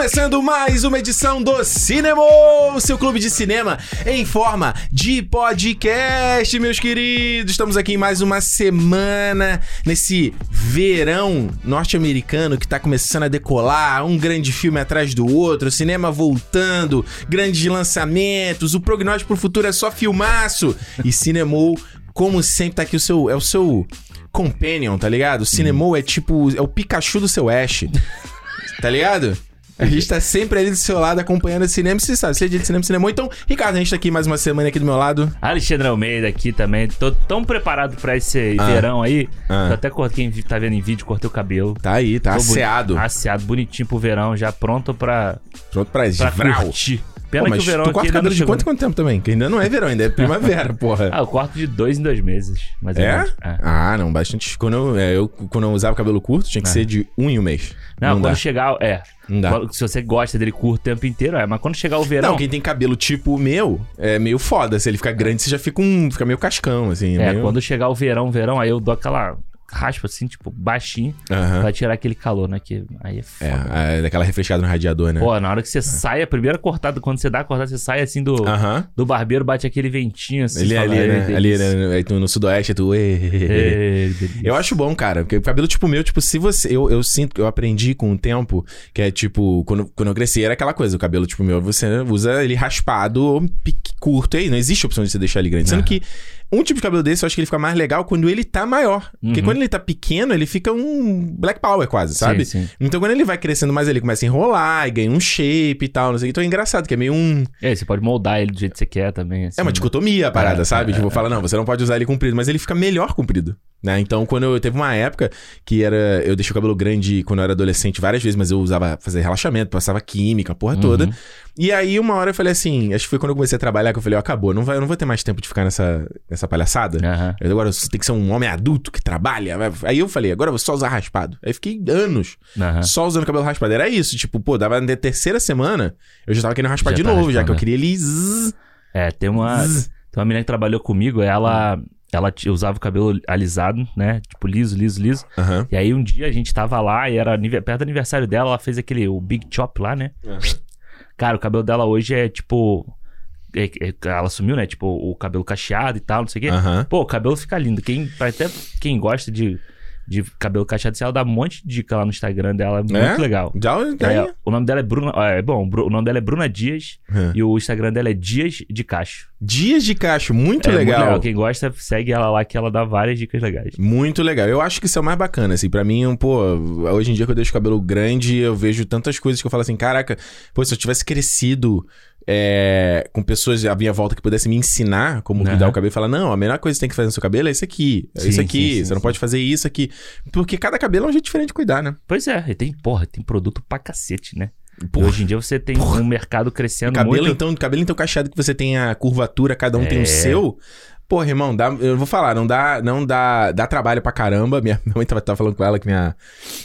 Começando mais uma edição do Cinema, seu clube de cinema em forma de podcast, meus queridos. Estamos aqui em mais uma semana nesse verão norte-americano que tá começando a decolar, um grande filme atrás do outro, cinema voltando, grandes lançamentos, o prognóstico pro futuro é só filmaço. E Cinemou, como sempre, tá aqui o seu é o seu companion, tá ligado? O Cinemou é tipo é o Pikachu do seu Ash. Tá ligado? A gente tá sempre ali do seu lado acompanhando o cinema, você sabe, seja de cinema, cinema. Então, Ricardo, a gente tá aqui mais uma semana aqui do meu lado. Alexandre Almeida aqui também. Tô tão preparado pra esse Ah. verão aí. Ah. Eu até quem tá vendo em vídeo, cortei o cabelo. Tá aí, tá Tô boni- asseado. Bonitinho pro verão, já pronto pra, Pronto pra pra curtir. Pena Pô, mas que o verão tu corta cabelo de quanto quanto tempo também? Que ainda não é verão, ainda é primavera, porra. Ah, eu corto de dois em dois meses. Mas É? é? Ah, não, bastante. Quando eu, é, eu, quando eu usava cabelo curto, tinha que É. ser de um em um mês. Não, Não, quando dá. chegar. É. Não dá. Se você gosta dele curto o tempo inteiro, é. Mas quando chegar o verão. Não, quem tem cabelo tipo o meu, é meio foda. Se ele ficar grande, você já fica um. Fica meio cascão, assim. É, meio... quando chegar o verão, verão, aí eu dou aquela raspa assim, tipo, baixinho, Aham. pra tirar aquele calor, né? Que aí é foda. É, é, daquela refrescada no radiador, né? Pô, na hora que você sai, a primeira cortada, quando você dá a cortada, você sai assim do, Aham. do barbeiro, bate aquele ventinho assim. Ele é fala, ali, "Ei, né? Ali, delícia." né? Aí tu no sudoeste, tu. Eu acho bom, cara, porque o cabelo tipo meu, tipo, se você. Eu, eu sinto que eu aprendi com o tempo que é tipo, quando, quando eu cresci era aquela coisa, o cabelo tipo meu, você usa ele raspado ou pique curto aí, não existe opção de você deixar ele grande. Sendo que um tipo de cabelo desse eu acho que ele fica mais legal quando ele tá maior. Porque Uhum. quando ele tá pequeno, ele fica um Black Power quase, sabe? Sim, sim. Então quando ele vai crescendo mais, ele começa a enrolar e ganha um shape e tal, não sei o que. Então é engraçado, que é meio um. É, você pode moldar ele do jeito que você quer também. assim, É uma dicotomia a parada, É, sabe? é, tipo, fala, não, você não pode usar ele comprido, mas ele fica melhor comprido. Né? Então, quando eu teve uma época que era. Eu deixei o cabelo grande quando eu era adolescente várias vezes, mas eu usava fazer relaxamento, passava química, a porra toda. Uhum. E aí, uma hora eu falei assim, acho que foi quando eu comecei a trabalhar que eu falei, ó, acabou, não vai, eu não vou ter mais tempo de ficar nessa, nessa palhaçada. Eu, Agora você tem que ser um homem adulto que trabalha. Aí eu falei, agora eu vou só usar raspado. Aí fiquei anos Aham. só usando cabelo raspado. Era isso, tipo, pô, dava na terceira semana, eu já tava querendo raspar Já de tá novo, já que eu raspando, queria ele. zzz, É, tem uma, zzz. tem uma menina que trabalhou comigo, ela, ela t- usava o cabelo alisado, né? Tipo, liso, liso, liso. E aí um dia a gente tava lá e era perto do aniversário dela, ela fez aquele, o Big Chop lá, né? Cara, o cabelo dela hoje é tipo. é- é- ela assumiu, né? Tipo, o cabelo cacheado e tal, não sei o quê. Aham. Pô, o cabelo fica lindo. Quem, até quem gosta de, de cabelo cacheado, ela dá um monte de dica lá no Instagram dela. É muito É? legal. Já, já É, o nome dela é Bruna. É bom, o nome dela é Bruna Dias Uhum. e o Instagram dela é Dias de Cacho. Dias de cacho, muito é legal. Muito legal. Quem gosta, segue ela lá que ela dá várias dicas legais. Muito legal. Eu acho que isso é o mais bacana, assim. Pra mim, pô, hoje em dia que eu deixo o cabelo grande, eu vejo tantas coisas que eu falo assim, caraca, pô, se eu tivesse crescido é, com pessoas à minha volta que pudessem me ensinar como cuidar o cabelo, e falar, não, a melhor coisa que você tem que fazer no seu cabelo é isso aqui, é Sim, isso aqui, sim, sim, você não pode fazer isso aqui. Porque cada cabelo é um jeito diferente de cuidar, né? Pois é, e tem, porra, tem produto pra cacete, né? Porra. hoje em dia você tem um mercado crescendo Cabelo, muito. então, cabelo então cacheado que você tem a curvatura, cada um tem o É. seu. Porra, irmão, dá, eu vou falar, não dá, não dá, dá trabalho pra caramba. Minha minha mãe tava, tava falando com ela que minha,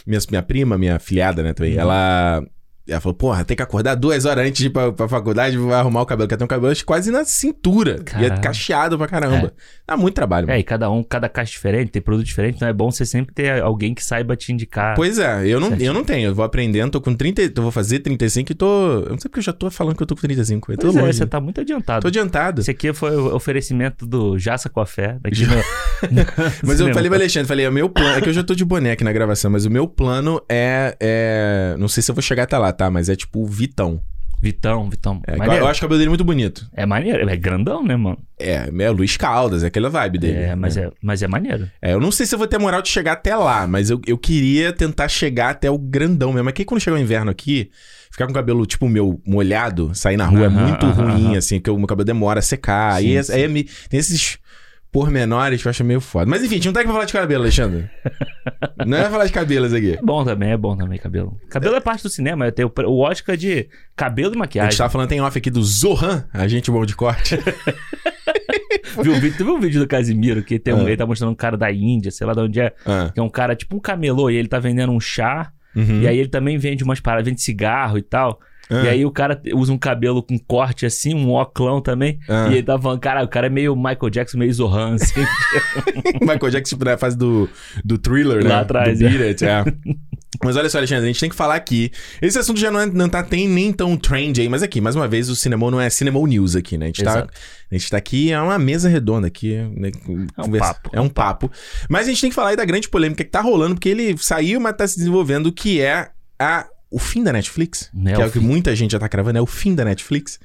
minha, minha prima, minha filhada, né, também, Uhum. ela, ela falou, porra, tem que acordar duas horas antes de ir pra, pra faculdade, vai arrumar o cabelo, que tem um cabelo quase na cintura. E é cacheado pra caramba. Dá muito trabalho. É, mano. e cada um, cada caixa diferente, tem produto diferente, então é bom você sempre ter alguém que saiba te indicar. Pois é, eu não, Certinho. eu não tenho, eu vou aprendendo, tô com 30, eu vou fazer 35 e tô, eu não sei porque eu já tô falando que eu tô com 35, eu tô Pois é, longe. você tá muito adiantado. Tô adiantado. Esse aqui foi o oferecimento do Jaça Coffé. Daqui no, Mas eu falei pro Alexandre, falei, o meu plano. É que eu já tô de boné aqui na gravação, mas o meu plano é. é não sei se eu vou chegar até lá, tá? Mas é tipo o Vitão. Vitão, Vitão. É, maneiro. eu acho o cabelo dele muito bonito. É maneiro, é grandão, né, mano? É, é Luiz Caldas, é aquela vibe dele. É, mas né? é, mas é maneiro. É, eu não sei se eu vou ter moral de chegar até lá, mas eu, eu queria tentar chegar até o grandão mesmo. Mas que quando chegar o inverno aqui, ficar com o cabelo tipo meu molhado, sair na rua é muito aham, ruim, aham. assim, porque o meu cabelo demora a secar. Sim, aí é- sim. aí é me- tem esses pormenores que eu acho meio foda. Mas enfim, a gente não tá aqui pra falar de cabelo, Alexandre. não é falar de cabelos aqui. É bom também, é bom também cabelo. Cabelo é parte do cinema, tem o, o Oscar de cabelo e A gente maquiagem. tava falando tem off aqui do Zohan, agente bom de corte. Viu, o vídeo- tu viu o vídeo do Casimiro que tem um, Ah. ele tá mostrando um cara da Índia, sei lá de onde é, ah, que é um cara tipo um camelô e ele tá vendendo um chá uhum. e aí ele também vende umas paradas, vende cigarro e tal. Ah. E aí o cara usa um cabelo com corte assim, um oclão também. Ah. E ele tá falando, cara, o cara é meio Michael Jackson, meio Zohan, assim. Michael Jackson, tipo, na fase do, do thriller, né? Lá atrás, Do é. It, é. Mas olha só, Alexandre, a gente tem que falar aqui. Esse assunto já não, é, não tá tem nem tão trend aí, mas aqui, mais uma vez, o cinema não é cinema news aqui, né? A gente, tá, a gente tá aqui, é uma mesa redonda aqui. Né? É um papo. É um papo. Mas a gente tem que falar aí da grande polêmica que tá rolando, porque ele saiu, mas tá se desenvolvendo, que é a. O fim da Netflix, É que é o o que fim. muita gente já tá cravando, é o fim da Netflix.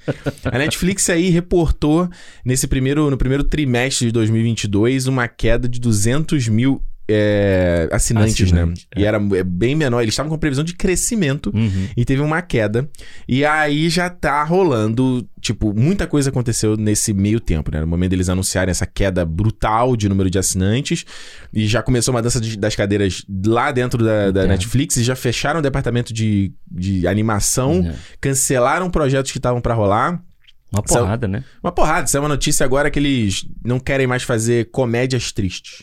a Netflix aí reportou nesse primeiro, no primeiro trimestre de 2022 uma queda de 200 mil é, assinantes, Assinante, né? E era é, bem menor. Eles estavam com previsão de crescimento Uhum. e teve uma queda. E aí já tá rolando, tipo, muita coisa aconteceu nesse meio tempo, né? No momento deles anunciarem essa queda brutal de número de assinantes. E já começou uma dança de- das cadeiras lá dentro da, da Entendo. Netflix e já fecharam o departamento de, de animação, É. cancelaram projetos que estavam pra rolar. Uma Saiu- porrada, né? Uma porrada, isso é uma notícia agora que eles não querem mais fazer comédias tristes.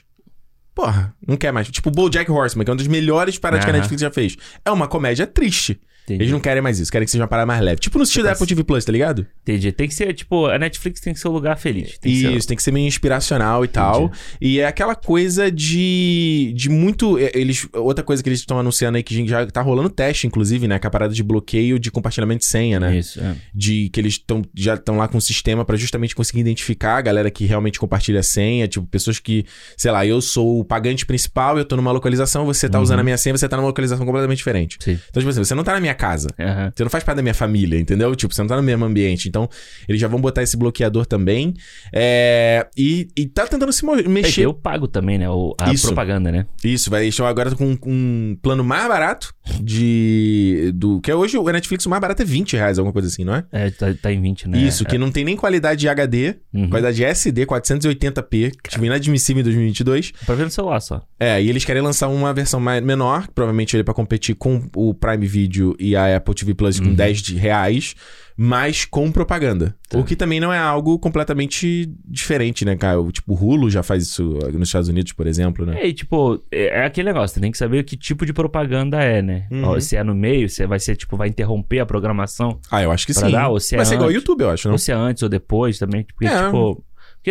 Porra, não quer mais. Tipo, o BoJack Horseman, que é uma das melhores paradas que a. Netflix já fez. É uma comédia triste. Entendi. Eles não querem mais isso, querem que seja uma parada mais leve. Tipo no estilo da Apple TV Plus, tá ligado? Entendi. Tem que ser, tipo, a Netflix tem que ser um lugar feliz. Tem que ser- Isso, tem que ser meio inspiracional e tal. E é aquela coisa de. de muito. é, Eles, outra coisa que eles estão anunciando aí, que já tá rolando teste, inclusive, né? Que é a parada de bloqueio de compartilhamento de senha, né? Isso, é. de que eles tão, já estão lá com o sistema pra justamente conseguir identificar a galera que realmente compartilha a senha, tipo, pessoas que, sei lá, eu sou o pagante principal, eu tô numa localização, você tá Uhum. usando a minha senha, você tá numa localização completamente diferente. Sim. Então, tipo assim, você não tá na minha casa. Aham. Você não faz parte da minha família, entendeu? Tipo, você não tá no mesmo ambiente. Então, eles já vão botar esse bloqueador também. É, e, e tá tentando se É, mexer. eu pago também, né? o- a Isso. propaganda, né? Isso, vai deixar agora com um plano mais barato de. do Que é hoje o Netflix o mais barato é 20 reais, alguma coisa assim, não é? É, tá, tá em 20, né? Isso, que não tem nem qualidade de HD, Uhum. qualidade SD 480p, que tipo inadmissível em 2022. Pra ver no celular só. É, e eles querem lançar uma versão mais, menor, provavelmente ele pra competir com o Prime Video e a Apple TV Plus com 10 de reais, mas com propaganda. Tá. O que também não é algo completamente diferente, né, cara? O, tipo, o Hulu já faz isso nos Estados Unidos, por exemplo, né? É, e tipo, é, é aquele negócio, você tem que saber que tipo de propaganda é, né? Uhum. Ó, Se é no meio, se vai ser, tipo, vai interromper a programação. Ah, eu acho que sim. dar, ou se é Vai ser igual o antes. YouTube, eu acho, não? Ou se é antes ou depois também. Porque, É. tipo.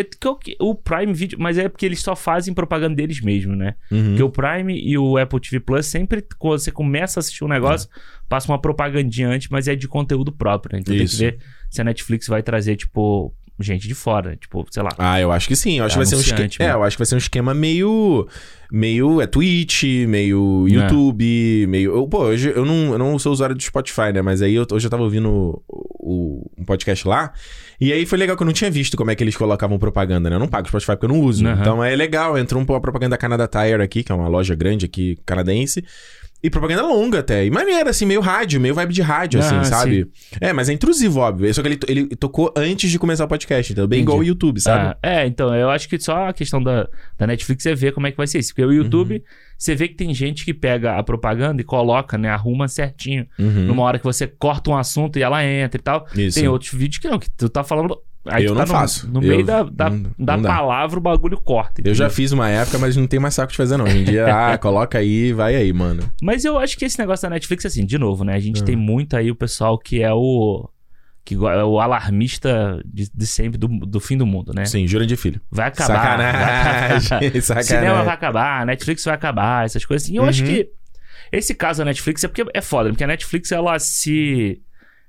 Porque que o que- o Prime Video. Mas é porque eles só fazem propaganda deles mesmo, né? Uhum. Porque o Prime e o Apple TV Plus sempre, quando você começa a assistir um negócio, passa uma propagandinha antes, mas é de conteúdo próprio, né? Então Isso. tem que ver se a Netflix vai trazer, tipo, gente de fora. Tipo, sei lá. Ah, eu acho que sim. Eu acho que vai ser um esquema. É, né? eu acho que vai ser um esquema meio. Meio. É Twitch, meio YouTube, meio. Eu, pô, hoje eu não, eu não sou usuário do Spotify, né? Mas aí eu- hoje eu tava ouvindo o, um podcast lá. E aí foi legal que eu não tinha visto como é que eles colocavam propaganda, né? Eu não pago Spotify porque eu não uso. Aham. Então é legal. Entrou uma propaganda da Canada Tire aqui, que é uma loja grande aqui canadense. E propaganda longa até. E maneira, assim, meio rádio, meio vibe de rádio, assim, Ah, sabe? É, mas é intrusivo, óbvio. Só que ele, ele tocou antes de começar o podcast, então bem igual o. YouTube, sabe? Ah, é, então, eu acho que só a questão da, da Netflix é ver como é que vai ser isso. Porque o YouTube, Uhum. você vê que tem gente que pega a propaganda e coloca, né? Arruma certinho. Uhum. Numa hora que você corta um assunto e ela entra e tal. Isso. Tem outros vídeos que não, que tu tá falando. Aí Eu tu não tá no, faço. No Eu- meio da, da, não- da não palavra, o bagulho corta. Eu já entendeu? fiz uma época, mas não tem mais saco de fazer, não. Hoje em dia, ah, coloca aí, vai aí, mano. Mas eu acho que esse negócio da Netflix, assim, de novo, né? A gente Ah. tem muito aí o pessoal que é o. Que é o alarmista de, de sempre do, do fim do mundo, né? Sim, jura de filho. Vai acabar. Vai acabar. Sacanagem. Cinema vai Sacanagem. acabar, Netflix vai acabar, essas coisas assim. Eu acho Uhum. que esse caso da Netflix é porque é foda, porque a Netflix ela se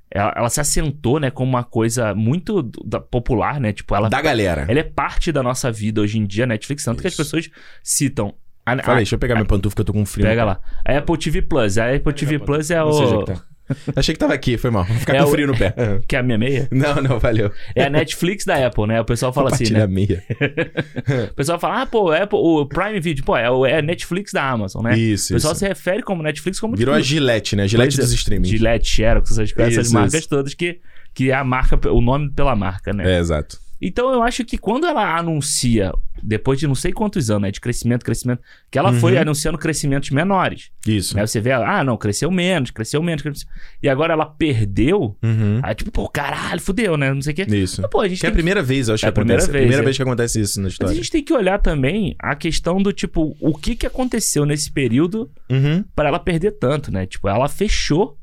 ela, ela se assentou, né, como uma coisa muito da- popular, né? Tipo, ela Da galera. ela é parte da nossa vida hoje em dia, a Netflix, tanto que as Isso. pessoas citam a, a- Fala aí, deixa eu pegar meu pantufa que eu tô com frio. pega lá. A Apple TV Plus, a Apple TV Plus é o tá. Achei que tava aqui, foi mal. Vou ficar É com o- frio no pé. que é a minha meia. Não, não, valeu. É a Netflix da Apple, né? O pessoal fala assim, né? a meia. O pessoal fala, ah, pô, Apple, o Prime Video, pô, é, é a Netflix da Amazon, né? Isso, O pessoal isso. se refere como Netflix como Virou a Gillette, né? Gillette Pois dos é. streamings. Gillette, Xerox, essas, essas Isso, marcas isso. todas que, que é a marca, o nome pela marca, né? É, exato. Então eu acho que quando ela anuncia, depois de não sei quantos anos, né, de crescimento, crescimento, que ela Uhum. foi anunciando crescimentos menores. Isso. Né? Você vê, ah, não, cresceu menos, cresceu menos, cresceu... e agora ela perdeu, Uhum. aí tipo, pô, caralho, fudeu, né? Não sei o quê. Isso. Mas, pô, a gente Que é a tem que- primeira vez, eu acho É que a primeira vez, primeira é. vez que acontece isso na Mas a história. gente tem que olhar também a questão do tipo, o que que aconteceu nesse período Uhum. para ela perder tanto, né? Tipo, ela fechou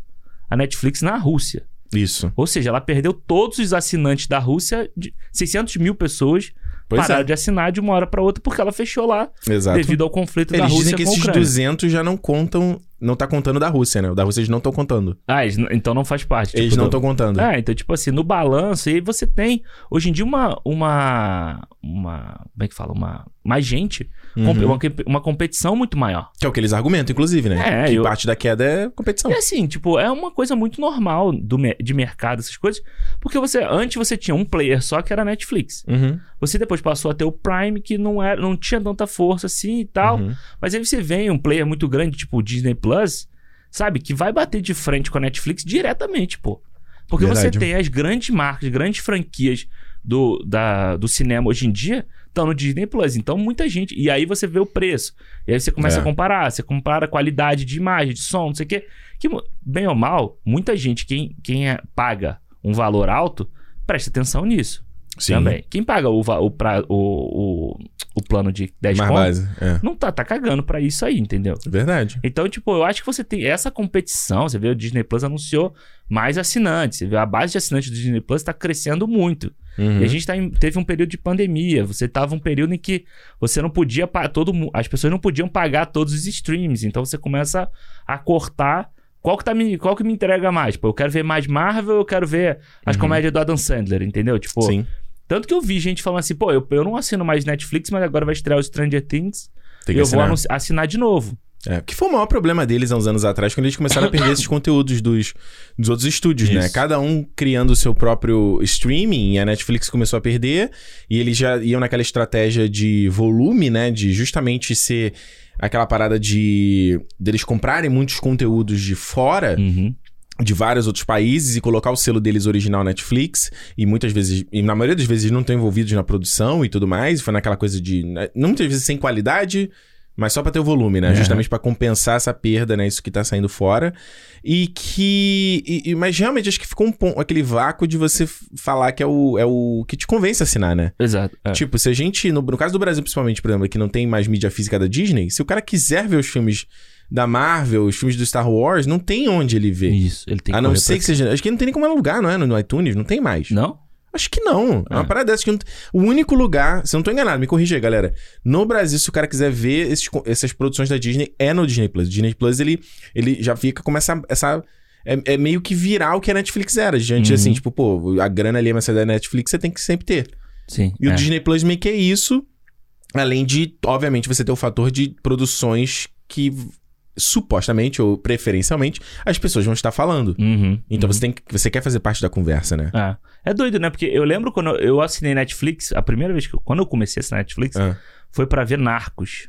a Netflix na Rússia. Isso. Ou seja, ela perdeu todos os assinantes da Rússia, de 600 mil pessoas Pois pararam é. de assinar de uma hora para outra porque ela fechou lá Exato. devido ao conflito da Eles Rússia dizem que esses Ucrânia. 200 já não contam não tá contando da Rússia, né? O da Rússia eles não estão contando. Ah, eles então não faz parte. eles tipo, não do- estão contando. É, então, tipo assim, no balanço, aí você tem, hoje em dia, uma. Uma. uma como é que fala? Uma. Mais gente. Uhum. Uma, uma competição muito maior. Que é o que eles argumentam, inclusive, né? É, que eu- parte da queda é competição. E assim, tipo, é uma coisa muito normal do, de mercado, essas coisas. Porque você. Antes você tinha um player só que era a Netflix. Uhum. Você depois passou a ter o Prime, que não, era, não tinha tanta força assim e tal. Uhum. Mas aí você vem um player muito grande, tipo o Disney Plus, sabe? Que vai bater de frente com a Netflix diretamente, pô. Porque Verdade. você tem as grandes marcas, grandes franquias do, da, do cinema hoje em dia estão no Disney Plus. Então, muita gente. E aí você vê o preço. E aí você começa É. a comparar. Você compara a qualidade de imagem, de som, não sei o quê. Que, bem ou mal, muita gente, quem, quem é- paga um valor alto, presta atenção nisso. Sim. Também. Quem paga o, o, pra- o, o, o plano de 10 Mais conto, base. É. não tá, tá cagando pra isso aí, entendeu? Verdade. Então, tipo, eu acho que você tem essa competição. Você vê o Disney Plus anunciou mais assinantes. Você vê a base de assinantes do Disney Plus tá crescendo muito. Uhum. E a gente tá em- teve um período de pandemia. Você tava um período em que você não podia todo as pessoas não podiam pagar todos os streams. Então você começa a cortar qual que, tá me, qual que me entrega mais? Pô, eu quero ver mais Marvel, eu quero ver as Uhum. comédias do Adam Sandler, entendeu? Tipo, Sim. Tanto que eu vi gente falando assim, pô, eu, eu não assino mais Netflix, mas agora vai estrear o Stranger Things Tem e que eu vou assinar. anunci- assinar de novo. É, que foi o maior problema deles há uns anos atrás, quando eles começaram a perder esses conteúdos dos, dos outros estúdios, né? Isso. Cada um criando o seu próprio streaming, e a Netflix começou a perder, e eles já iam naquela estratégia de volume, né? De justamente ser aquela parada de deles comprarem muitos conteúdos de fora, Uhum. De vários outros países, e colocar o selo deles original Netflix, e muitas vezes, e na maioria das vezes, não estão envolvidos na produção e tudo mais, foi naquela coisa de, né, não muitas vezes sem qualidade, mas só pra ter o volume, né? Uhum. Justamente pra compensar essa perda, né? Isso que tá saindo fora. E que. e- e- mas realmente acho que ficou um aquele vácuo de você falar que é o, é o que te convence a assinar, né? Exato. é. Tipo, se a gente. No, no caso do Brasil, principalmente, por exemplo, que não tem mais mídia física da Disney, se o cara quiser ver os filmes da Marvel, os filmes do Star Wars, não tem onde ele ver. Isso, ele tem a não ser que seja. Acho que não tem nem como alugar, não é? No, no iTunes, não tem mais. Não? Acho que não. É uma É. parada dessa que não... O único lugar, se eu não tô enganado, me corrija aí, galera. No Brasil, se o cara quiser ver esses essas produções da Disney, é no Disney Plus. O Disney Plus, ele, ele já fica com essa. essa é, é meio que virar o que a Netflix era. Diante, Uhum. assim, tipo, pô, a grana ali é uma da Netflix, você tem que sempre ter. Sim. E o é. Disney Plus meio que é isso. Além de, obviamente, você ter o fator de produções que supostamente ou preferencialmente as pessoas vão estar falando. Uhum, Então uhum. você tem que, você quer fazer parte da conversa, né? É. É doido, né? Porque eu lembro quando eu- eu assinei Netflix, a primeira vez que eu, quando eu comecei a assinar Netflix, Ah. foi pra ver Narcos.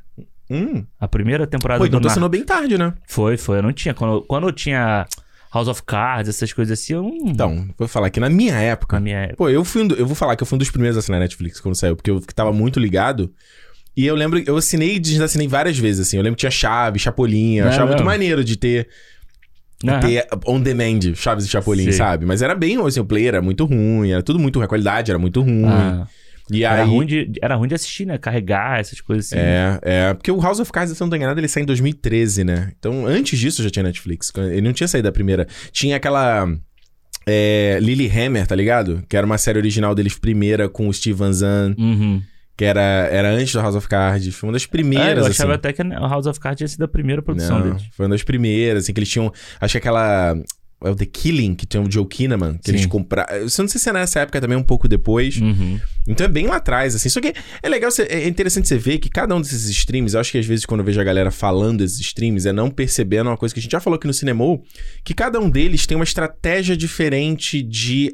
Hum. A primeira temporada Pô, do então Narcos. assinou bem tarde, né? Foi, foi. Eu não tinha. Quando, quando eu tinha House of Cards, essas coisas assim, eu não. Então, vou falar que na minha época. Na minha época. Pô, eu fui um do- eu vou falar que eu fui um dos primeiros a assinar Netflix quando saiu, porque eu tava muito ligado. E eu lembro, eu assinei e desassinei várias vezes, assim. Eu lembro que tinha chave, chapolinha. Eu É achava muito mesmo? maneiro de ter, Aham. ter on demand, chaves e chapolim, Sei. sabe? Mas era bem, assim, o player era muito ruim, era tudo muito ruim, a qualidade era muito ruim. Ah, e era, aí. ruim de, era ruim de assistir, né? Carregar essas coisas assim. É, é. Porque o House of Cards, se eu não tô enganado, ele sai em 2013, né? Então, antes disso já tinha Netflix. Ele não tinha saído da primeira. Tinha aquela. É, Lily Hammer, tá ligado? Que era uma série original deles, primeira, com o Steve Van Zandt, Uhum. Que era, era antes do House of Cards. Foi uma das É, primeiras, eu achava assim. até que o House of Cards tinha sido a primeira produção Não, deles. foi uma das primeiras, assim, que eles tinham. Acho que aquela. É o The Killing, que tem o Joe Kinnaman, que Sim. eles compraram. Eu não sei se é nessa época também, um pouco depois. Uhum. Então é bem lá atrás, assim. Só que é legal, é interessante você ver que cada um desses streams, eu acho que às vezes quando eu vejo a galera falando desses streams, é não percebendo uma coisa que a gente já falou aqui no Cinemol, que cada um deles tem uma estratégia diferente de,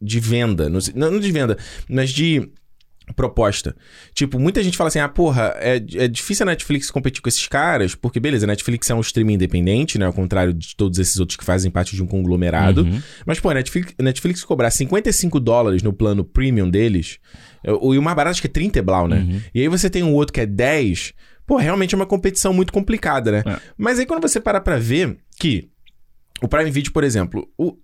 de venda. Não, não de venda, mas de proposta. Tipo, muita gente fala assim, ah, porra, é, é difícil a Netflix competir com esses caras, porque beleza, a Netflix é um streaming independente, né? Ao contrário de todos esses outros que fazem parte de um conglomerado. Uhum. Mas, pô, a Netflix, a Netflix cobrar 55 dólares no plano premium deles, é, o- e o mais barato acho que é 30 blau, né? Uhum. E aí você tem um outro que é 10, pô, realmente é uma competição muito complicada, né? É. Mas aí quando você para pra ver que o Prime Video, por exemplo, o,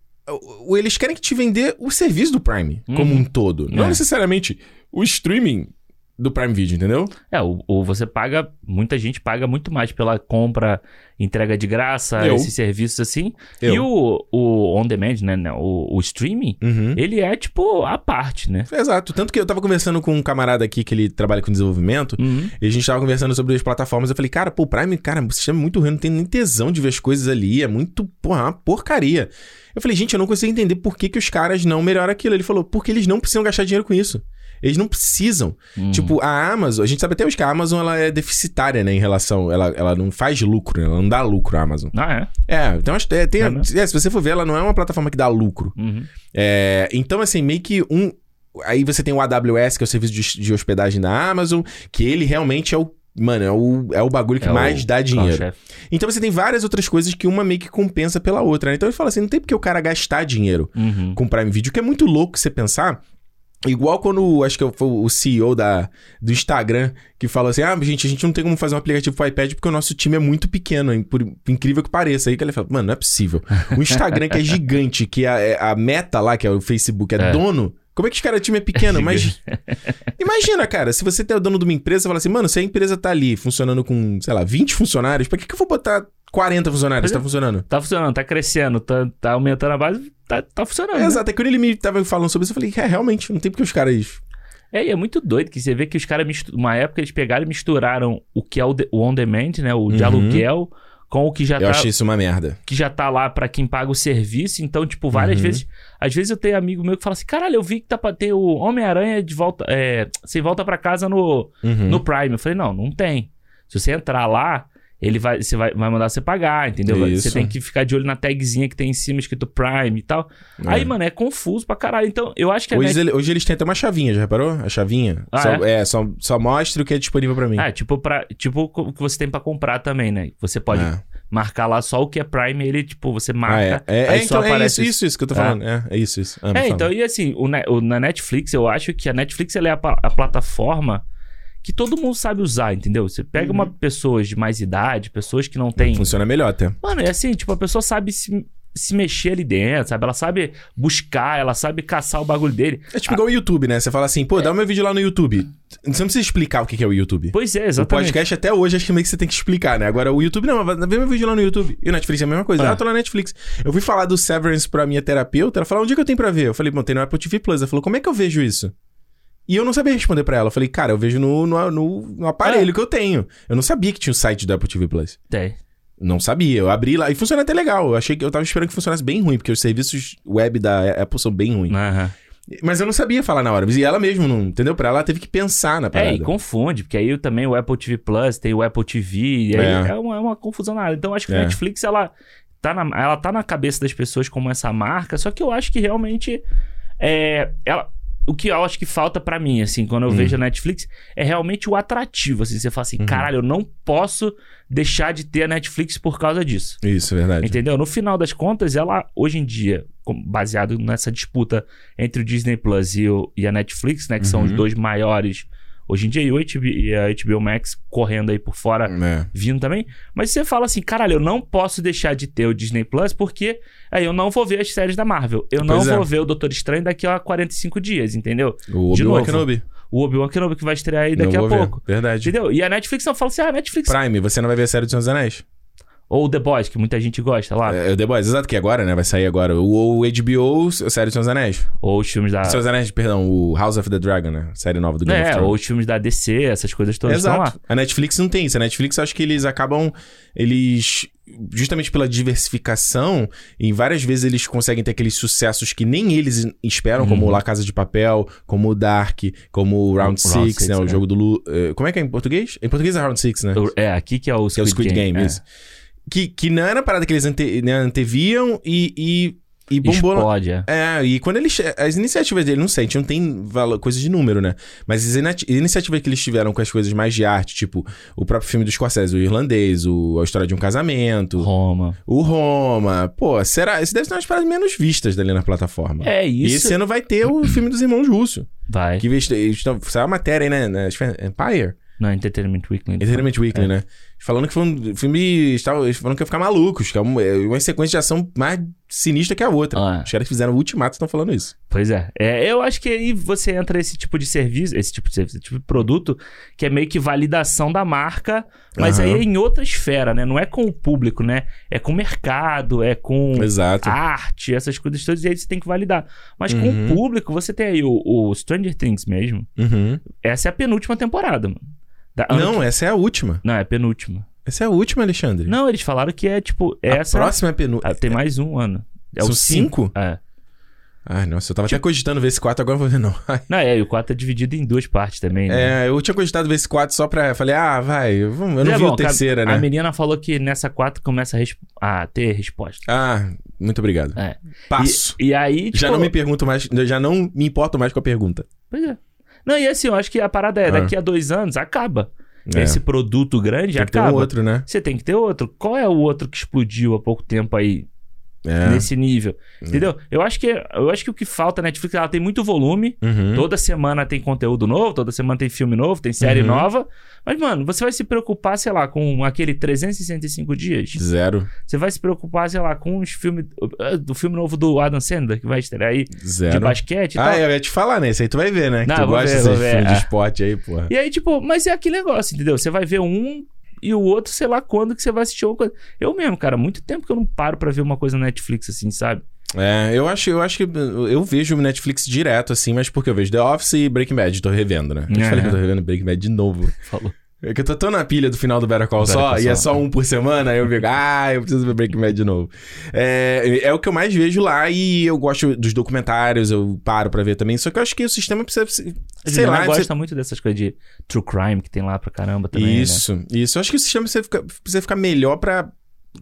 o- eles querem que te vender o serviço do Prime como Uhum. um todo. Não É. necessariamente o streaming do Prime Video, entendeu? É, o, o- você paga, muita gente paga muito mais pela compra, entrega de graça, Eu. esses serviços assim. Eu. E o, o on demand, né, né, o, o streaming, Uhum. ele é tipo a parte, né? Exato. Tanto que eu tava conversando com um camarada aqui que ele trabalha com desenvolvimento. Uhum. E a gente tava conversando sobre as plataformas. Eu falei, cara, pô, o Prime, cara, o sistema é muito ruim, não tem nem tesão de ver as coisas ali. É muito, porra, uma porcaria. Eu falei, gente, eu não consigo entender por que, que os caras não melhoram aquilo. Ele falou, porque eles não precisam gastar dinheiro com isso. Eles não precisam. Uhum. Tipo, a Amazon, a gente sabe até hoje que a Amazon ela é deficitária, né, em relação. Ela, ela não faz lucro, né? Ela não dá lucro, a Amazon. Ah, é? É, então acho que é, tem, É é, se você for ver, ela não é uma plataforma que dá lucro. Uhum. É, então, assim, meio que um. Aí você tem o AWS, que é o serviço de, de hospedagem da Amazon, que ele realmente é o. Mano, é o, é o bagulho que É mais o dá dinheiro. Então você tem várias outras coisas que uma meio que compensa pela outra, né? Então ele fala assim: não tem porque o cara gastar dinheiro Uhum. com Prime Video, que é muito louco você pensar. Igual quando, acho que foi o CEO da, do Instagram que falou assim: ah, gente, a gente não tem como fazer um aplicativo pro iPad porque o nosso time é muito pequeno, hein, por incrível que pareça. Aí que ele fala: mano, não é possível. O Instagram, que é gigante, que é a, a meta lá, que é o Facebook, é, É. dono. Como é que os caras, time é pequeno? Mas imagina, cara, se você é o dono de uma empresa, você fala assim, mano, se a empresa tá ali funcionando com, sei lá, 20 funcionários, pra que, que eu vou botar 40 funcionários? É. Tá funcionando? Tá funcionando, tá crescendo, tá, tá aumentando a base, tá, tá funcionando. É, exato. É quando ele me tava falando sobre isso, eu falei, é, realmente, não tem porque os caras. É, e é muito doido que você vê que os caras, mistu- uma época, eles pegaram e misturaram o que é o, de- o on-demand, né? O de Uhum. aluguel, com o que já Eu tá achei isso uma merda. que já tá lá pra quem paga o serviço. Então, tipo, várias Uhum. vezes. Às vezes eu tenho amigo meu que fala assim: caralho, eu vi que tá pra ter o Homem-Aranha de volta. É, sem volta pra casa no, Uhum. no Prime. Eu falei: não, não tem. Se você entrar lá. Ele vai, você vai, vai mandar você pagar, entendeu? Isso. Você tem que ficar de olho na tagzinha que tem em cima escrito Prime e tal. É. Aí, mano, é confuso pra caralho. Então, eu acho que a Hoje, Net- ele- hoje eles têm até uma chavinha, já reparou? A chavinha. Ah, só, é? é, só, só mostra o que é disponível pra mim. Ah, tipo, pra, tipo o que você tem pra comprar também, né? Você pode É. marcar lá só o que é Prime, ele, tipo, você Ah, é. marca. É, aí é, só então, é isso, isso, isso que eu tô falando. É, é isso, isso. Ah, É, então, e assim, o, na Netflix, eu acho que a Netflix ela é a, a plataforma que todo mundo sabe usar, entendeu? Você pega Uhum. uma pessoas de mais idade, pessoas que não têm. Funciona melhor até. Mano, é assim, tipo, a pessoa sabe se, se mexer ali dentro, sabe? Ela sabe buscar, ela sabe caçar o bagulho dele. É tipo igual o YouTube, né? Você fala assim, pô, dá o meu vídeo lá no YouTube. Você não precisa explicar o que é o YouTube. Pois é, O exatamente. podcast até hoje acho que meio que você tem que explicar, né? Agora o YouTube não, mas vê meu vídeo lá no YouTube. E o Netflix é a mesma coisa. É. Ah, tô na Netflix. Eu fui falar do Severance pra minha terapeuta, ela falou, onde é que eu tenho pra ver? Eu falei, bom, tem no Apple TV Plus. Ela falou, como é que eu vejo isso? E eu não sabia responder pra ela. Eu falei, cara, eu vejo no, no, no- no aparelho que eu tenho. Eu não sabia que tinha o site do Apple TV Plus. Tem. Não sabia. Eu abri lá e funciona até legal. Eu achei que eu tava esperando que funcionasse bem ruim, porque os serviços web da Apple são bem ruins. Aham. Mas eu não sabia falar na hora. E ela mesmo não, entendeu? Pra ela ela teve que pensar na É, parada. e confunde, porque aí também o Apple TV Plus tem o Apple TV, e aí É. é, uma, é uma confusão nada. Então eu acho que a É. Netflix, ela tá, na, ela tá na cabeça das pessoas como essa marca, só que eu acho que realmente é, ela, o que eu acho que falta pra mim, assim, quando eu Hum. vejo a Netflix, é realmente o atrativo, assim, você fala assim, Uhum. caralho, eu não posso deixar de ter a Netflix por causa disso. Isso, é verdade. Entendeu? No final das contas, ela, hoje em dia, baseado nessa disputa entre o Disney Plus e, o- e a Netflix, né? Que são os Uhum. dois maiores hoje em dia, e, o HBO, e a HBO Max correndo aí por fora, É. vindo também. Mas você fala assim, caralho, eu não posso deixar de ter o Disney Plus, porque aí eu não vou ver as séries da Marvel. Eu não Pois é. vou ver o Doutor Estranho daqui a 45 dias, entendeu? O De Obi-Wan novo. Kenobi. O Obi-Wan Kenobi que vai estrear aí daqui Não a vou ver. pouco. Verdade. Entendeu? E a Netflix não fala assim, ah, a Netflix. Prime, você não vai ver a série dos Senhor dos Anéis? Ou The Boys, que muita gente gosta lá. É, o The Boys, exato, que agora, né? Vai sair agora. O, o HBO, a série dos dos Anéis. Ou os filmes da. Dos Anéis, perdão, o House of the Dragon, né? Série nova do Game of É, Thrones. ou os filmes da DC, essas coisas todas estão lá. Exato. A Netflix não tem isso. A Netflix, eu acho que eles acabam. Eles. Justamente pela diversificação, em várias vezes eles conseguem ter aqueles sucessos que nem eles esperam, como Uhum. La Casa de Papel, como o Dark, como o Round O Round 6, Six, né? O é. jogo do Lu. eh, Como é que é em português? Em português é Round 6, né? É, aqui que é o Que é o Squid, Squid Game, é. isso. Que, que não era uma parada que eles ante, né, anteviam e, e, e bombou. Explode, é. É, e quando eles. As iniciativas dele, não sei, a gente não tem valor, coisa de número, né? Mas as iniciativas que eles tiveram com as coisas mais de arte, tipo o próprio filme do Scorsese, o irlandês, o, a história de um casamento, Roma. o Roma. Pô, será? Esse deve ser uma das paradas menos vistas dali na plataforma. É E isso. esse ano vai ter o filme dos irmãos Russo. Vai. Que estão- saiu a matéria aí, né? foi Empire? Não, Entertainment Weekly. Entertainment Weekly, É. né? Falando que foi um filme. estavam- Falando que ia ficar malucos, que é uma, é uma sequência de ação mais sinistra que a outra. Ah. Os caras que fizeram o Ultimato estão falando isso. Pois é. é. Eu acho que aí você entra esse tipo de serviço, esse tipo de serviço, esse tipo de produto, que é meio que validação da marca, mas Aham. aí é em outra esfera, né? Não é com o público, né? É com o mercado, é com Exato. arte, essas coisas todas, e aí você tem que validar. Mas com Uhum. o público, você tem aí o, o Stranger Things mesmo. Uhum. Essa é a penúltima temporada, mano. Da- Não, que- essa é a última. Não, é penúltima. Essa é a última, Alexandre. Não, eles falaram que é tipo. Essa. A próxima é a penúltima. Ah, tem mais um ano. É São o cinco? É. Ai, nossa, eu tava até cogitando ver esse 4, agora eu vou ver não. Ai. Não, é, e o 4 é dividido em duas partes também, né? É, eu tinha cogitado ver esse 4 só pra. Falei, ah, vai, eu não É vi bom, o terceira, a, né? A menina falou que nessa 4 começa a, res- a ter resposta. Ah, muito obrigado. É. Passo. E, e aí, tipo, Já não me pergunto mais, já não me importo mais com a pergunta. Pois é. Não, e assim, eu acho que a parada é, Ah. daqui a dois anos, acaba. É. Esse produto grande Tem que ter acaba. um outro, né? Você tem que ter outro. Qual é o outro que explodiu há pouco tempo aí, É. nesse nível? Entendeu? Eu acho que eu acho que o que falta na Netflix, ela tem muito volume. Uhum. Toda semana tem conteúdo novo, toda semana tem filme novo, tem série Uhum. nova. Mas, mano, você vai se preocupar, sei lá, com aquele 365 dias. Zero. Você vai se preocupar, sei lá, com os filmes. uh, Do filme novo do Adam Sandler, que vai estrear aí, de Zero. basquete e Ah, tal. eu ia te falar, né? Esse aí tu vai ver, né? Que Não, tu eu vou gosta ver, ver, filmes é. de esporte aí, porra. E aí, tipo, mas é aquele negócio, entendeu? Você vai ver um e o outro, sei lá quando que você vai assistir uma coisa. Eu mesmo, cara, muito tempo que eu não paro pra ver uma coisa na Netflix, assim, sabe? É, eu acho, eu acho que eu vejo o Netflix direto, assim, mas porque eu vejo The Office e Breaking Bad, tô revendo, né? Eu É. falei que eu tô revendo Breaking Bad de novo. Falou. É que eu tô tão na pilha do final do Better Call e é só um por semana, aí eu fico, ah, eu preciso ver Breaking Bad de novo. É, é o que eu mais vejo lá e eu gosto dos documentários, eu paro pra ver também, só que eu acho que o sistema precisa, sei Juliana lá... gosta precisa- muito dessas coisas de true crime que tem lá pra caramba também. né? Isso, isso. Eu acho que o sistema precisa ficar, precisa ficar melhor pra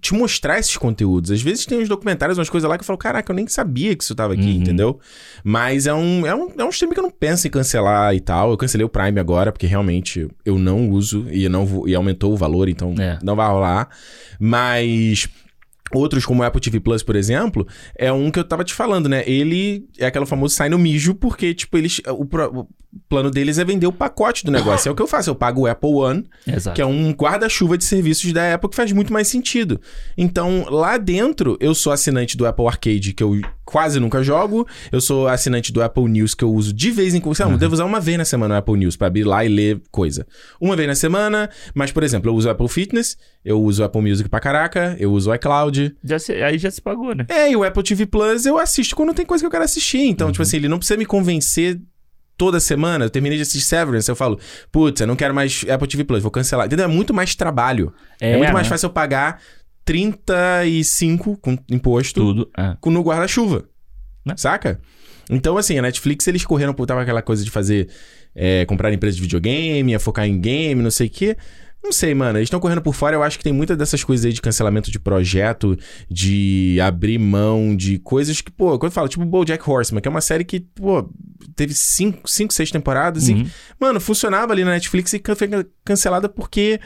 te mostrar esses conteúdos. Às vezes tem uns documentários, umas coisas lá que eu falo, caraca, eu nem sabia que isso tava aqui, Uhum. entendeu? Mas é um, é, um, é um stream que eu não penso em cancelar e tal. Eu cancelei o Prime agora, porque realmente eu não uso e, não vou- e aumentou o valor, então É. não vai rolar. Mas. Outros, como o Apple TV Plus, por exemplo, é um que eu tava te falando, né? Ele é aquele famoso sai no mijo, porque, tipo, eles. O, o plano deles é vender o pacote do negócio. é o que eu faço. Eu pago o Apple One, Exato. que é um guarda-chuva de serviços da Apple que faz muito mais sentido. Então, lá dentro, eu sou assinante do Apple Arcade, que eu quase nunca jogo. Eu sou assinante do Apple News, que eu uso de vez em quando. Sei lá, eu devo usar uma vez na semana o Apple News pra abrir lá e ler coisa. Uma vez na semana, mas, por exemplo, eu uso o Apple Fitness, eu uso o Apple Music pra caraca, eu uso o iCloud. Já se- aí já se pagou, né? É, e o Apple TV Plus eu assisto quando tem coisa que eu quero assistir. Então, tipo assim, ele não precisa me convencer toda semana. Eu terminei de assistir Severance, eu falo, putz, eu não quero mais Apple TV Plus, vou cancelar. Entendeu? É muito mais trabalho. É, muito mais né? fácil eu pagar 35 com imposto Tudo. É. com- no guarda-chuva. Né? Saca? Então, assim, a Netflix, eles correram por tava aquela coisa de fazer. é, comprar empresa de videogame, ia focar em game, não sei o quê. Não sei, mano. Eles estão correndo por fora. Eu acho que tem muitas dessas coisas aí de cancelamento de projeto, de abrir mão de coisas que, pô, quando eu falo, tipo Bojack Horseman, que é uma série que, pô, teve cinco, cinco seis temporadas e Uhum. Mano, funcionava ali na Netflix e foi cancelada porque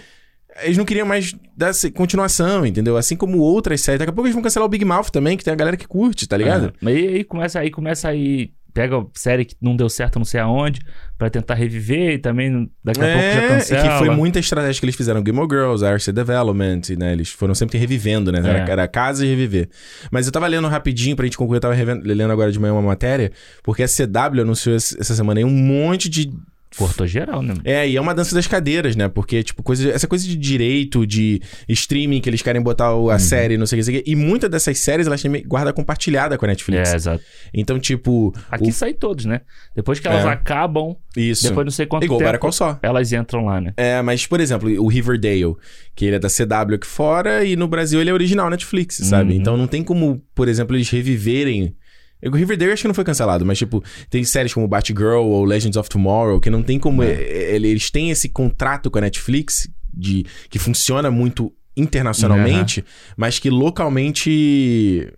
eles não queriam mais dar continuação, entendeu? Assim como outras séries. Daqui a pouco eles vão cancelar o Big Mouth também, que tem a galera que curte, tá ligado? Mas aí, aí começa aí, começa aí. Pega série que não deu certo não sei aonde, pra tentar reviver e também daqui a pouco já É, cancela. que foi muita estratégia que eles fizeram. Game of Girls, Arrested Development, né? Eles foram sempre revivendo, né? Era, É. era casa e reviver. Mas eu tava lendo rapidinho pra gente concluir, eu tava revendo- lendo agora de manhã uma matéria, porque a CW anunciou essa semana aí um monte de Cortou geral, né? É, e é uma dança das cadeiras, né? Porque, tipo, coisa, essa coisa de direito, de streaming, que eles querem botar o- a Uhum. série, não sei o que, o. E muitas dessas séries, elas têm guarda compartilhada com a Netflix. É, exato. Então, tipo, Aqui sai todos, né? Depois que elas É. acabam, isso. depois não sei quanto Igual o tempo, Call Saul. elas entram lá, né? É, mas, por exemplo, o Riverdale, que ele é da CW aqui fora, e no Brasil ele é original Netflix, sabe? Uhum. Então não tem como, por exemplo, eles reviverem. O Riverdale acho que não foi cancelado, mas, tipo, tem séries como Batgirl ou Legends of Tomorrow, que não tem como. É. Eles têm esse contrato com a Netflix de, que funciona muito internacionalmente, mas que localmente.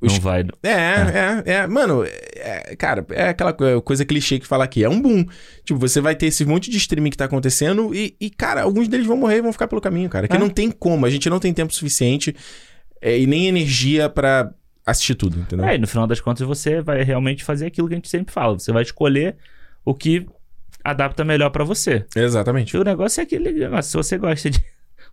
os- Não vai. é, é, é, Mano, é, cara, é aquela co- coisa clichê que fala aqui. É um boom. Tipo, você vai ter esse monte de streaming que tá acontecendo e, e, cara, alguns deles vão morrer e vão ficar pelo caminho, cara. Que É. não tem como. A gente não tem tempo suficiente é, e nem energia pra assistir tudo, entendeu? É, e no final das contas você vai realmente fazer aquilo que a gente sempre fala. Você vai escolher o que adapta melhor pra você. Exatamente. E o negócio é aquele negócio. Se você gosta de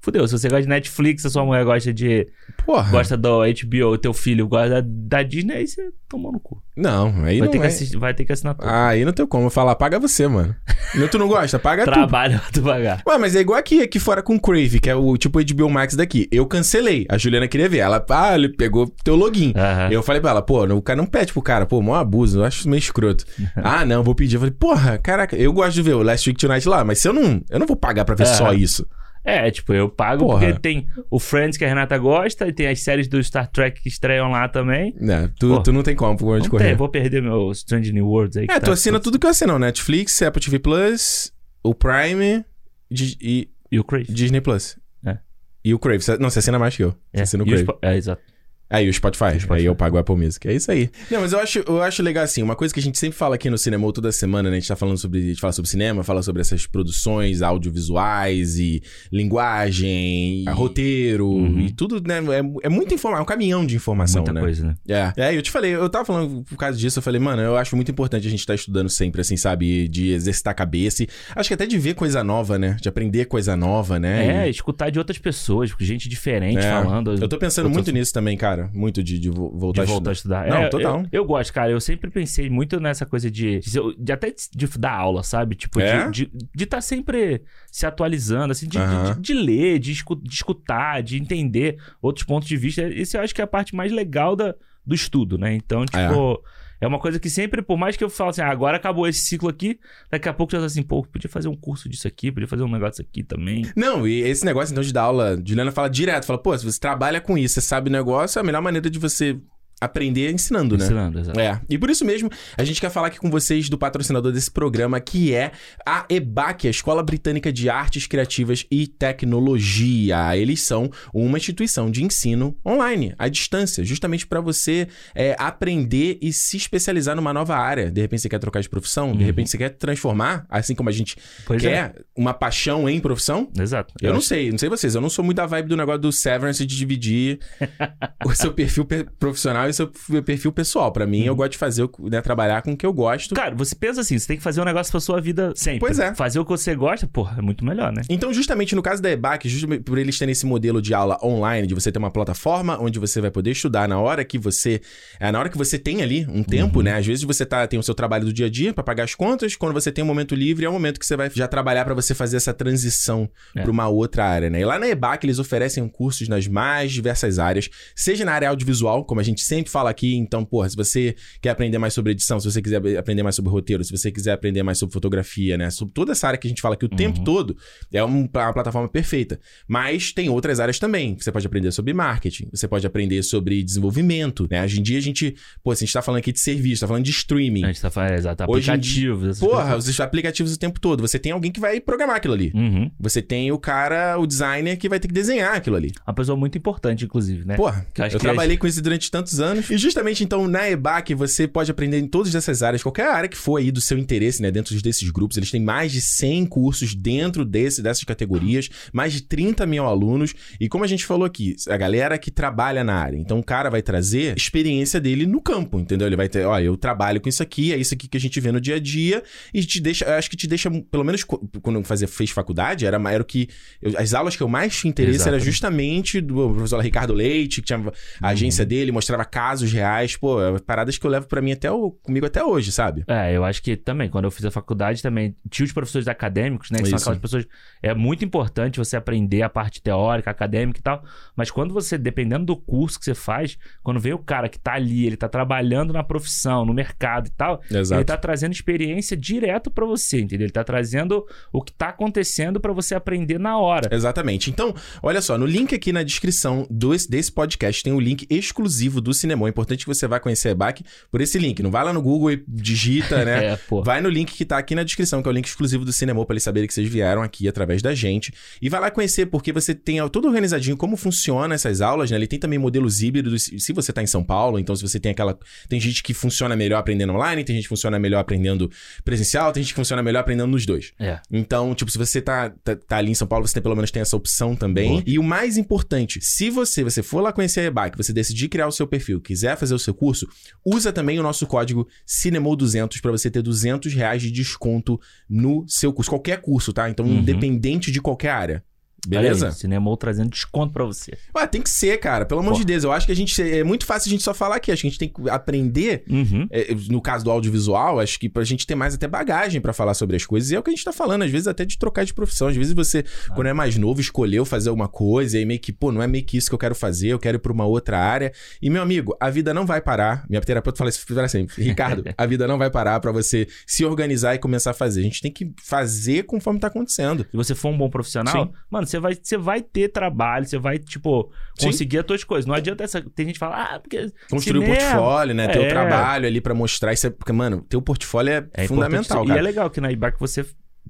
fudeu. Se você gosta de Netflix, a sua mulher gosta de. Porra. gosta do HBO, teu filho gosta da, da Disney, aí você tomou no cu. Não, aí Vai, não ter, que é. assistir, vai ter que assinar tudo. Ah, aí não tem como falar, paga você, mano. Não, tu não gosta? Paga tu. Trabalho pra tu pagar. Ué, mas é igual aqui, aqui fora com o Crave, que é o tipo HBO Max daqui. Eu cancelei. A Juliana queria ver. Ela, ah, ele pegou teu login. Eu falei pra ela, pô, o cara não pede pro cara, pô, mó abuso, eu acho meio escroto. ah, não, vou pedir. Eu falei, porra, caraca, eu gosto de ver o Last Week Tonight lá, mas se eu não. Eu não vou pagar pra ver só isso. É, tipo, eu pago Porra. porque tem o Friends que a Renata gosta e tem as séries do Star Trek que estreiam lá também. Né? Tu, tu não tem como por onde correr. tem, vou perder meu Strange New Worlds aí. É, tá tu assina tudo que eu assino, Netflix, Apple TV Plus, o Prime e E o Crave. Disney Plus. É. E o Crave. Não, você assina mais que eu. Você É, assina o o Crave. É, exato. Aí o Spotify. Spotify. Aí eu pago o Apple Music. É isso aí. Não, mas eu acho, eu acho legal assim, uma coisa que a gente sempre fala aqui no Cinema toda semana, né? A gente tá falando sobre, a gente fala sobre cinema, fala sobre essas produções audiovisuais e linguagem, e roteiro Uhum. e tudo, né? É, é muita informação, é um caminhão de informação, Muita né? coisa, né? É. é, eu te falei, eu tava falando por causa disso, eu falei, mano, eu acho muito importante a gente estar estudando sempre, assim, sabe? De exercitar a cabeça. E acho que até de ver coisa nova, né? De aprender coisa nova, né? É, E- escutar de outras pessoas, gente diferente É. falando. Eu tô pensando Eu tô- muito nisso também, cara. Muito de, de vo- voltar de a voltar a estudar. estudar. Não, É, total. Eu, eu gosto, cara. Eu sempre pensei muito nessa coisa de. De, de até de, dar aula, sabe? Tipo, É? de estar tá sempre se atualizando, assim, de, de- ler, de, escu- de escutar, de entender outros pontos de vista. Isso eu acho que é a parte mais legal da, do estudo, né? Então, tipo. É. uma coisa que sempre, por mais que eu fale assim, ah, agora acabou esse ciclo aqui, daqui a pouco já tá assim, pô, podia fazer um curso disso aqui, podia fazer um negócio aqui também. Não, e esse negócio então de dar aula, Juliana fala direto, fala, pô, se você trabalha com isso, você sabe o negócio, é a melhor maneira de você aprender é ensinando, né? Ensinando, exato. É, e por isso mesmo, a gente quer falar aqui com vocês do patrocinador desse programa, que é a EBAC, a Escola Britânica de Artes Criativas e Tecnologia. Eles são uma instituição de ensino online, à distância, justamente para você é, aprender e se especializar numa nova área. De repente você quer trocar de profissão, de Uhum. repente você quer transformar, assim como a gente Pois é. quer, uma paixão em profissão. Exato. Eu, não acho- sei, não sei vocês. Eu não sou muito da vibe do negócio do Severance de dividir o seu perfil pe- profissional e o seu perfil pessoal. Pra Uhum. mim, eu gosto de fazer, né, trabalhar com o que eu gosto. Cara, você pensa assim, você tem que fazer um negócio pra sua vida sempre. Pois é. Fazer o que você gosta, porra, é muito melhor, né? Então, justamente no caso da EBAC, justamente por eles terem esse modelo de aula online, de você ter uma plataforma onde você vai poder estudar na hora que você. É, na hora que você tem ali um Uhum. tempo, né? Às vezes você tá, tem o seu trabalho do dia a dia pra pagar as contas. Quando você tem um momento livre, é o momento que você vai já trabalhar pra você fazer essa transição É. pra uma outra área, né? E lá na EBAC, eles oferecem cursos nas mais diversas áreas, seja na área audiovisual, como a gente sempre fala aqui. Então, porra, se você quer aprender mais sobre edição, se você quiser aprender mais sobre roteiro, se você quiser aprender mais sobre fotografia, né? Sobre toda essa área que a gente fala aqui o tempo todo, é um- uma plataforma perfeita. Mas tem outras áreas também. Você pode aprender sobre marketing, você pode aprender sobre desenvolvimento, né? Hoje em dia a gente, pô, assim, a gente tá falando aqui de serviço, tá falando de streaming. A gente tá falando, exato, Hoje em aplicativos. Porra, coisas. os aplicativos o tempo todo. Você tem alguém que vai programar aquilo ali. Uhum. Você tem o cara, o designer, que vai ter que desenhar aquilo ali. Uma pessoa muito importante, inclusive, né? Porra, eu que trabalhei com isso durante tantos anos. E justamente então, na EBAC, você pode aprender em todas essas áreas, qualquer área que for aí do seu interesse, né? Dentro desses grupos. Eles têm mais de 100 cursos dentro desse, dessas categorias, mais de 30 mil alunos. E como a gente falou aqui, a galera que trabalha na área. Então, o cara vai trazer experiência dele no campo, entendeu? Ele vai ter, ó, eu trabalho com isso aqui, é isso aqui que a gente vê no dia a dia. E te deixa, eu acho que te deixa, pelo menos quando eu fazia, fez faculdade, era, era o que. eu- as aulas que eu mais tinha interesse era Exatamente. justamente do professor Ricardo Leite, que tinha a agência dele, mostrava casos reais, pô, é paradas que eu levo pra mim até o, comigo até hoje, sabe? É, eu acho que também, quando eu fiz a faculdade, também tinha os professores acadêmicos, né? Que são Isso. aquelas pessoas. É muito importante você aprender a parte teórica, acadêmica e tal. Mas quando você, dependendo do curso que você faz, quando vem o cara que tá ali, ele tá trabalhando na profissão, no mercado e tal, Exato. ele tá trazendo experiência direto pra você, entendeu? Ele tá trazendo o que tá acontecendo pra você aprender na hora. Exatamente. Então, olha só, no link aqui na descrição do, desse podcast tem o link exclusivo do Cinema. É importante que você vá conhecer a EBAC por esse link. Não vai lá no Google e digita, né? É. Vai no link que tá aqui na descrição, que é o link exclusivo do Cinema, pra eles saberem que vocês vieram aqui através da gente. E vai lá conhecer, porque você tem tudo organizadinho como funciona essas aulas, né? Ele tem também modelos híbridos, se você tá em São Paulo, então se você tem aquela. Tem gente que funciona melhor aprendendo online, tem gente que funciona melhor aprendendo presencial, tem gente que funciona melhor aprendendo nos dois. É. Então, tipo, se você tá, tá, tá ali em São Paulo, você tem, pelo menos tem essa opção também. Boa. E o mais importante, se você, você for lá conhecer a EBAC, você decidir criar o seu perfil, quiser fazer o seu curso, usa também o nosso código CINEMO200 para você ter 200 reais de desconto no seu curso. Qualquer curso, tá? Então, Uhum. independente de qualquer área. Beleza? Aí, Cinemol trazendo desconto pra você. Ué, tem que ser, cara. Pelo amor de Deus. Eu acho que a gente. É muito fácil a gente só falar aqui. Acho que a gente tem que aprender. Uhum. é, no caso do audiovisual, acho que pra gente ter mais até bagagem pra falar sobre as coisas. E é o que a gente tá falando, às vezes até de trocar de profissão. Às vezes você, Ah. quando é mais novo, escolheu fazer alguma coisa e aí meio que, pô, não é meio que isso que eu quero fazer, eu quero ir pra uma outra área. E, meu amigo, a vida não vai parar. Minha terapeuta fala isso para sempre. Ricardo, a vida não vai parar pra você se organizar e começar a fazer. A gente tem que fazer conforme tá acontecendo. Se você for um bom profissional, Sim. mano, você vai, você vai ter trabalho, você vai, tipo, Sim. conseguir as tuas coisas. Não adianta essa. Tem gente que fala, ah, porque. Construir o cinema- portfólio, né? Ter o É. trabalho ali pra mostrar. Isso é, porque, mano, ter o portfólio é, É fundamental, cara. E é legal que na IBAC você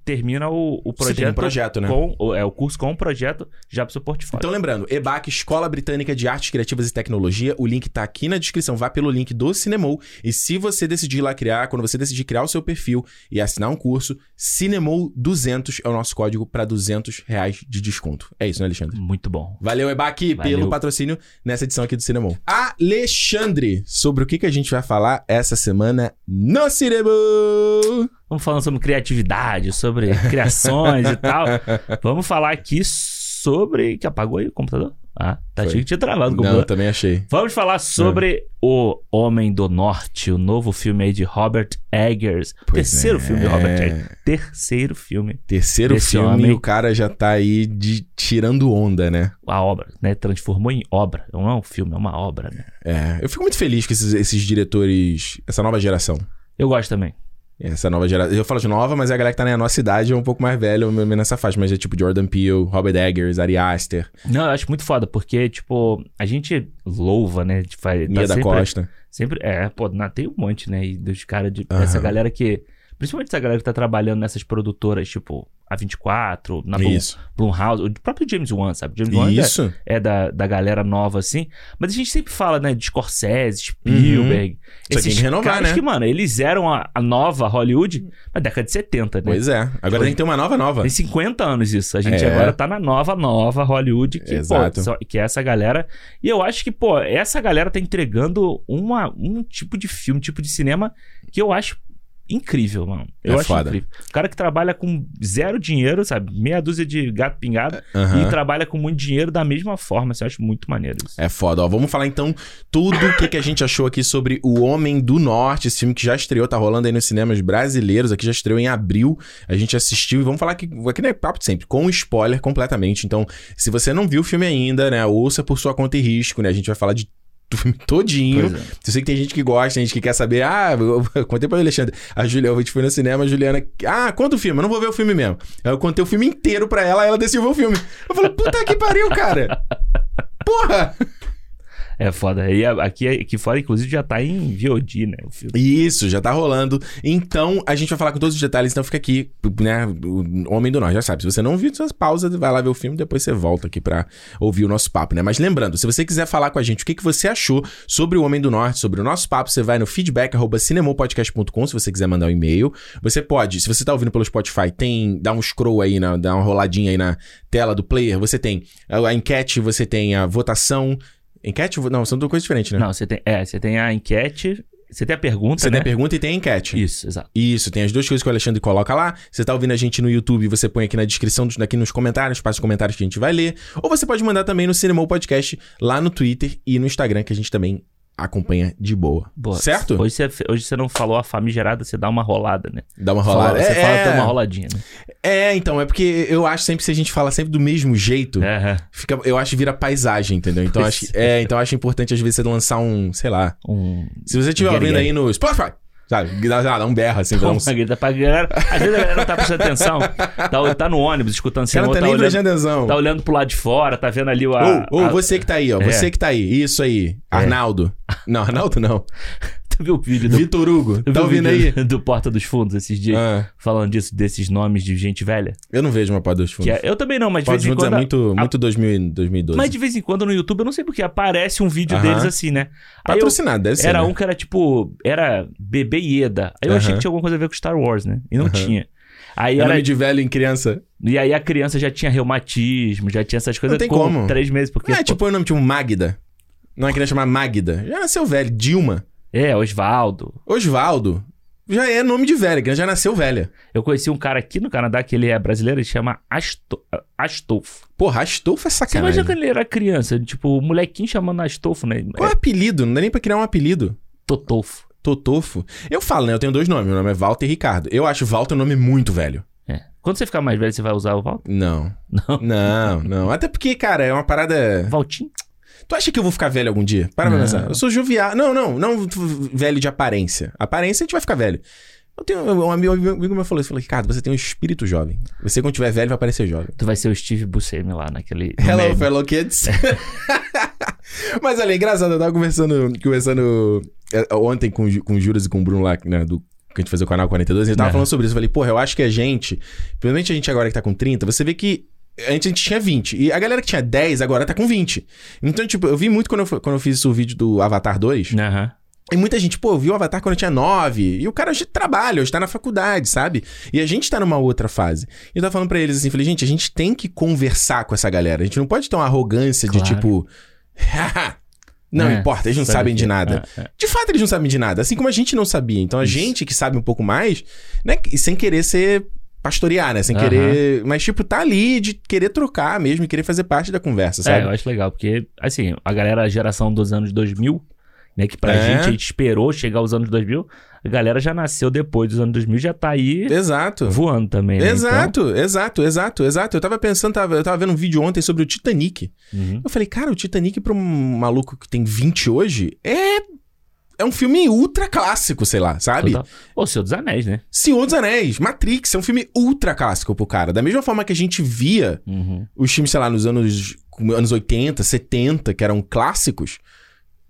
termina o, o projeto. um projeto, né? Com, o- é o curso com o projeto já pro seu portfólio. Então, lembrando, EBAC, Escola Britânica de Artes Criativas e Tecnologia, o link tá aqui na descrição, vá pelo link do Cinemol. E se você decidir ir lá criar, quando você decidir criar o seu perfil e assinar um curso, Cinemol200 é o nosso código para 200 reais de desconto. É isso, né, Alexandre? Muito bom. Valeu, EBAC, Valeu. pelo patrocínio nessa edição aqui do Cinemol. Alexandre, sobre o que, que a gente vai falar essa semana no Cinemol? Vamos falando sobre criatividade, sobre criações e tal. Vamos falar aqui sobre. Que apagou aí o computador? Ah, tá achei que tinha travado o Não, computador. também achei. Vamos falar sobre O Homem do Norte, o novo filme aí de Robert Eggers. Pois Terceiro é. filme de Robert Eggers. Terceiro filme. Terceiro filme homem- e o cara já tá aí de tirando onda, né? A obra, né? Transformou em obra. Não é um filme, é uma obra, né? É, eu fico muito feliz com esses, esses diretores, essa nova geração. Eu gosto também. Essa nova geração. Eu falo de nova, mas é a galera que tá na nossa idade é um pouco mais velha, ou menos nessa faixa. Mas é tipo Jordan Peele, Robert Eggers, Ari Aster, Não, eu acho muito foda, porque, tipo, a gente louva, né? Tá Mia da sempre, Costa. Sempre, é, pô, tem um monte, né? E dos caras, de, Aham. essa galera que. Principalmente essa galera que tá trabalhando nessas produtoras, tipo, A24, na Blum. Blumhouse, o próprio James Wan, sabe? James Wan ainda Isso. é da, da galera nova, assim. Mas a gente sempre fala, né, de Scorsese, Spielberg. Uhum. Só tem que renovar, caras né? que, mano, eles eram a, a nova Hollywood na década de 70, né? Pois é. Agora tem que ter uma nova nova. Tem 50 anos isso. A gente É. agora tá na nova, nova Hollywood, que, Exato. pô, que é essa galera. E eu acho que, pô, essa galera tá entregando uma, um tipo de filme, um tipo de cinema que eu acho incrível, mano. Eu É acho foda. incrível. O cara que trabalha com zero dinheiro, sabe? Meia dúzia de gato pingado Aham. e trabalha com muito dinheiro da mesma forma. Assim, eu acho muito maneiro isso. É foda, ó. Vamos falar então tudo o que, que a gente achou aqui sobre O Homem do Norte, esse filme que já estreou, tá rolando aí nos cinemas brasileiros, aqui já estreou em abril. A gente assistiu e vamos falar que aqui não é papo de sempre, com spoiler completamente. Então, se você não viu o filme ainda, né, ouça por sua conta e risco, né? A gente vai falar de do filme todinho. É. Eu sei que tem gente que gosta, tem gente que quer saber. Ah, eu eu contei pra Alexandre. A Juliana, a gente foi no cinema, a Juliana. Ah, conta o filme, eu não vou ver o filme mesmo. Aí Eu contei o filme inteiro pra ela, ela decidiu ver o filme. Eu falei, puta que pariu, cara. Porra! É foda. E aqui, aqui fora, inclusive, já tá em VOD, né? O filme. Isso, já tá rolando. Então, a gente vai falar com todos os detalhes, então fica aqui, né? O Homem do Norte, já sabe. Se você não viu, você pausa, vai lá ver o filme, depois você volta aqui pra ouvir o nosso papo, né? Mas lembrando, se você quiser falar com a gente o que, que você achou sobre o Homem do Norte, sobre o nosso papo, você vai no feedback arroba cinemopodcast.com se você quiser mandar um e-mail. Você pode, se você tá ouvindo pelo Spotify, tem, dá um scroll aí, na, dá uma roladinha aí na tela do player, você tem a enquete, você tem a votação. Enquete? Não, são duas coisas diferentes, né? Não, você tem, é, você tem a enquete, você tem a pergunta, Você né? tem a pergunta e tem a enquete. Isso, exato. Isso, tem as duas coisas que o Alexandre coloca lá. Você tá ouvindo a gente no YouTube, você põe aqui na descrição, aqui nos comentários, passa os comentários que a gente vai ler. Ou você pode mandar também no Cinemol Podcast, lá no Twitter e no Instagram, que a gente também acompanha de boa. Boa. Certo? Hoje você, hoje você não falou a famigerada, você dá uma rolada, né? Dá uma Fala- rolada. você é, fala é, dá uma roladinha, né? é, então, é porque eu acho sempre que se a gente fala sempre do mesmo jeito, É, fica, eu acho que vira paisagem, entendeu? Então, acho, é, então eu acho importante às vezes você lançar um, sei lá. um... Se você estiver ouvindo aí no Spotify, sabe? Dá, um berro assim, dá um... Grita pra galera. Às vezes a galera não tá prestando atenção. Tá, tá no ônibus escutando não cinema, tá tá, nem olhando, prestando atenção. tá olhando pro lado de fora, tá vendo ali o. Ou, ou a- você que tá aí, ó. É. Você que tá aí. Isso aí. Arnaldo. Não, Arnaldo não. Tu viu o vídeo do. Vitor Hugo. Tá ouvindo aí? Do Porta dos Fundos esses dias, Ah, falando disso, desses nomes de gente velha. eu não vejo uma Porta dos Que Fundos. é- eu também não, mas de Porta vez dos em Fundos é quando. muito, muito 2000, 2012. Mas de vez em quando no YouTube, eu não sei porque, aparece um vídeo Aham. deles assim, né? Eu, Patrocinado, deve ser. era né? um que era tipo. Era Bebê Ieda. Aí eu achei Aham. que tinha alguma coisa a ver com Star Wars, né? E não Aham. tinha. Aí É era, nome de velho em criança. E aí a criança já tinha reumatismo, já tinha essas coisas tem com como. três meses, porque. Não é pô, tipo o nome tipo Magda. Não é criança chamar Magda. Já nasceu velho. Dilma. É, Osvaldo. Osvaldo. já é nome de velha, que já nasceu velha. Eu conheci um cara aqui no Canadá que ele é brasileiro, ele chama Asto Astolfo. Porra, Astolfo é Você sacanagem. imagina quando ele era criança, tipo, o molequinho chamando Astolfo, né? Qual é apelido? Não dá nem pra criar um apelido. Totolfo. Totofo. Eu falo, né? Eu tenho dois nomes. Meu nome é Walter e Ricardo. Eu acho Walter um nome muito velho. É. Quando você ficar mais velho, você vai usar o Walter? Não. Não. Não, não. Até porque, cara, é uma parada. Valtinho? Tu acha que eu vou ficar velho algum dia? Para pra pensar. Eu sou jovial. Não, não, não velho de aparência. Aparência a gente vai ficar velho. Eu tenho um amigo, um amigo meu falou isso. Falou, Ricardo, você tem um espírito jovem. Você, quando tiver velho, vai parecer jovem. Tu vai ser o Steve Buscemi lá naquele. Hello, meme. fellow kids. Mas olha, engraçado, eu tava conversando, conversando é, ontem com, com o Juras e com o Bruno lá, né, do, que a gente fazia o canal 42, a gente tava Aham. falando sobre isso. Eu falei, porra, eu acho que a gente, principalmente a gente agora que tá com 30, você vê que antes a gente tinha 20. E a galera que tinha 10 agora tá com 20. Então, tipo, eu vi muito quando eu, quando eu fiz o vídeo do Avatar 2. Aham. E muita gente, pô, viu o Avatar quando eu tinha 9. E o cara hoje trabalha, hoje tá na faculdade, sabe? E a gente tá numa outra fase. E eu tava falando pra eles assim, falei, gente, a gente tem que conversar com essa galera. A gente não pode ter uma arrogância de Claro. tipo. não É, importa, eles não sabe sabem de que- nada. é, é. De fato, eles não sabem de nada. Assim como a gente não sabia. Então a Isso. gente que sabe um pouco mais, né? E sem querer ser pastorear, né? Sem Aham. querer. Mas, tipo, tá ali de querer trocar mesmo e querer fazer parte da conversa, É, sabe? eu acho legal, porque, assim, a galera, a geração dos anos 2000, né, que pra É. gente, a gente esperou chegar aos anos 2000, a galera já nasceu depois dos anos 2000, já tá aí Exato. voando também, né? Exato, exato, exato, exato. Eu tava pensando, tava, eu tava vendo um vídeo ontem sobre o Titanic. Então, uhum. Eu falei, cara, o Titanic pra um maluco que tem 20 hoje é. É um filme ultra clássico, sei lá, sabe? Total. Ô, Senhor dos Anéis, né? Senhor dos Anéis, Matrix, é um filme ultra clássico pro cara. Da mesma forma que a gente via Uhum. os filmes, sei lá, nos anos, anos 80, 70, que eram clássicos,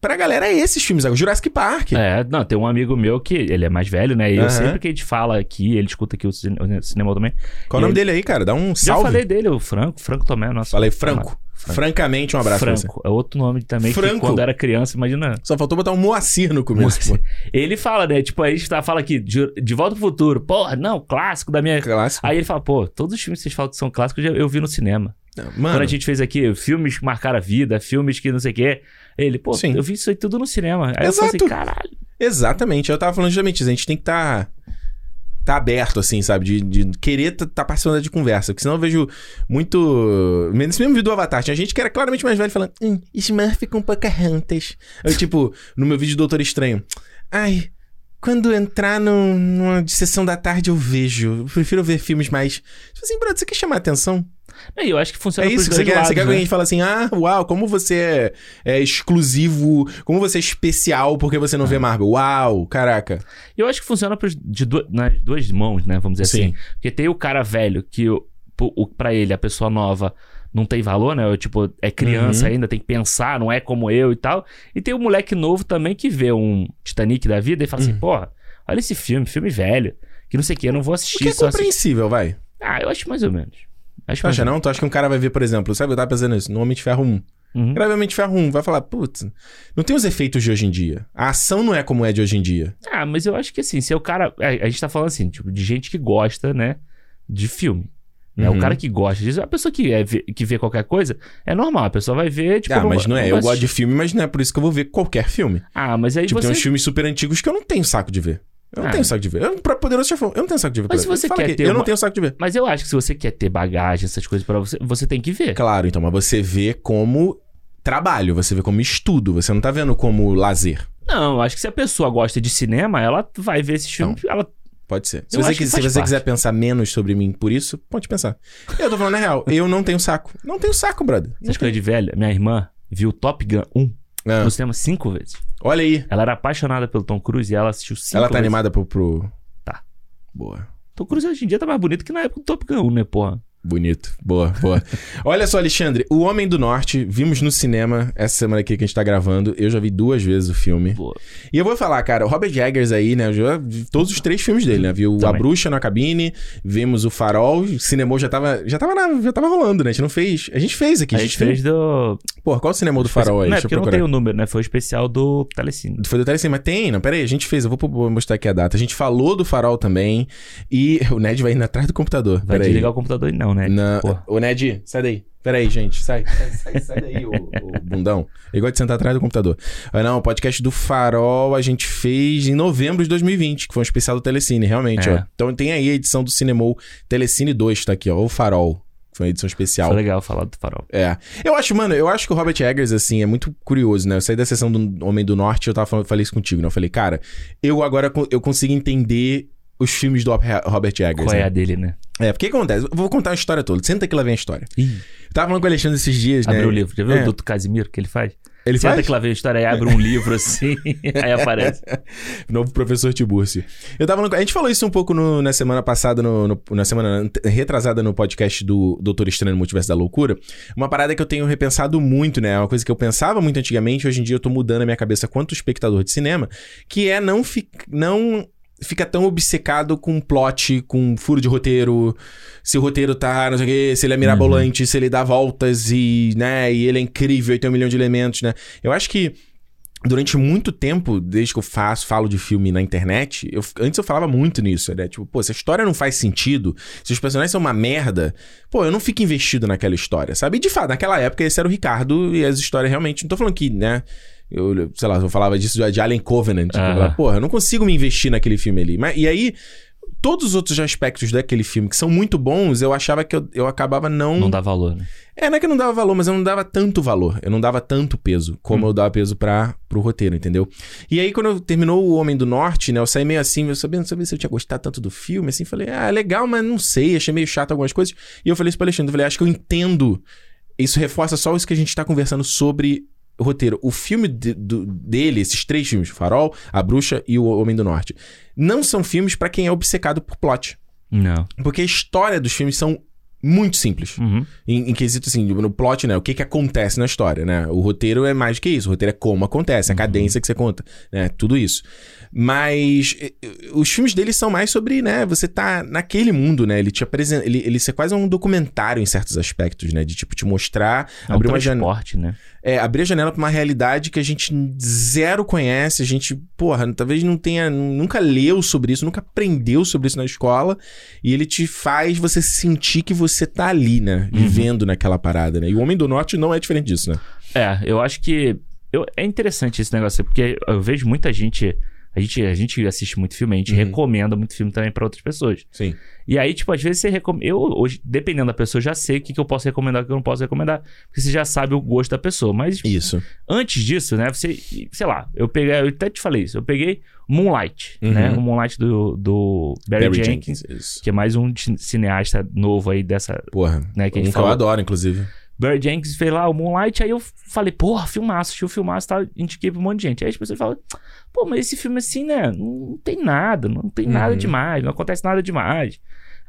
pra galera é esses filmes agora. Jurassic Park. É, não, tem um amigo meu que ele é mais velho, né? E eu Aham. sempre que a gente fala aqui, ele escuta aqui o cine- o cinema também. Qual o nome ele- dele aí, cara? Dá um Já salve. falei dele, o Franco, Franco Tomé, nosso. Falei Franco. Francamente, um abraço pra você. Franco, é outro nome também que Franco? quando era criança, imagina. Só faltou botar um Moacir no começo. pô. Ele fala, né? Tipo, a gente tá, fala aqui, de, de Volta pro Futuro. Porra, não, clássico da minha. Clássico. Aí ele fala, pô, todos os filmes que vocês falam que são clássicos eu, já- eu vi no cinema. Não, Quando Mano, a gente fez aqui, filmes que marcaram a vida, filmes que não sei o quê. Ele, pô, Sim. eu vi isso aí tudo no cinema. Aí eu Exato. falei assim, caralho. exatamente. Eu tava falando justamente isso. A gente tem que estar. Tá aberto, assim, sabe? De, de querer estar tá participando de conversa. Porque senão eu vejo muito. Nesse mesmo vídeo do Avatar, tinha gente que era claramente mais velho falando. Hum, Smurf com Pocahontas. Eu, tipo, no meu vídeo do Doutor Estranho. Ai, quando entrar no, numa sessão da tarde eu vejo. Eu prefiro ver filmes mais. Tipo assim, brother, você quer chamar atenção? E eu acho que funciona É isso que você quer. lados, você quer que né? alguém fale assim: ah, uau, como você é, é exclusivo, como você é especial porque você não vê Marvel. Uau, caraca. Eu acho que funciona pros, de nas duas mãos, né? Vamos dizer Sim. assim. Porque tem o cara velho que, o, o, pra ele, a pessoa nova não tem valor, né? Tipo, é criança Uhum. ainda, tem que pensar, não é como eu e tal. E tem o moleque novo também que vê um Titanic da vida e fala assim, Uhum. porra, olha esse filme, filme velho. Que não sei o que, eu não vou O assistir. que é assistir. compreensível, vai. Ah, eu acho mais ou menos. Acho Tu acha não? Tu acha que um cara vai ver, por exemplo, sabe, eu tava pensando nisso, no Homem de Ferro 1. Uhum. De Ferro 1, vai falar, putz, não tem os efeitos de hoje em dia. A ação não é como é de hoje em dia. Ah, mas eu acho que assim, se é o cara. A, a gente tá falando assim, tipo, de gente que gosta, né? De filme. Né? Uhum. O cara que gosta disso, a pessoa que, é, vê- que vê qualquer coisa, é normal. A pessoa vai ver, tipo. ah, mas não é. Eu vai gosto de filme, mas não é por isso que eu vou ver qualquer filme. Ah, mas aí tipo, você. tem uns filmes super antigos que eu não tenho saco de ver. Eu não Ah. tenho saco de ver. Eu, pra Poderoso Chefão, eu não tenho saco de ver. Mas se você. Fala quer aqui, ter Eu não uma- tenho saco de ver. Mas eu acho que se você quer ter bagagem, essas coisas pra você, você tem que ver. Claro, então, mas você vê como trabalho, você vê como estudo, você não tá vendo como lazer. Não, eu acho que se a pessoa gosta de cinema, ela vai ver esse filme. Ela... Pode ser. Se você, se você quiser pensar menos sobre mim por isso, pode pensar. Eu tô falando a real. Eu não tenho saco. Não tenho saco, brother. Essas coisas de velha, minha irmã viu Top Gun 1 Ah, no cinema cinco vezes. olha aí. Ela era apaixonada pelo Tom Cruise e ela assistiu cinco Ela tá vezes. animada pro, pro. Tá. Boa. Tom Cruise hoje em dia tá mais bonito que na época do Top Gun 1, né, porra? Bonito. Boa, boa. Olha só, Alexandre. O Homem do Norte, vimos no cinema essa semana aqui que a gente tá gravando. Eu já vi duas vezes o filme. Boa. E eu vou falar, cara, o Robert Eggers aí, né? Eu já vi todos os três filmes dele, né? Viu A Também. Bruxa na cabine, vimos o Farol, o Cinemô já tava, já tava, na- já tava rolando, né? A gente não fez. A gente fez aqui. A gente fez do. Porra, qual o Cinemô do Farol aí? Não, é Deixa eu porque não tem o número, né? Foi o especial do Telecine. Foi do Telecine, mas tem, não, peraí, a gente fez, eu vou, mostrar aqui a data. A gente falou do Farol também, e o Ned vai indo atrás do computador, Vai peraí. desligar o computador? Não, não, né? Na... Ô, Ned, sai daí. Pera aí, gente. Sai, sai, sai, sai daí, ô, ô bundão. Ele gosta de sentar atrás do computador. Ah, não, o podcast do Farol a gente fez em novembro de 2020, que foi um especial do Telecine, realmente, É. ó. Então tem aí a edição do Cinemol Telecine 2, tá aqui, ó. O Farol. Foi uma edição especial. Foi legal falar do farol. É. Eu acho, mano, eu acho que o Robert Eggers, assim, é muito curioso, né? Eu saí da sessão do Homem do Norte e eu tava falando, falei isso contigo, né? Eu falei, cara, eu agora eu consigo entender os filmes do Robert Eggers. Qual é né? a dele, né? É, porque o que acontece? Vou contar a história toda. Senta que lá vem a história. Ih, Eu tava falando com o Alexandre esses dias, né? abriu o livro. Já viu É. o Doutor Casimiro que ele faz? Ele Senta faz? que lá vem a história e abre um livro assim, aí aparece. Novo professor Tiburcio. Eu tava falando, a gente falou isso um pouco no- na semana passada, no- no- na semana retrasada no podcast do Doutor Estranho no Multiverso da Loucura. Uma parada que eu tenho repensado muito, né? Uma coisa que eu pensava muito antigamente, hoje em dia eu tô mudando a minha cabeça quanto espectador de cinema, que é não, fi, não fica tão obcecado com plot, com furo de roteiro, se o roteiro tá, não sei o quê, se ele é mirabolante, se ele dá voltas e, né, e ele é incrível e tem um milhão de elementos, né? Eu acho que durante muito tempo, desde que eu faço, falo de filme na internet, eu, antes eu falava muito nisso, né? Tipo, pô, se a história não faz sentido, se os personagens são uma merda, pô, eu não fico investido naquela história, sabe? E de fato, naquela época esse era o Ricardo e as histórias realmente. Não tô falando que, né? Eu, sei lá, eu falava disso de Alien Covenant. Tipo, eu Aham. falava, porra, eu não consigo me investir naquele filme ali. Mas, e aí, todos os outros aspectos daquele filme que são muito bons, eu achava que eu, eu acabava Não dá valor, né? é, não é que eu não dava valor, mas eu não dava tanto valor. Eu não dava tanto peso como Hum. eu dava peso pra, pro roteiro, entendeu? E aí, quando eu terminou O Homem do Norte, né? Eu saí meio assim, eu sabia, não sabia se eu tinha gostado tanto do filme, assim. Falei, ah, legal, mas não sei, achei meio chato algumas coisas. E eu falei isso pro Alexandre, eu falei, acho que eu entendo. Isso reforça só isso que a gente tá conversando sobre roteiro. O filme de- do- dele, esses três filmes, Farol, A Bruxa e O Homem do Norte, não são filmes pra quem é obcecado por plot. Não. Porque a história dos filmes são muito simples. Uhum. Em, em quesito, assim, no plot, né? O que que acontece na história, né? O roteiro é mais do que isso. O roteiro é como acontece, a cadência que você conta, né? Tudo isso. Mas os filmes dele são mais sobre, né? Você tá naquele mundo, né? Ele te apresenta... Ele, ele é quase um documentário em certos aspectos, né? De, tipo, te mostrar... É um abrir uma janela... né? É, abrir a janela pra uma realidade que a gente zero conhece, a gente, porra, talvez não tenha, nunca leu sobre isso, nunca aprendeu sobre isso na escola, e ele te faz você sentir que você tá ali, né? Uhum. Vivendo naquela parada, né? E o Homem do Norte não é diferente disso, né? É, eu acho que. Eu, é interessante esse negócio, porque eu vejo muita gente. A gente, a gente assiste muito filme, a gente Uhum. recomenda muito filme também pra outras pessoas. Sim. E aí, tipo, às vezes você recomenda. Eu, hoje, dependendo da pessoa, já sei o que, que eu posso recomendar e o que eu não posso recomendar. Porque você já sabe o gosto da pessoa. Mas Isso. antes disso, né, você. Sei lá, eu peguei. Eu até te falei isso. Eu peguei Moonlight, Uhum. né? O Moonlight do, do Barry, Jenkins, Isso. que é mais um ci- cineasta novo aí dessa. Porra. Né, que a um que eu adoro, inclusive. Barry Jenkins fez lá o Moonlight, aí eu falei, porra, filmaço, assisti o filmaço, tá, indiquei pra um monte de gente. Aí as pessoas falam, pô, mas esse filme assim, né, não tem nada, não tem nada Uhum. demais, não acontece nada demais.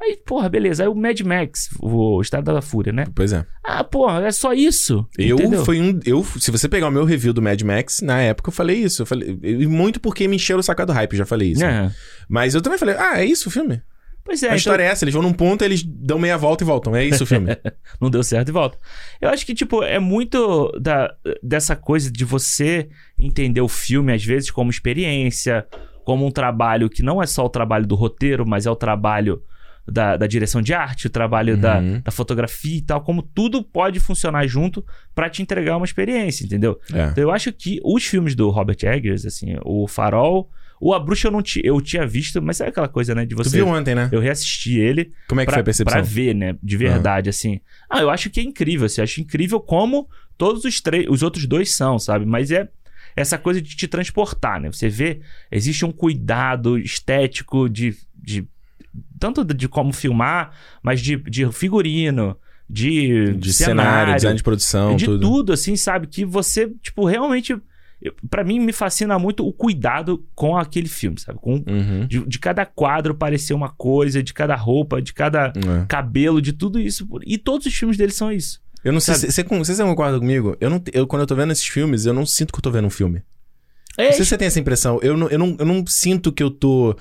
Aí, porra, beleza, aí o Mad Max, o Estado da Fúria, né? Pois é. Ah, porra, é só isso, Eu entendeu? fui um. Eu, se você pegar o meu review do Mad Max, na época eu falei isso. Eu falei, e muito porque me encheram o saco do hype, já falei isso. É. Mas eu também falei, ah, é isso o filme? Pois é, a então- história é essa, eles vão num ponto, eles dão meia volta e voltam. É isso o filme. não deu certo e volta. Eu acho que, tipo, é muito da, dessa coisa de você entender o filme, às vezes, como experiência, como um trabalho que não é só o trabalho do roteiro, mas é o trabalho da, da direção de arte, o trabalho da, Uhum. da fotografia e tal, como tudo pode funcionar junto pra te entregar uma experiência, entendeu? é. Então eu acho que os filmes do Robert Eggers, assim, o Farol, o A Bruxa eu não ti, eu tinha visto, mas sabe aquela coisa, né, de Tu você... viu ontem, né? Eu reassisti ele Como é que pra, foi a percepção? pra ver, né? De verdade, assim. Ah, eu acho que é incrível, assim. Acho incrível como todos os três, os outros dois são, sabe? Mas é essa coisa de te transportar, né? Você vê, existe um cuidado estético de. de tanto de como filmar, mas de, de figurino, de, De cenário, design de produção, de tudo. tudo, assim, sabe? Que você, tipo, realmente. Pra mim, me fascina muito o cuidado com aquele filme, sabe? Com, Uhum. de, de cada quadro parecer uma coisa, de cada roupa, de cada É. cabelo, de tudo isso. E todos os filmes dele são isso. Eu não sei Sabe? se você, você, você concorda comigo. Eu não, eu, quando eu tô vendo esses filmes, eu não sinto que eu tô vendo um filme. É, Não sei se você tem essa impressão. Eu não, eu não, eu não sinto que eu tô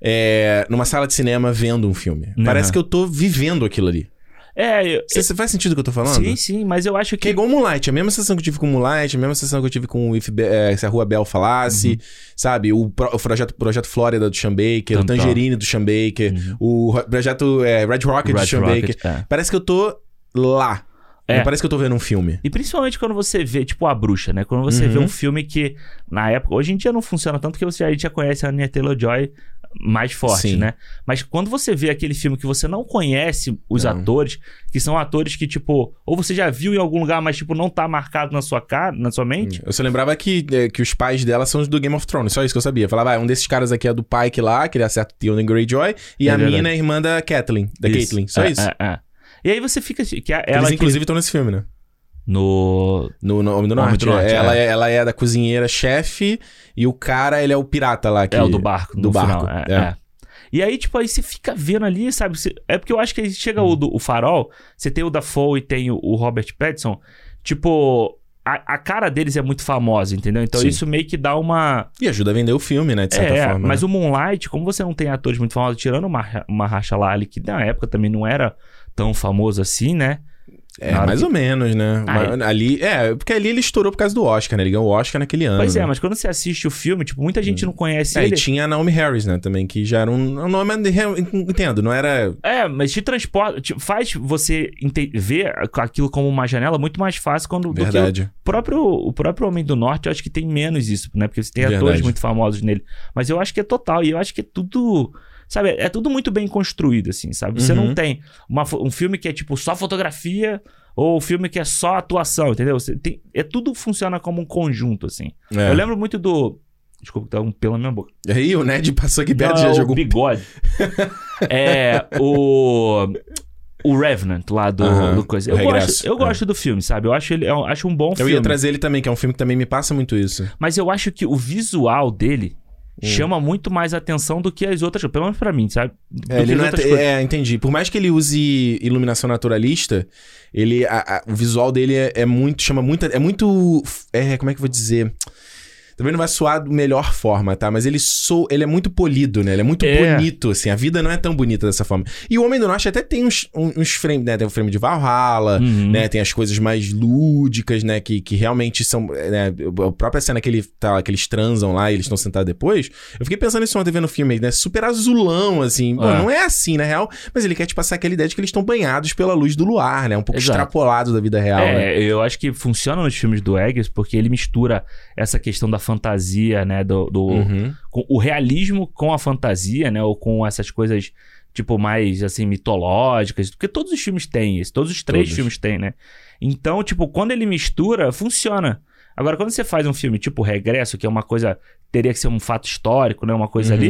é, numa sala de cinema vendo um filme. Uhum. Parece que eu tô vivendo aquilo ali. É, eu- Você, você faz sentido o que eu tô falando? sim, sim, mas eu acho Que é que. igual Moonlight, a mesma sensação que eu tive com Moonlight, a mesma sensação que eu tive com If, Be- eh, Se a Rua Bel Falasse, Uhum. sabe? O, pro- o projeto, projeto Flórida do Sean Baker, o. Tangerine do Sean Baker, o ro- projeto eh, Red Rocket do Uhum. Red Sean Rocket, Baker. é. Parece que eu tô lá. É. Não parece que eu tô vendo um filme. E principalmente quando você vê, tipo, A Bruxa, né? Quando você Uhum. vê um filme que, na época, hoje em dia não funciona tanto que você já, gente já conhece a Anya Taylor-Joy mais forte, Sim. né? Mas quando você vê aquele filme que você não conhece os Não. atores, que são atores que, tipo, ou você já viu em algum lugar, mas, tipo, não tá marcado na sua cara, na sua mente. Eu só lembrava que, eh, que os pais dela são os do Game of Thrones, só isso que eu sabia. Eu falava, ah, um desses caras aqui é do Pike lá, que ele acerta o Theon Greyjoy, e É a verdade. mina é a irmã da Kathleen, da Isso. Caitlyn, só É, isso. É, é. E aí você fica. Que Eles, ela que- inclusive, estão nesse filme, né? No. No, no Homem do Homem Norte. do Norte, é. ela, é. ela é da cozinheira-chefe e o cara, ele é o pirata lá. Que... É, o do barco. do barco, Final. É, é. é. E aí, tipo, aí você fica vendo ali, sabe? É porque eu acho que aí chega o, do, o farol, você tem o Dafoe e tem o, o Robert Pattinson. Tipo, a, a cara deles é muito famosa, entendeu? Então Sim. isso meio que dá uma. E ajuda a vender o filme, né? De certa É, forma. mas né? o Moonlight, como você não tem atores muito famosos, tirando uma, uma racha lá ali, que na época também não era tão famoso assim, né? É, mais que- ou menos, né? Ah, Ali, é, porque ali ele estourou por causa do Oscar, né? Ele ganhou o Oscar naquele ano. Pois é, mas quando você assiste o filme, tipo, muita gente não conhece É, e ele. tinha a Naomi Harris, né? Também, que já era um, um nome... Entendo, não era... É, mas te transporta, te faz você ver aquilo como uma janela muito mais fácil quando do que o Verdade. próprio, o próprio Homem do Norte, eu acho que tem menos isso, né? Porque você tem Verdade. atores muito famosos nele. Mas eu acho que é total, e eu acho que é tudo. Sabe, é tudo muito bem construído, assim, sabe? Você Uhum. não tem uma um filme que é tipo só fotografia ou um filme que é só atuação, entendeu? Você tem, é tudo funciona como um conjunto, assim. É. Eu lembro muito do. Desculpa, tá um pelo na minha boca. E aí o Ned passou aqui perto e já o jogou... bigode. é o o Revenant lá do, Aham, do coisa. Eu gosto, eu é. gosto do filme, sabe? Eu acho ele eu acho um bom Eu filme. ia trazer ele também, que é um filme que também me passa muito isso. Mas eu acho que o visual dele Hum. chama muito mais atenção do que as outras, pelo menos pra mim, sabe? É, ele não é, é, entendi. Por mais que ele use iluminação naturalista, ele, a- a- o visual dele é, é muito, chama muita, é muito, é, como é que eu vou dizer? Também não vai soar da melhor forma, tá? Mas ele sou, ele é muito polido, né? Ele é muito É. bonito, assim. A vida não é tão bonita dessa forma. E o Homem do Norte até tem uns, uns, frames, né? Tem o frame de Valhalla, Uhum. né? Tem as coisas mais lúdicas, né? Que, que realmente são, né? A própria cena que, ele tá, que eles transam lá e eles estão sentados depois. Eu fiquei pensando nisso ontem vendo o filme, né? Super azulão, assim. Pô, É. não é assim, na real. Mas ele quer te passar aquela ideia de que eles estão banhados pela luz do luar, né? Um pouco Exato. extrapolado da vida real, né? É, eu acho que funciona nos filmes do Eggers porque ele mistura essa questão da fantasia, né? Do, do- Uhum. com o realismo com a fantasia, né? Ou com essas coisas, tipo, mais, assim, mitológicas. Porque todos os filmes têm isso. Todos os três Todos. filmes têm, né? Então, tipo, quando ele mistura, funciona. Agora, quando você faz um filme tipo Regresso, que é uma coisa... Teria que ser um fato histórico, né? Uma coisa Uhum. ali...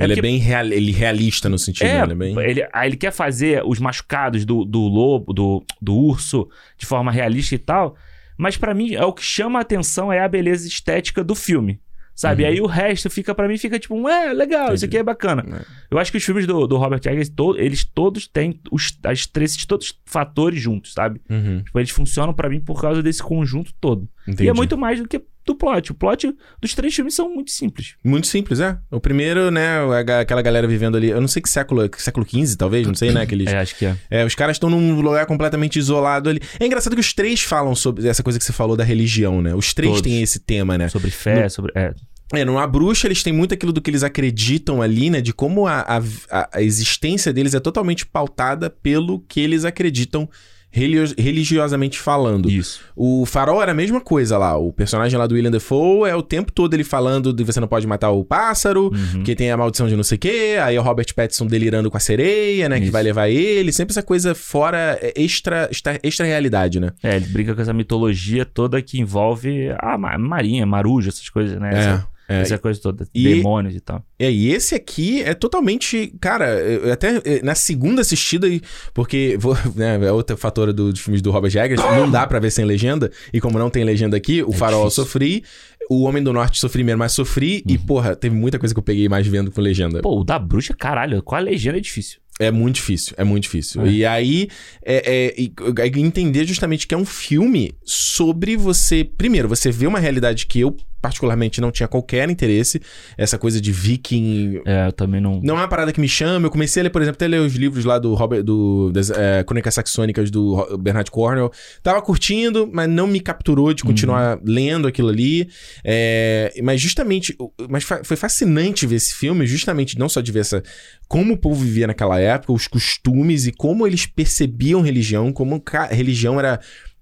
Ele porque- é bem real, ele realista no sentido, É, né? Ele é bem... ele, aí ele quer fazer os machucados do, do lobo, do, do urso, de forma realista e tal. Mas pra mim, é o que chama a atenção é a beleza estética do filme. Sabe? Uhum. Aí o resto fica pra mim, fica tipo, um, é, legal, isso Entendi. aqui é bacana. É. Eu acho que os filmes do, do Robert Eggers, to- eles todos têm os, as três, todos fatores juntos, sabe? Uhum. Tipo, eles funcionam pra mim por causa desse conjunto todo. Entendi. E é muito mais do que do plot. O plot dos três filmes são muito simples. Muito simples, é. O primeiro, né, a aquela galera vivendo ali, eu não sei que século, que século XV, talvez, não sei, né, aqueles... É, acho que é. É, os caras estão num lugar completamente isolado ali. É engraçado que os três falam sobre essa coisa que você falou da religião, né? Os três Todos. têm esse tema, né? Sobre fé, sobre. É, É, numa bruxa eles têm muito aquilo do que eles acreditam ali, né? De como a, a, a- a existência deles é totalmente pautada pelo que eles acreditam religiosamente falando. isso. O Farol era a mesma coisa lá. O personagem lá do William Defoe é o tempo todo ele falando de você não pode matar o pássaro, Uhum. porque tem a maldição de não sei o quê. Aí o Robert Pattinson delirando com a sereia, né? Que Isso. vai levar ele. Sempre essa coisa fora, é, extra, extra, extra realidade, né? É, ele brinca com essa mitologia toda que envolve a ma- marinha, maruja, essas coisas, né? Essa, é. essa coisa toda, E- demônios e tal. É, e esse aqui é totalmente. Cara, eu até eh, na segunda assistida, porque vou, né, é outro fator do- dos filmes do Robert Eggers, não dá pra ver sem legenda, e como não tem legenda aqui, o Farol eu difícil. sofri, o Homem do Norte sofri mesmo, mas sofri, e porra, teve muita coisa que eu peguei mais vendo com legenda. Pô, o da bruxa, caralho, com a legenda é difícil. É muito difícil, é muito difícil. É. E aí, é, é, é entender justamente que é um filme sobre você. Primeiro, você vê uma realidade que eu particularmente não tinha qualquer interesse. Essa coisa de viking. É, eu também não. Não é uma parada que me chama. Eu comecei a ler, por exemplo, até ler os livros lá do Robert, do, das é, Crônicas Saxônicas do Bernard Cornwell. Tava curtindo, mas não me capturou de continuar lendo aquilo ali. É, mas justamente. Mas foi fascinante ver esse filme, justamente não só de ver essa. Como o povo vivia naquela época, os costumes e como eles percebiam religião, como religião era.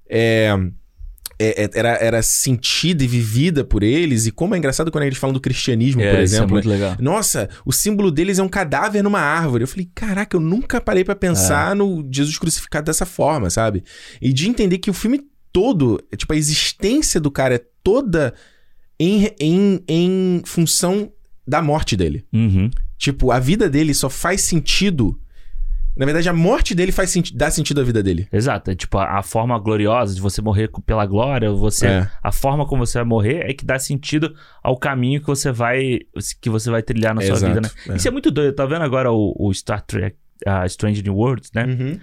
é, é, é, era, era sentida e vivida por eles, e como é engraçado quando eles falam do cristianismo, É, por é exemplo. muito legal. Nossa, o símbolo deles é um cadáver numa árvore. Eu falei, caraca, eu nunca parei pra pensar no Jesus crucificado dessa forma, sabe? E de entender que o filme todo, é, tipo, a existência do cara é toda em, em, em função da morte dele. Uhum. Tipo, a vida dele só faz sentido. Na verdade, a morte dele faz senti dá sentido à vida dele. Exato. É tipo, a, a forma gloriosa de você morrer pela glória, você. É. A forma como você vai morrer é que dá sentido ao caminho que você vai. que você vai trilhar na sua Exato, vida, né? é. Isso é muito doido. Tá vendo agora o, o Star Trek. a Strange New Worlds, né? Uhum.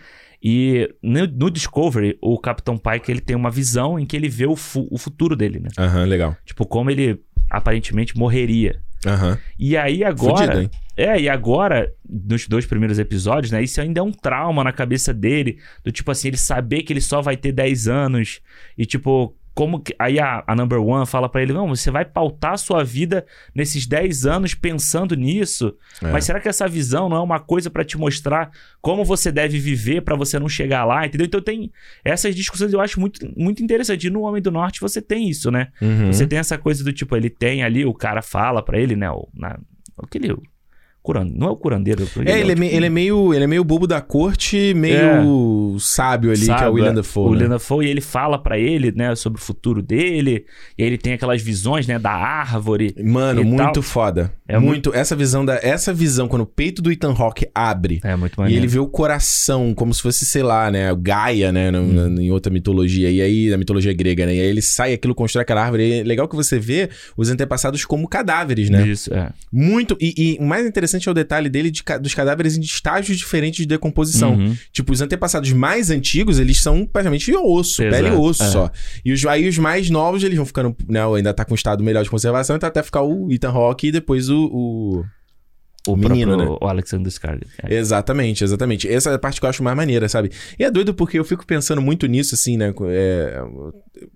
E no, no Discovery, o Capitão Pike ele tem uma visão em que ele vê o, fu- o futuro dele, né? Aham, legal. Tipo, como ele aparentemente morreria. Aham. E aí agora. Fudido, hein? É, e agora, nos dois primeiros episódios, né? Isso ainda é um trauma na cabeça dele. Do tipo assim, ele saber que ele só vai ter 10 anos. E tipo, como que. Aí a, a number one fala pra ele: Não, você vai pautar a sua vida nesses 10 anos pensando nisso. É. Mas será que essa visão não é uma coisa pra te mostrar como você deve viver pra você não chegar lá, entendeu? Então tem essas discussões eu acho muito, muito interessante. E no Homem do Norte você tem isso, né? Uhum. Você tem essa coisa do tipo, ele tem ali, o cara fala pra ele, né? O, na, aquele. Curan, não é o curandeiro. É, ele é, o me- tipo- ele é meio, ele é meio bobo da corte, meio sábio ali, que é o William Dafoe. O né? William Dafoe, e ele fala pra ele, né, sobre o futuro dele. E aí ele tem aquelas visões, né, da árvore. Mano, e muito tal. foda. É muito. Essa visão da, essa visão quando o peito do Ethan Hawke abre É muito e maneiro. ele vê o coração como se fosse, sei lá, né, o Gaia, né, no- Hum. na- em outra mitologia. E aí na mitologia grega, né? E aí ele sai, aquilo constrói aquela árvore. E é legal que você vê os antepassados como cadáveres, né? Isso, é. Muito. E, e o mais interessante é o detalhe dele de ca- dos cadáveres em estágios diferentes de decomposição. Uhum. Tipo, os antepassados mais antigos, eles são praticamente osso, Exato, pele e osso é. só. E os, aí os mais novos, eles vão ficando, né, ainda tá com um estado melhor de conservação, então até ficar o Ethan Hawke e depois o... o... O menino, né? O Alexander Skarsgård. É. Exatamente, exatamente. Essa é a parte que eu acho mais maneira, sabe? E é doido porque eu fico pensando muito nisso, assim, né? É,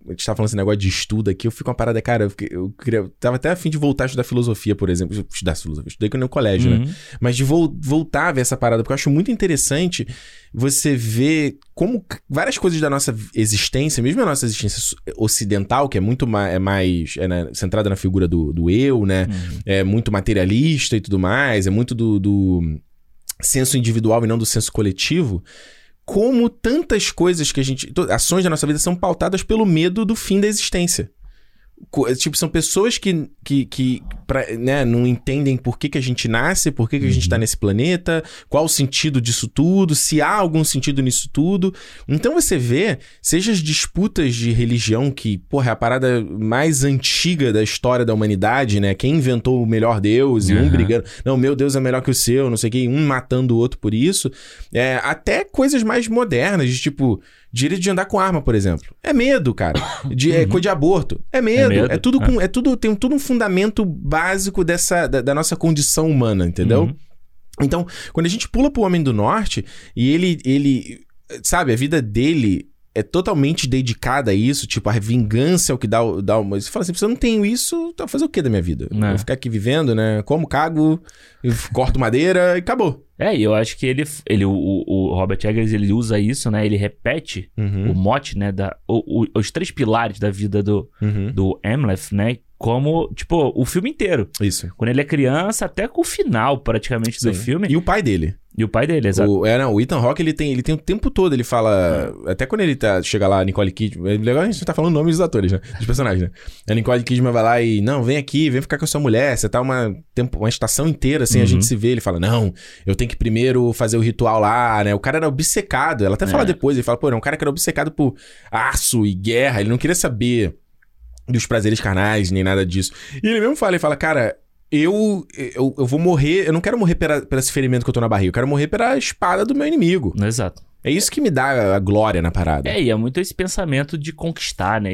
a gente tá falando esse negócio de estudo aqui, eu fico uma parada, cara, eu, fiquei- eu queria, eu tava até afim de voltar a estudar filosofia, por exemplo. Estudar filosofia, estudei no colégio, né? Uhum. Mas de vol- voltar a ver essa parada, porque eu acho muito interessante você ver como várias coisas da nossa existência, mesmo a nossa existência ocidental, que é muito ma- é mais é, né, centrada na figura do, do eu, né? Uhum. É muito materialista e tudo mais, é muito do, do senso individual e não do senso coletivo. Como tantas coisas que a gente. Ações da nossa vida são pautadas pelo medo do fim da existência. Tipo, são pessoas que, que, que pra, né, não entendem por que, que a gente nasce, por que, que a gente tá nesse planeta, qual o sentido disso tudo, se há algum sentido nisso tudo. Então você vê, seja as disputas de religião, que, porra, é a parada mais antiga da história da humanidade, né? Quem inventou o melhor Deus e um Aham. brigando. Não, meu Deus é melhor que o seu, não sei o que, um matando o outro por isso. É, até coisas mais modernas, de tipo, direito de andar com arma, por exemplo. É medo, cara. De, é, coisa de aborto. É medo. É, medo, tudo é. com. É tudo, tem tudo um fundamento básico dessa, da, da nossa condição humana, entendeu? Uhum. Então, quando a gente pula pro Homem do Norte e ele, ele, sabe, a vida dele é totalmente dedicada a isso, tipo, a vingança é o que dá, dá uma... Você fala assim, se eu não tenho isso, então vou fazer o que da minha vida? É. Vou ficar aqui vivendo, né? Como, cago, corto madeira e acabou. É, e eu acho que ele, ele o, o- Robert Eggers, ele usa isso, né? Ele repete Uhum, o mote, né? Da, o- o- os três pilares da vida do, uhum. do Amleth, né? Como, tipo, o filme inteiro. Isso. Quando ele é criança, até com o final, praticamente, do Sim. filme. E o pai dele. E o pai dele, exato. O, é, não, o Ethan Hawke, ele tem, ele tem o tempo todo, ele fala... Até quando ele tá, chega lá, a Nicole Kidman... É legal a gente tá falando nomes dos atores, né? Dos personagens, né? A Nicole Kidman vai lá e... Não, vem aqui, vem ficar com a sua mulher. Você tá uma, tempo, uma estação inteira, assim, a Uhum. gente se vê. Ele fala, não, eu tenho que primeiro fazer o ritual lá, né? O cara era obcecado. Ela até fala É. depois, ele fala, pô, era um cara que era obcecado por aço e guerra. Ele não queria saber dos prazeres carnais, nem nada disso. E ele mesmo fala, ele fala, cara... Eu, eu, eu vou morrer, eu não quero morrer pela, esse ferimento que eu tô na barriga, eu quero morrer pela espada do meu inimigo. Exato. É isso que me dá a glória na parada. É, e é muito esse pensamento de conquistar, né?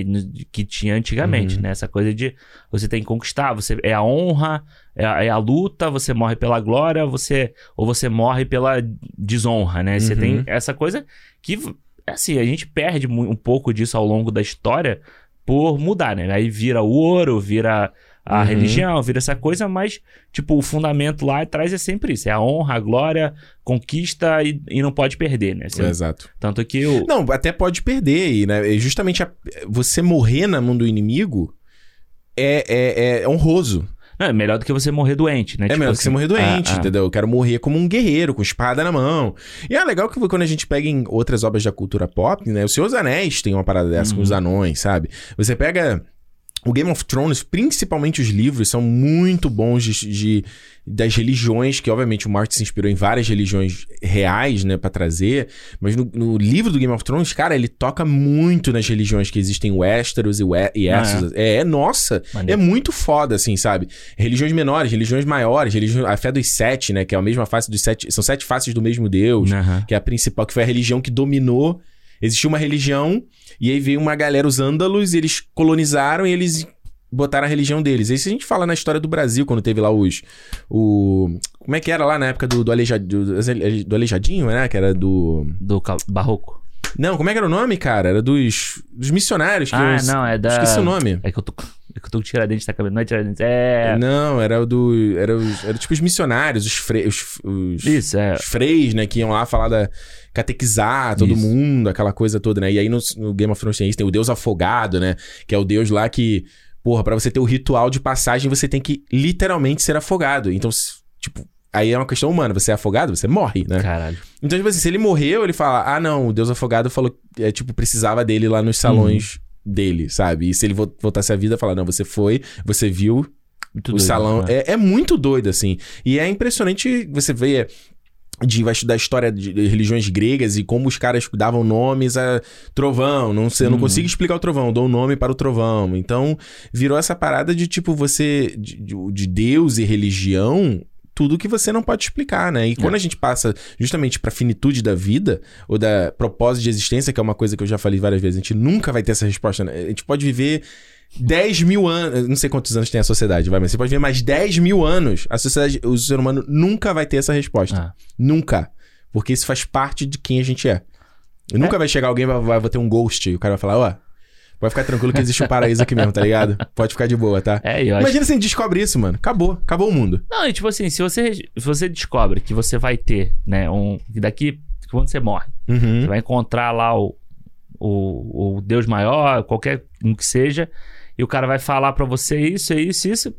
Que tinha antigamente, Uhum. né? Essa coisa de você tem que conquistar, você é a honra, é a, é a luta, você morre pela glória, você ou você morre pela desonra, né? Você Uhum. tem essa coisa que, assim, a gente perde um pouco disso ao longo da história por mudar, né? Aí vira o ouro, vira a Uhum. religião, vira essa coisa, mas, tipo, o fundamento lá atrás é sempre isso: é a honra, a glória, conquista e, e não pode perder, né? Você- Exato. Tanto que o. Não, até pode perder aí, né? É Justamente a- você morrer na mão do inimigo é, é, é honroso. É melhor do que você morrer doente, né? É Tipo melhor que assim, você morrer doente, ah, ah. entendeu? Eu quero morrer como um guerreiro, com espada na mão. E é legal que quando a gente pega em outras obras da cultura pop, né? O Senhor dos Anéis tem uma parada dessa com Uhum. os anões, sabe? Você pega. O Game of Thrones, principalmente os livros, são muito bons de, de- das religiões, que obviamente o Martin se inspirou em várias religiões reais, né, pra trazer. Mas no, no livro do Game of Thrones, cara, ele toca muito nas religiões que existem em Westeros e, We e Ah, Essos. é, é, nossa, Maneiro. é muito foda, assim, sabe? Religiões menores, religiões maiores, religião, a fé dos sete, né? Que é a mesma face dos sete. São sete faces do mesmo Deus, Aham. que é a principal, que foi a religião que dominou. Existiu uma religião, e aí veio uma galera, os ândalos, e eles colonizaram e eles botaram a religião deles. Isso a gente fala na história do Brasil, quando teve lá os. O. Como é que era lá na época do, do, Aleija- do, do Aleijadinho, né? Que era do. Do barroco. Não, como é que era o nome, cara? Era dos. Dos missionários que Ah, os- não, é da. Esqueci o nome. É que eu tô. É que eu tô com tiradentes na cabeça. Não é tiradentes, é. Não, era o do. Era, os, era tipo os missionários, os, fre, os, os, Isso, é. os freis, né? Que iam lá falar da. Catequizar todo Isso. mundo, aquela coisa toda, né? E aí no, no Game of Thrones tem tem o Deus afogado, né? Que é o Deus lá que. Porra, pra você ter o ritual de passagem, você tem que literalmente ser afogado. Então, tipo. Aí é uma questão humana. Você é afogado, você morre, né? Caralho. Então, tipo assim, se ele morreu, ele fala: Ah, não, o Deus afogado falou. É, tipo, precisava dele lá nos salões dele, sabe? E se ele vo- voltasse à vida, fala: Não, você foi, você viu, Muito o doido, salão né? é, é muito doido, assim. E é impressionante você ver de, vai estudar a história de de religiões gregas e como os caras davam nomes a trovão. Não sei, eu não Uhum. consigo explicar o trovão, dou um nome para o trovão. Então, virou essa parada de tipo, você. de, de- de Deus e religião. Tudo que você não pode explicar, né? E quando a gente passa justamente pra finitude da vida, ou da propósito de existência, que é uma coisa que eu já falei várias vezes, a gente nunca vai ter essa resposta. né? A gente pode viver 10 mil anos. Não sei quantos anos tem a sociedade, vai, mas você pode ver mais 10 mil anos. A sociedade, o ser humano nunca vai ter essa resposta. Ah. Nunca. Porque isso faz parte de quem a gente é. E nunca vai chegar alguém vai, vai, vai ter um ghost. E o cara vai falar, ó. Pode ficar tranquilo que existe um paraíso aqui mesmo, tá ligado? Pode ficar de boa, tá? É, eu acho. Imagina se a gente descobre isso, mano. Acabou. Acabou o mundo. Não, e tipo assim, se você, se você descobre que você vai ter, né, um. daqui, quando você morre, você Uhum. vai encontrar lá o, o, o Deus maior, qualquer um que seja, e o cara vai falar pra você isso, é isso, isso.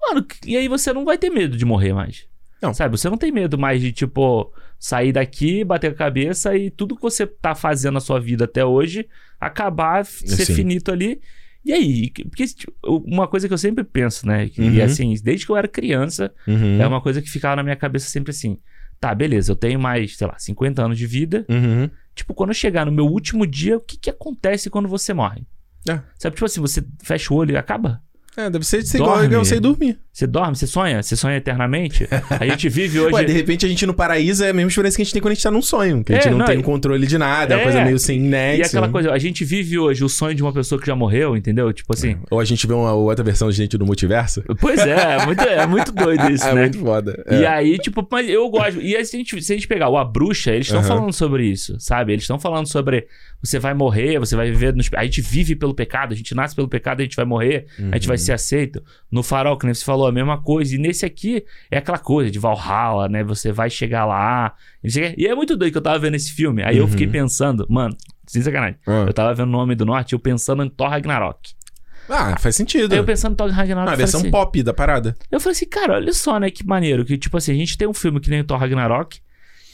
Mano, e aí você não vai ter medo de morrer mais. Não. Sabe? Você não tem medo mais de, tipo, sair daqui, bater a cabeça e tudo que você tá fazendo na sua vida até hoje acabar, ser finito ali. E aí? Porque tipo, uma coisa que eu sempre penso, né? E Uhum. assim, desde que eu era criança, Uhum. é uma coisa que ficava na minha cabeça sempre assim. Tá, beleza, eu tenho mais, sei lá, 50 anos de vida. Uhum. Tipo, quando eu chegar no meu último dia, o que que acontece quando você morre? É. Sabe, tipo assim, você fecha o olho e acaba? É, deve ser, ser igual Dorme. eu sei dormir. Você dorme, você sonha, você sonha eternamente. A gente vive hoje. Ué, de repente a gente no paraíso é a mesma experiência que a gente tem quando a gente tá num sonho. Que a gente É, não, não, tem e- controle de nada, é uma É. coisa meio sem net. E aquela coisa, a gente vive hoje o sonho de uma pessoa que já morreu, entendeu? Tipo assim. Ou a gente vê uma outra versão de gente do multiverso. Pois é, é muito, é muito doido isso, é né? muito foda. E É. aí, tipo, mas eu gosto. E aí, se a gente, se a gente pegar o A Bruxa, eles estão Aham. falando sobre isso, sabe? Eles estão falando sobre você vai morrer, você vai viver. Nos... A gente vive pelo pecado, a gente nasce pelo pecado, a gente vai morrer, a gente vai Uhum. ser aceito. No farol, que nem você falou, a mesma coisa. E nesse aqui é aquela coisa de Valhalla, né? Você vai chegar lá. E é muito doido que eu tava vendo esse filme. Aí eu Uhum. fiquei pensando, mano, sem sacanagem. Ah. Eu tava vendo o nome do norte, eu pensando em Thor Ragnarok. Ah, faz sentido. Aí eu pensando em Thor Ragnarok. Ah, a eu versão assim, pop da parada. eu falei assim, cara, olha só, né, que maneiro. Que, tipo assim, a gente tem um filme que nem o Thor Ragnarok,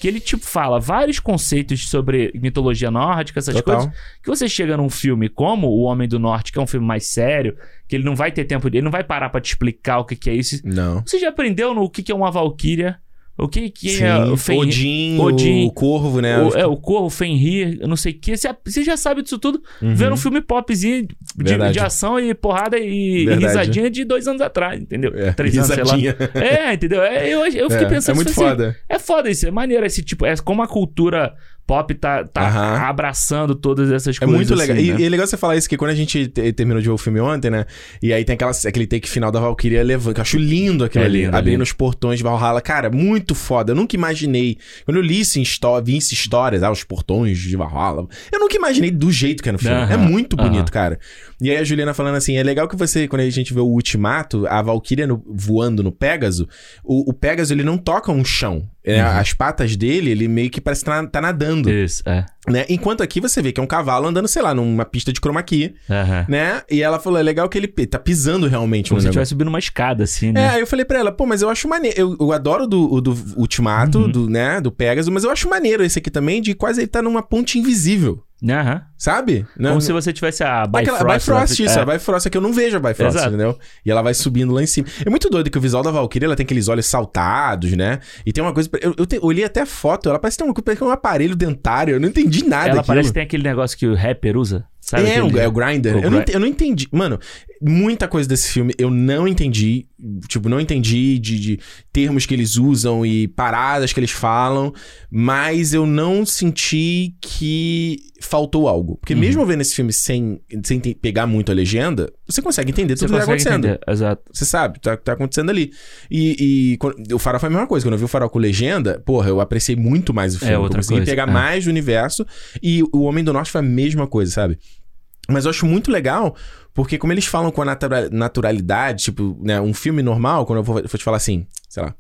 que ele, tipo, fala vários conceitos sobre mitologia nórdica, essas Total. coisas. Que você chega num filme como O Homem do Norte, que é um filme mais sério, que ele não vai ter tempo, ele não vai parar pra te explicar o que, que é isso. Não. Você já aprendeu no que, que é uma valquíria? O que, que Sim, é o Fenrir? Odin, Odin, o Corvo, né? O, é, o Corvo, Fenrir, não sei o que. Você, já sabe disso tudo Uhum. vendo um filme popzinho de, de ação e porrada e, e risadinha de dois anos atrás, entendeu? É, Três anos, sei risadinha. lá. É, entendeu? É, eu, eu fiquei É, pensando é muito assim, foda. É foda isso, é maneiro esse tipo. É como a cultura pop tá, tá Aham. abraçando todas essas É coisas. muito legal. assim, E, né? e é legal você falar isso, que quando a gente te- terminou de ver o filme ontem, né? E aí tem aquela, aquele take final da Valkyria levando, que eu acho lindo aquilo É ali. lindo, é abrindo lindo. os portões de Valhalla. Cara, muito foda. Eu nunca imaginei. Quando eu li histó- vi histórias, ah, os portões de Valhalla. Eu nunca imaginei do jeito que é no filme. Aham, É muito bonito, aham. cara. E aí a Juliana falando assim: é legal que você, quando a gente vê o Ultimato, a Valkyria no- voando no Pégaso, o, o Pégaso ele não toca um chão. É, Uhum. As patas dele, ele meio que parece que tá, tá nadando. Isso, é. Né? Enquanto aqui você vê que é um cavalo andando, sei lá, numa pista de chroma key, Aham. né? E ela falou, é legal que ele tá pisando realmente Como se estivesse subindo uma escada, assim, É, né? aí eu falei pra ela, pô, mas eu acho maneiro. Eu, eu adoro do, o do Ultimato, Uhum. do, né, do Pegasus, mas eu acho maneiro esse aqui também, de quase ele tá numa ponte invisível, Sabe? Não- Como se você tivesse a Bifrost. Aquela, a Bifrost, isso, é. a Bifrost é que eu não vejo a Bifrost, Exato. entendeu? E ela vai subindo lá em cima. É muito doido que o visual da Valkyrie, ela tem aqueles olhos saltados, né? E tem uma coisa, eu, eu te- olhei até a foto, ela parece ter uma, parece que é um aparelho dentário, eu não entendi nada Ela daquilo. parece que tem aquele negócio que o rapper usa. Sabe é, aquele... o, é o Grindr. o eu, não, eu não entendi. Mano, muita coisa desse filme eu não entendi. Tipo, não entendi de, de termos que eles usam e paradas que eles falam. Mas eu não senti que faltou algo. Porque Uhum. mesmo vendo esse filme sem, sem pegar muito a legenda, você consegue entender Você tudo que tá consegue acontecendo. entender. Exato. Você sabe, tá, tá acontecendo ali. E, e o Farol foi a mesma coisa. Quando eu vi o Farol com legenda, porra, eu apreciei muito mais o filme. É outra eu consegui coisa, pegar é. mais do universo. E o Homem do Norte foi a mesma coisa, sabe? Mas eu acho muito legal, porque como eles falam com a natura- naturalidade, tipo, né, um filme normal, quando eu vou, vou te falar assim, sei lá.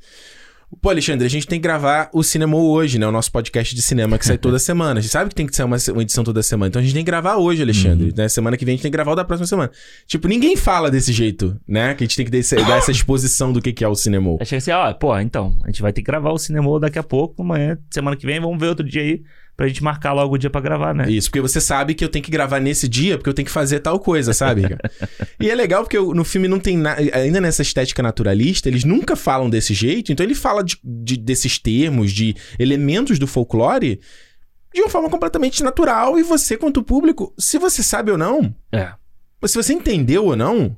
Pô, Alexandre, a gente tem que gravar o Cinema hoje, né? O nosso podcast de cinema que sai toda semana. A gente sabe que tem que ser uma, uma edição toda semana. Então a gente tem que gravar hoje, Alexandre. Né? Semana que vem a gente tem que gravar o da próxima semana. Tipo, ninguém fala desse jeito, né? Que a gente tem que desse- dar essa exposição do que que é o cinema. Achei assim, ó, pô, então, a gente vai ter que gravar o cinema daqui a pouco, amanhã, semana que vem, vamos ver outro dia aí, pra gente marcar logo o dia pra gravar, né? Isso, porque você sabe que eu tenho que gravar nesse dia, porque eu tenho que fazer tal coisa, sabe? e é legal porque eu- no filme não tem nada. Ainda nessa estética naturalista, eles nunca falam desse jeito, então ele fala de, de- desses termos, de elementos do folclore. De uma forma completamente natural, e você, quanto público, se você sabe ou não, É. se você entendeu ou não,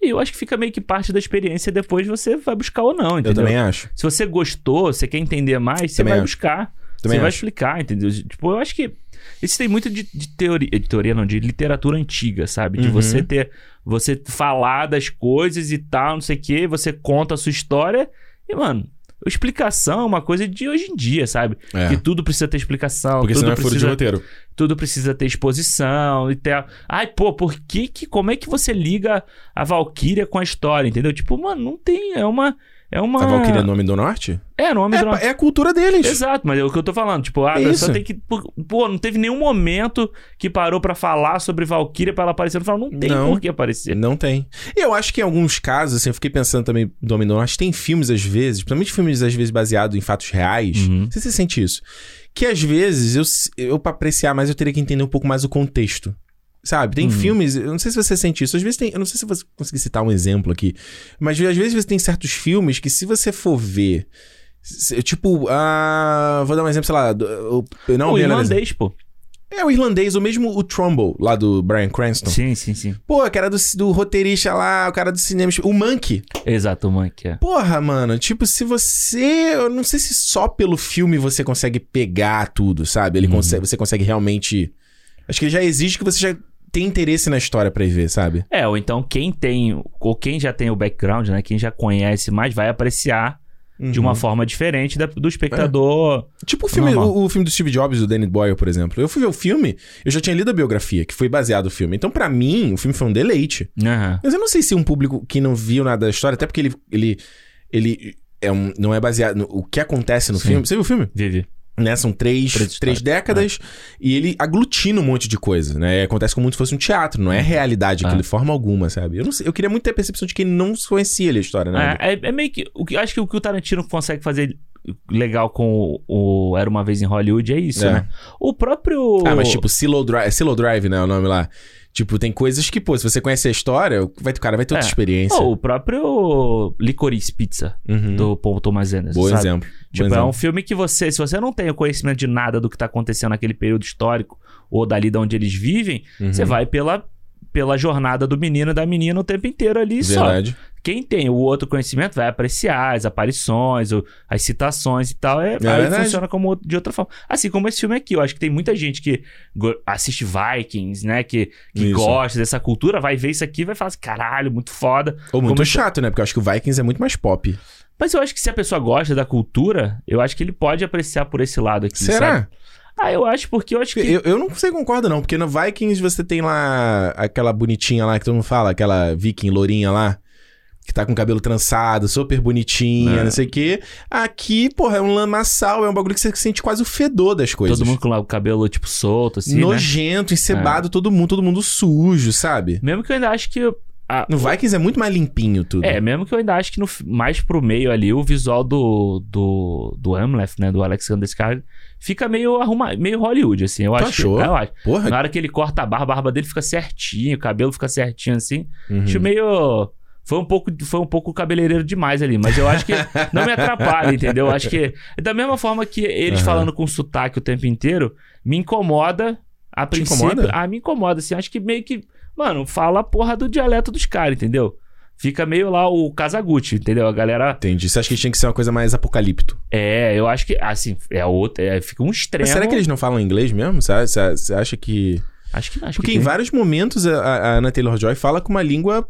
E eu acho que fica meio que parte da experiência, depois você vai buscar ou não, entendeu? eu também acho. Se você gostou, você quer entender mais, você Também vai acho. buscar. Também você vai acho. explicar, entendeu? Tipo, eu acho que isso tem muito de, de teoria, de teoria não, de literatura antiga, sabe? De Uhum. você ter, você falar das coisas e tal, não sei o quê, você conta a sua história e, mano, explicação é uma coisa de hoje em dia, sabe? É. Que tudo precisa ter explicação, Porque tudo senão é furo de precisa, roteiro. tudo precisa ter exposição e ter... Ai, pô, por que que, como é que você liga a Valkyria com a história, entendeu? Tipo, mano, não tem, é uma... É uma... A Valkyria é nome do norte? É, nome É, do... pa- é a cultura deles. Exato, mas é o que eu tô falando. Tipo, a É pessoa isso. tem que. Pô, não teve nenhum momento que parou pra falar sobre Valkyria pra ela aparecer no final. Não tem Não. por que aparecer. Não tem. E eu acho que em alguns casos, assim, eu fiquei pensando também do Homem do Norte, tem filmes às vezes, principalmente filmes às vezes baseados em fatos reais. Uhum. Sei se você sente isso. Que às vezes, eu, eu pra apreciar mais, eu teria que entender um pouco mais o contexto. Sabe? Tem Uhum. filmes, eu não sei se você sente isso. Às vezes tem, eu não sei se você conseguir citar um exemplo aqui, mas às vezes você tem certos filmes que se você for ver. Tipo, ah, vou dar um exemplo, sei lá. o- não, o irlandês, pô. É o irlandês, ou mesmo o Trumbull, lá do Brian Cranston. Sim, sim, sim. Pô, que era do, do roteirista lá, o cara do cinema. O Monkey. Exato, o Monkey. É. Porra, mano, tipo, se você. Eu não sei se só pelo filme você consegue pegar tudo, sabe? Ele Uhum. consegue, você consegue realmente. Acho que já exige que você já tenha interesse na história pra ir ver, sabe? É, ou então quem tem, ou quem já tem o background, né? Quem já conhece mais, vai apreciar de uma Uhum. forma diferente da- do espectador. Tipo o filme, o, o filme do Steve Jobs, do Danny Boyle, por exemplo. Eu fui ver o filme, eu já tinha lido a biografia, que foi baseado no filme. Então, pra mim, o filme foi um deleite. Aham. Mas eu não sei se um público que não viu nada da história, até porque ele. ele, ele é um, não é baseado no o que acontece no Sim. filme. Você viu o filme? Vive. Né? São três, Três três, décadas e ele aglutina um monte de coisa, né? Acontece como se fosse um teatro, não é realidade aquilo Ah. de forma alguma, sabe? Eu, sei, eu queria muito ter a percepção de quem não conhecia a história, né? É, é- é meio que. O que acho que o que o Tarantino consegue fazer legal com o, o Era uma vez em Hollywood é isso, É. né? O próprio. Ah, mas tipo, Silo Drive, Silo Drive, né? O nome lá. Tipo, tem coisas que, pô, se você conhece a história, vai, o cara vai ter outra É. experiência. Pô, o próprio Licorice Pizza Uhum. do Paul Thomas Anderson. Bom sabe? exemplo. Tipo, Bom é um exemplo. filme que você, se você não tem o conhecimento de nada do que tá acontecendo naquele período histórico ou dali de onde eles vivem, Uhum. você vai pela pela jornada do menino e da menina o tempo inteiro ali só. Quem tem o outro conhecimento vai apreciar as aparições, as citações e tal. É, aí verdade. funciona como de outra forma. Assim como esse filme aqui. Eu acho que tem muita gente que assiste Vikings, né? Que, que Isso. gosta dessa cultura, vai ver isso aqui e vai falar assim: caralho, muito foda. Ou muito Como- chato, né? Porque eu acho que o Vikings é muito mais pop. Mas eu acho que se a pessoa gosta da cultura, eu acho que ele pode apreciar por esse lado aqui. Será? sabe? Ah, eu acho, porque eu acho que. Eu, eu não sei concordo, não, porque no Vikings você tem lá aquela bonitinha lá que todo mundo fala, aquela viking lourinha lá, que tá com o cabelo trançado, super bonitinha, É. não sei o quê. Aqui, porra, é um lamaçal, é um bagulho que você sente quase o fedor das coisas. Todo mundo com o cabelo, tipo, solto, assim. né? Nojento, encebado, todo mundo, todo mundo sujo, sabe? Mesmo que eu ainda acho que. a- No Vikings é muito mais limpinho tudo. É, mesmo que eu ainda acho que no, mais pro meio ali, o visual do, do, do Amleth, né? Do Alexander Skarsgård, fica meio arrumado, meio Hollywood, assim. Eu Tu acho achou? Que, é, eu acho. Porra. Na hora que ele corta a barba, a barba dele fica certinho, o cabelo fica certinho, assim. Uhum. Acho meio... Foi um, pouco, foi um pouco cabeleireiro demais ali, mas eu acho que não me atrapalha, entendeu? Eu acho que. Da mesma forma que eles Aham. falando com sotaque o tempo inteiro, me incomoda. A Te princípio. incomoda? Ah, me incomoda, assim. Acho que meio que. Mano, fala a porra do dialeto dos caras, entendeu? Fica meio lá o Casagutti, entendeu? A galera. Entendi. Você acha que tinha que ser uma coisa mais apocalipto? É, eu acho que. Assim, é outro. É, fica um extremo. Mas será que eles não falam inglês mesmo? Você acha que. Acho que acho Porque que em vários momentos a, a Anna Taylor-Joy fala com uma língua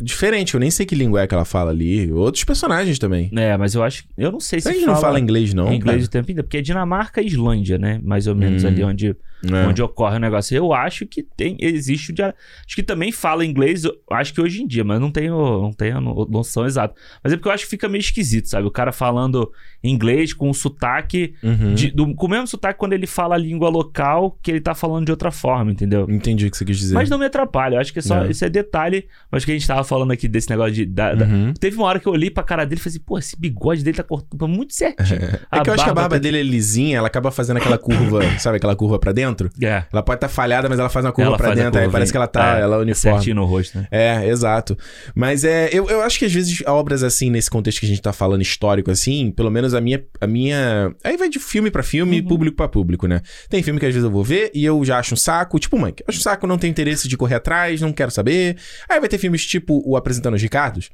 diferente. Eu nem sei que língua é que ela fala ali. Outros personagens também. É, mas eu acho. Eu não sei se Será que não fala inglês, não? inglês o tempo inteiro, porque é Dinamarca e Islândia, né? Mais ou menos Hum. ali onde, É. onde ocorre o negócio. Eu acho que tem, existe o dia... Acho que também fala inglês, acho que hoje em dia, mas não tenho, não tenho no- noção exata. Mas é porque eu acho que fica meio esquisito, sabe? O cara falando inglês com um sotaque, Uhum. de- do- com o mesmo sotaque quando ele fala a língua local, que ele tá falando de outra forma, entendeu? Entendi o que você quis dizer. Mas não me atrapalha, eu acho que é só, É. isso é detalhe, mas que a gente tava falando aqui desse negócio de... da- da- Uhum. Teve uma hora que eu olhei pra cara dele e falei assim, pô, esse bigode dele tá cortando muito certinho. É que eu acho que a barba tá- dele é lisinha, ela acaba fazendo aquela curva, sabe aquela curva pra dentro? É. Ela pode estar falhada, mas ela faz uma curva Ela pra dentro, aí curva, parece que ela tá, é, ela é uniforme. Certinho no rosto, né? É, exato. Mas é, eu, eu acho que às vezes obras assim, nesse contexto que a gente tá falando histórico assim, pelo menos a minha. A minha aí vai de filme pra filme, Uhum. público pra público, né? Tem filme que às vezes eu vou ver e eu já acho um saco, tipo, mãe, acho um saco, não tenho interesse de correr atrás, não quero saber. Aí vai ter filmes tipo o Apresentando os Ricardos.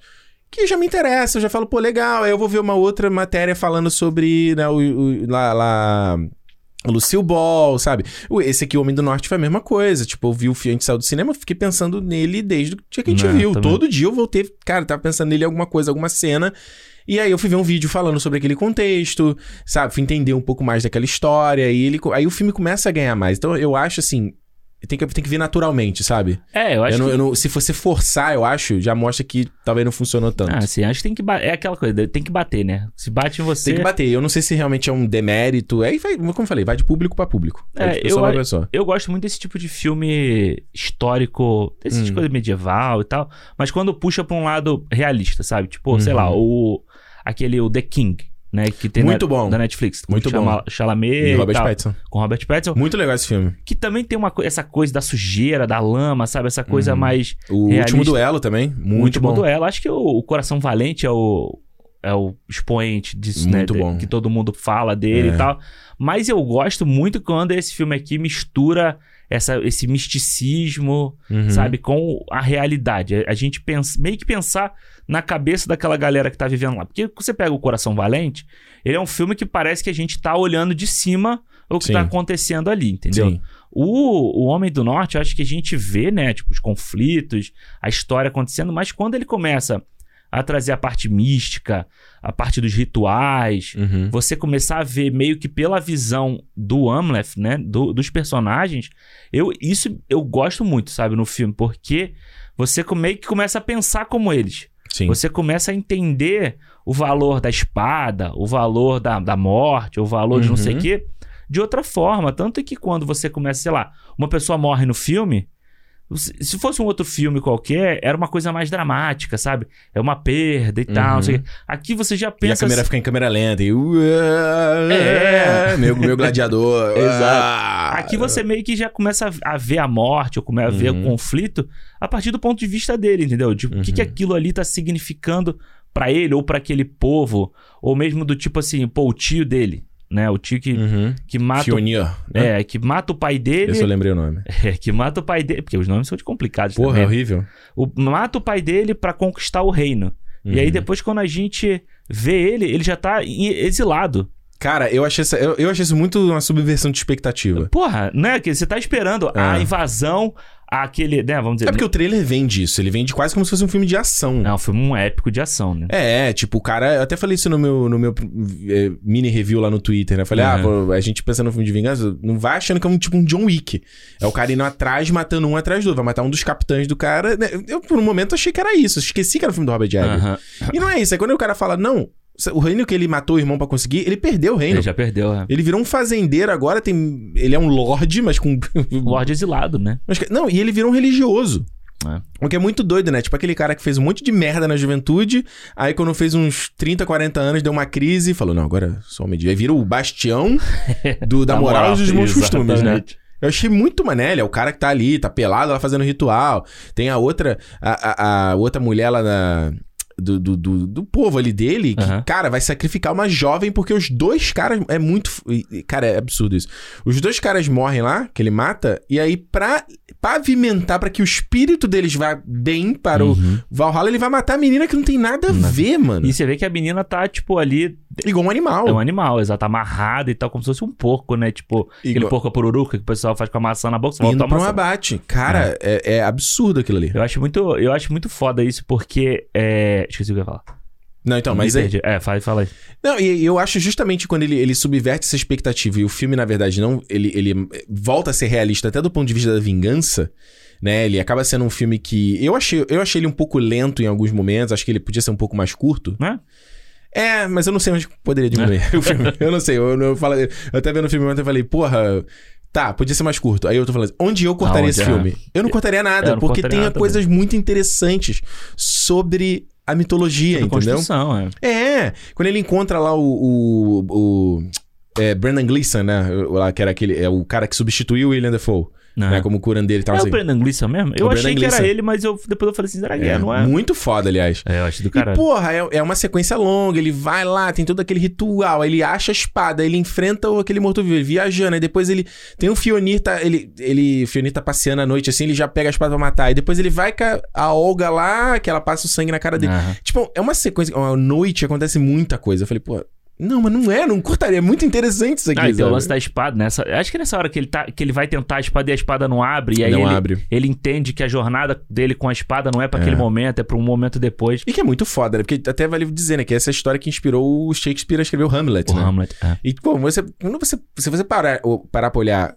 Que já me interessa, eu já falo, pô, legal. Aí eu vou ver uma outra matéria falando sobre né, o, o- lá, lá Lucille Ball, sabe? Esse aqui, O Homem do Norte, foi a mesma coisa. Tipo, eu vi o filme, a gente saiu do cinema, fiquei pensando nele desde o dia que a gente É, viu. também. Todo dia eu voltei, cara, tava pensando nele em alguma coisa, alguma cena. E aí eu fui ver um vídeo falando sobre aquele contexto, sabe? Fui entender um pouco mais daquela história. E ele, aí o filme começa a ganhar mais. Então eu acho assim. Tem que, tem que vir naturalmente, sabe? É, eu acho Eu não- que... eu não- se você forçar, eu acho, já mostra que talvez não funcionou tanto. Ah, sim, acho que tem que bater. É aquela coisa, tem que bater, né? Se bate em você. Tem que bater. Eu não sei se realmente é um demérito. Aí vai, como eu falei, vai de público pra público. É, de eu. Eu gosto muito desse tipo de filme histórico, desse Hum. coisa medieval e tal, mas quando puxa pra um lado realista, sabe? Tipo, sei Uhum. lá, o aquele o The King, né, que tem Muito na, bom. da Netflix, Muito chama, bom. Chalamet E Robert tal, Pattinson. com Robert Pattinson, Muito legal esse filme. que também tem uma essa coisa da sujeira, da lama, sabe? Essa coisa Uhum. mais O Realista. último duelo também. Muito muito bom. bom duelo. Acho que o, o Coração Valente é o é o expoente disso, Muito né? bom. Que todo mundo fala dele É. e tal. Mas eu gosto muito quando esse filme aqui mistura essa, esse misticismo, Uhum. sabe, com a realidade. A, gente pensa, meio que pensar na cabeça daquela galera que tá vivendo lá. Porque você pega o Coração Valente, ele é um filme que parece que a gente tá olhando de cima o que Sim. tá acontecendo ali, entendeu? Sim. O, o Homem do Norte, eu acho que a gente vê, né, tipo, os conflitos, a história acontecendo, mas quando ele começa a trazer a parte mística, a parte dos rituais, Uhum. você começar a ver meio que pela visão do Amleth, né, do- dos personagens, eu isso eu gosto muito, sabe, no filme, porque você meio que começa a pensar como eles. Sim. Você começa a entender o valor da espada, o valor da, da morte, o valor de não sei o Uhum. quê, de outra forma. Tanto que quando você começa, sei lá, uma pessoa morre no filme. Se- Se fosse um outro filme qualquer, era uma coisa mais dramática, sabe? É uma perda e tal. Uhum. não sei o quê. Aqui você já E a pensa. câmera assim- fica em câmera lenta e... É. Meu, meu gladiador. Exato. Aqui você meio que já começa a ver a morte, ou começa a ver o Uhum. conflito a partir do ponto de vista dele, entendeu? Tipo, o que, que Uhum. aquilo ali tá significando pra ele ou pra aquele povo, ou mesmo do tipo assim, pô, o tio dele, né? O tio que, Uhum. que mata. né? É, que mata o pai dele. Esse eu lembrei o nome. É, que mata o pai dele. Porque os nomes são complicados Porra, é também. horrível. O, mata o pai dele pra conquistar o reino. E aí Uhum. depois, quando a gente vê ele, ele já tá exilado. Cara, eu achei, essa- eu, eu achei isso muito uma subversão de expectativa. Porra, né? Que você tá esperando a É. invasão, aquele, né? Vamos dizer. É porque o trailer vende isso. Ele vende quase como se fosse um filme de ação. Foi um épico de ação, né? É, tipo, o cara. Eu até falei isso no meu, no meu eh, mini review lá no Twitter, né? Eu falei, Uhum. ah, pô, a gente pensa no filme de vingança, não vai achando que é um tipo um John Wick. É o cara indo atrás, matando um atrás do outro. Vai matar um dos capitães do cara. né? Eu, por um momento, achei que era isso. Esqueci que era o filme do Robert Eggers. Aham. E não é isso. É quando o cara fala, não, o reino que ele matou o irmão pra conseguir, ele perdeu o reino. Ele já perdeu, é. Ele virou um fazendeiro agora, tem. Ele é um lord, mas com. Lorde exilado, né? Mas não, e ele virou um religioso. É. O que é muito doido, né? Tipo aquele cara que fez um monte de merda na juventude, aí quando fez uns 30, 40 anos, deu uma crise e falou: Não, agora sou homem de. Aí vira o bastião do, da, moral, e dos bons costumes, né? Eu achei muito mané, ele é o cara que tá ali, tá pelado lá fazendo ritual. Tem a outra, a, a- a outra mulher lá na. Do, do, do, do povo ali dele, que, Aham. cara, vai sacrificar uma jovem porque os dois caras. É muito. Cara, é absurdo isso. Os dois caras morrem lá, que ele mata, e aí, pra pavimentar, pra que o espírito deles vá bem para Uhum. o Valhalla, ele vai matar a menina que não tem nada a ver, mano. E você vê que a menina tá, tipo, ali. Igual um animal. É um animal, exato. Amarrada e tal, como se fosse um porco, né? Tipo, aquele Igual- porco pururuca que o pessoal faz com a maçã na boca. Você Indo pra um abate. Cara, é, é absurdo aquilo ali. Eu acho muito, eu acho muito foda isso, porque. É... Esqueci o que eu ia falar. Não, então, mas é, perdi. É, fala, fala aí. Não, e e eu acho justamente quando ele, ele subverte essa expectativa e o filme, na verdade, não. Ele, ele volta a ser realista até do ponto de vista da vingança. Né, ele acaba sendo um filme que. Eu achei, eu achei ele um pouco lento em alguns momentos, acho que ele podia ser um pouco mais curto. Né? É, mas eu não sei onde poderia diminuir o filme. Eu não sei. Eu, eu, falo, eu até vendo o filme ontem eu falei, porra. Tá, podia ser mais curto. Aí eu tô falando, onde eu cortaria Aonde esse é? filme? Eu não cortaria nada, não porque cortaria tem nada coisas muito interessantes sobre a mitologia, Sobre entendeu? construção, é. É, quando ele encontra lá o. o, o é, Brendan Gleeson, né? O- Lá, que era aquele. É o cara que substituiu o William Dafoe, Não. né? Como curandeiro e tal. É assim. o Brendan Gleeson mesmo? Eu O achei que era ele, mas eu, depois eu falei assim, será que é? É, Não é? Muito foda, aliás. É, eu achei do E, caralho. porra, é, é uma sequência longa, ele vai lá, tem todo aquele ritual, ele acha a espada, ele enfrenta aquele morto-vivo, viajando, aí depois ele tem um Fionir, tá, ele, ele, Fionir tá passeando à noite assim, ele já pega a espada pra matar, e depois ele vai com a, a Olga lá, que ela passa o sangue na cara dele. Aham. Tipo, é uma sequência, uma noite acontece muita coisa. Eu falei, pô, não, mas não é, não cortaria, é muito interessante isso aqui, Ah, e tem o lance da espada, né? Acho que nessa hora que ele, tá, que ele vai tentar a espada e a espada não abre, e aí Não ele, abre. ele entende que a jornada dele com a espada não é pra É. aquele momento, é pra um momento depois. E que é muito foda, né? Porque até vale dizer, né? Que essa é a história que inspirou o Shakespeare a escrever o Hamlet, O né? Hamlet. É. E, pô, você, quando você, se você parar, parar pra olhar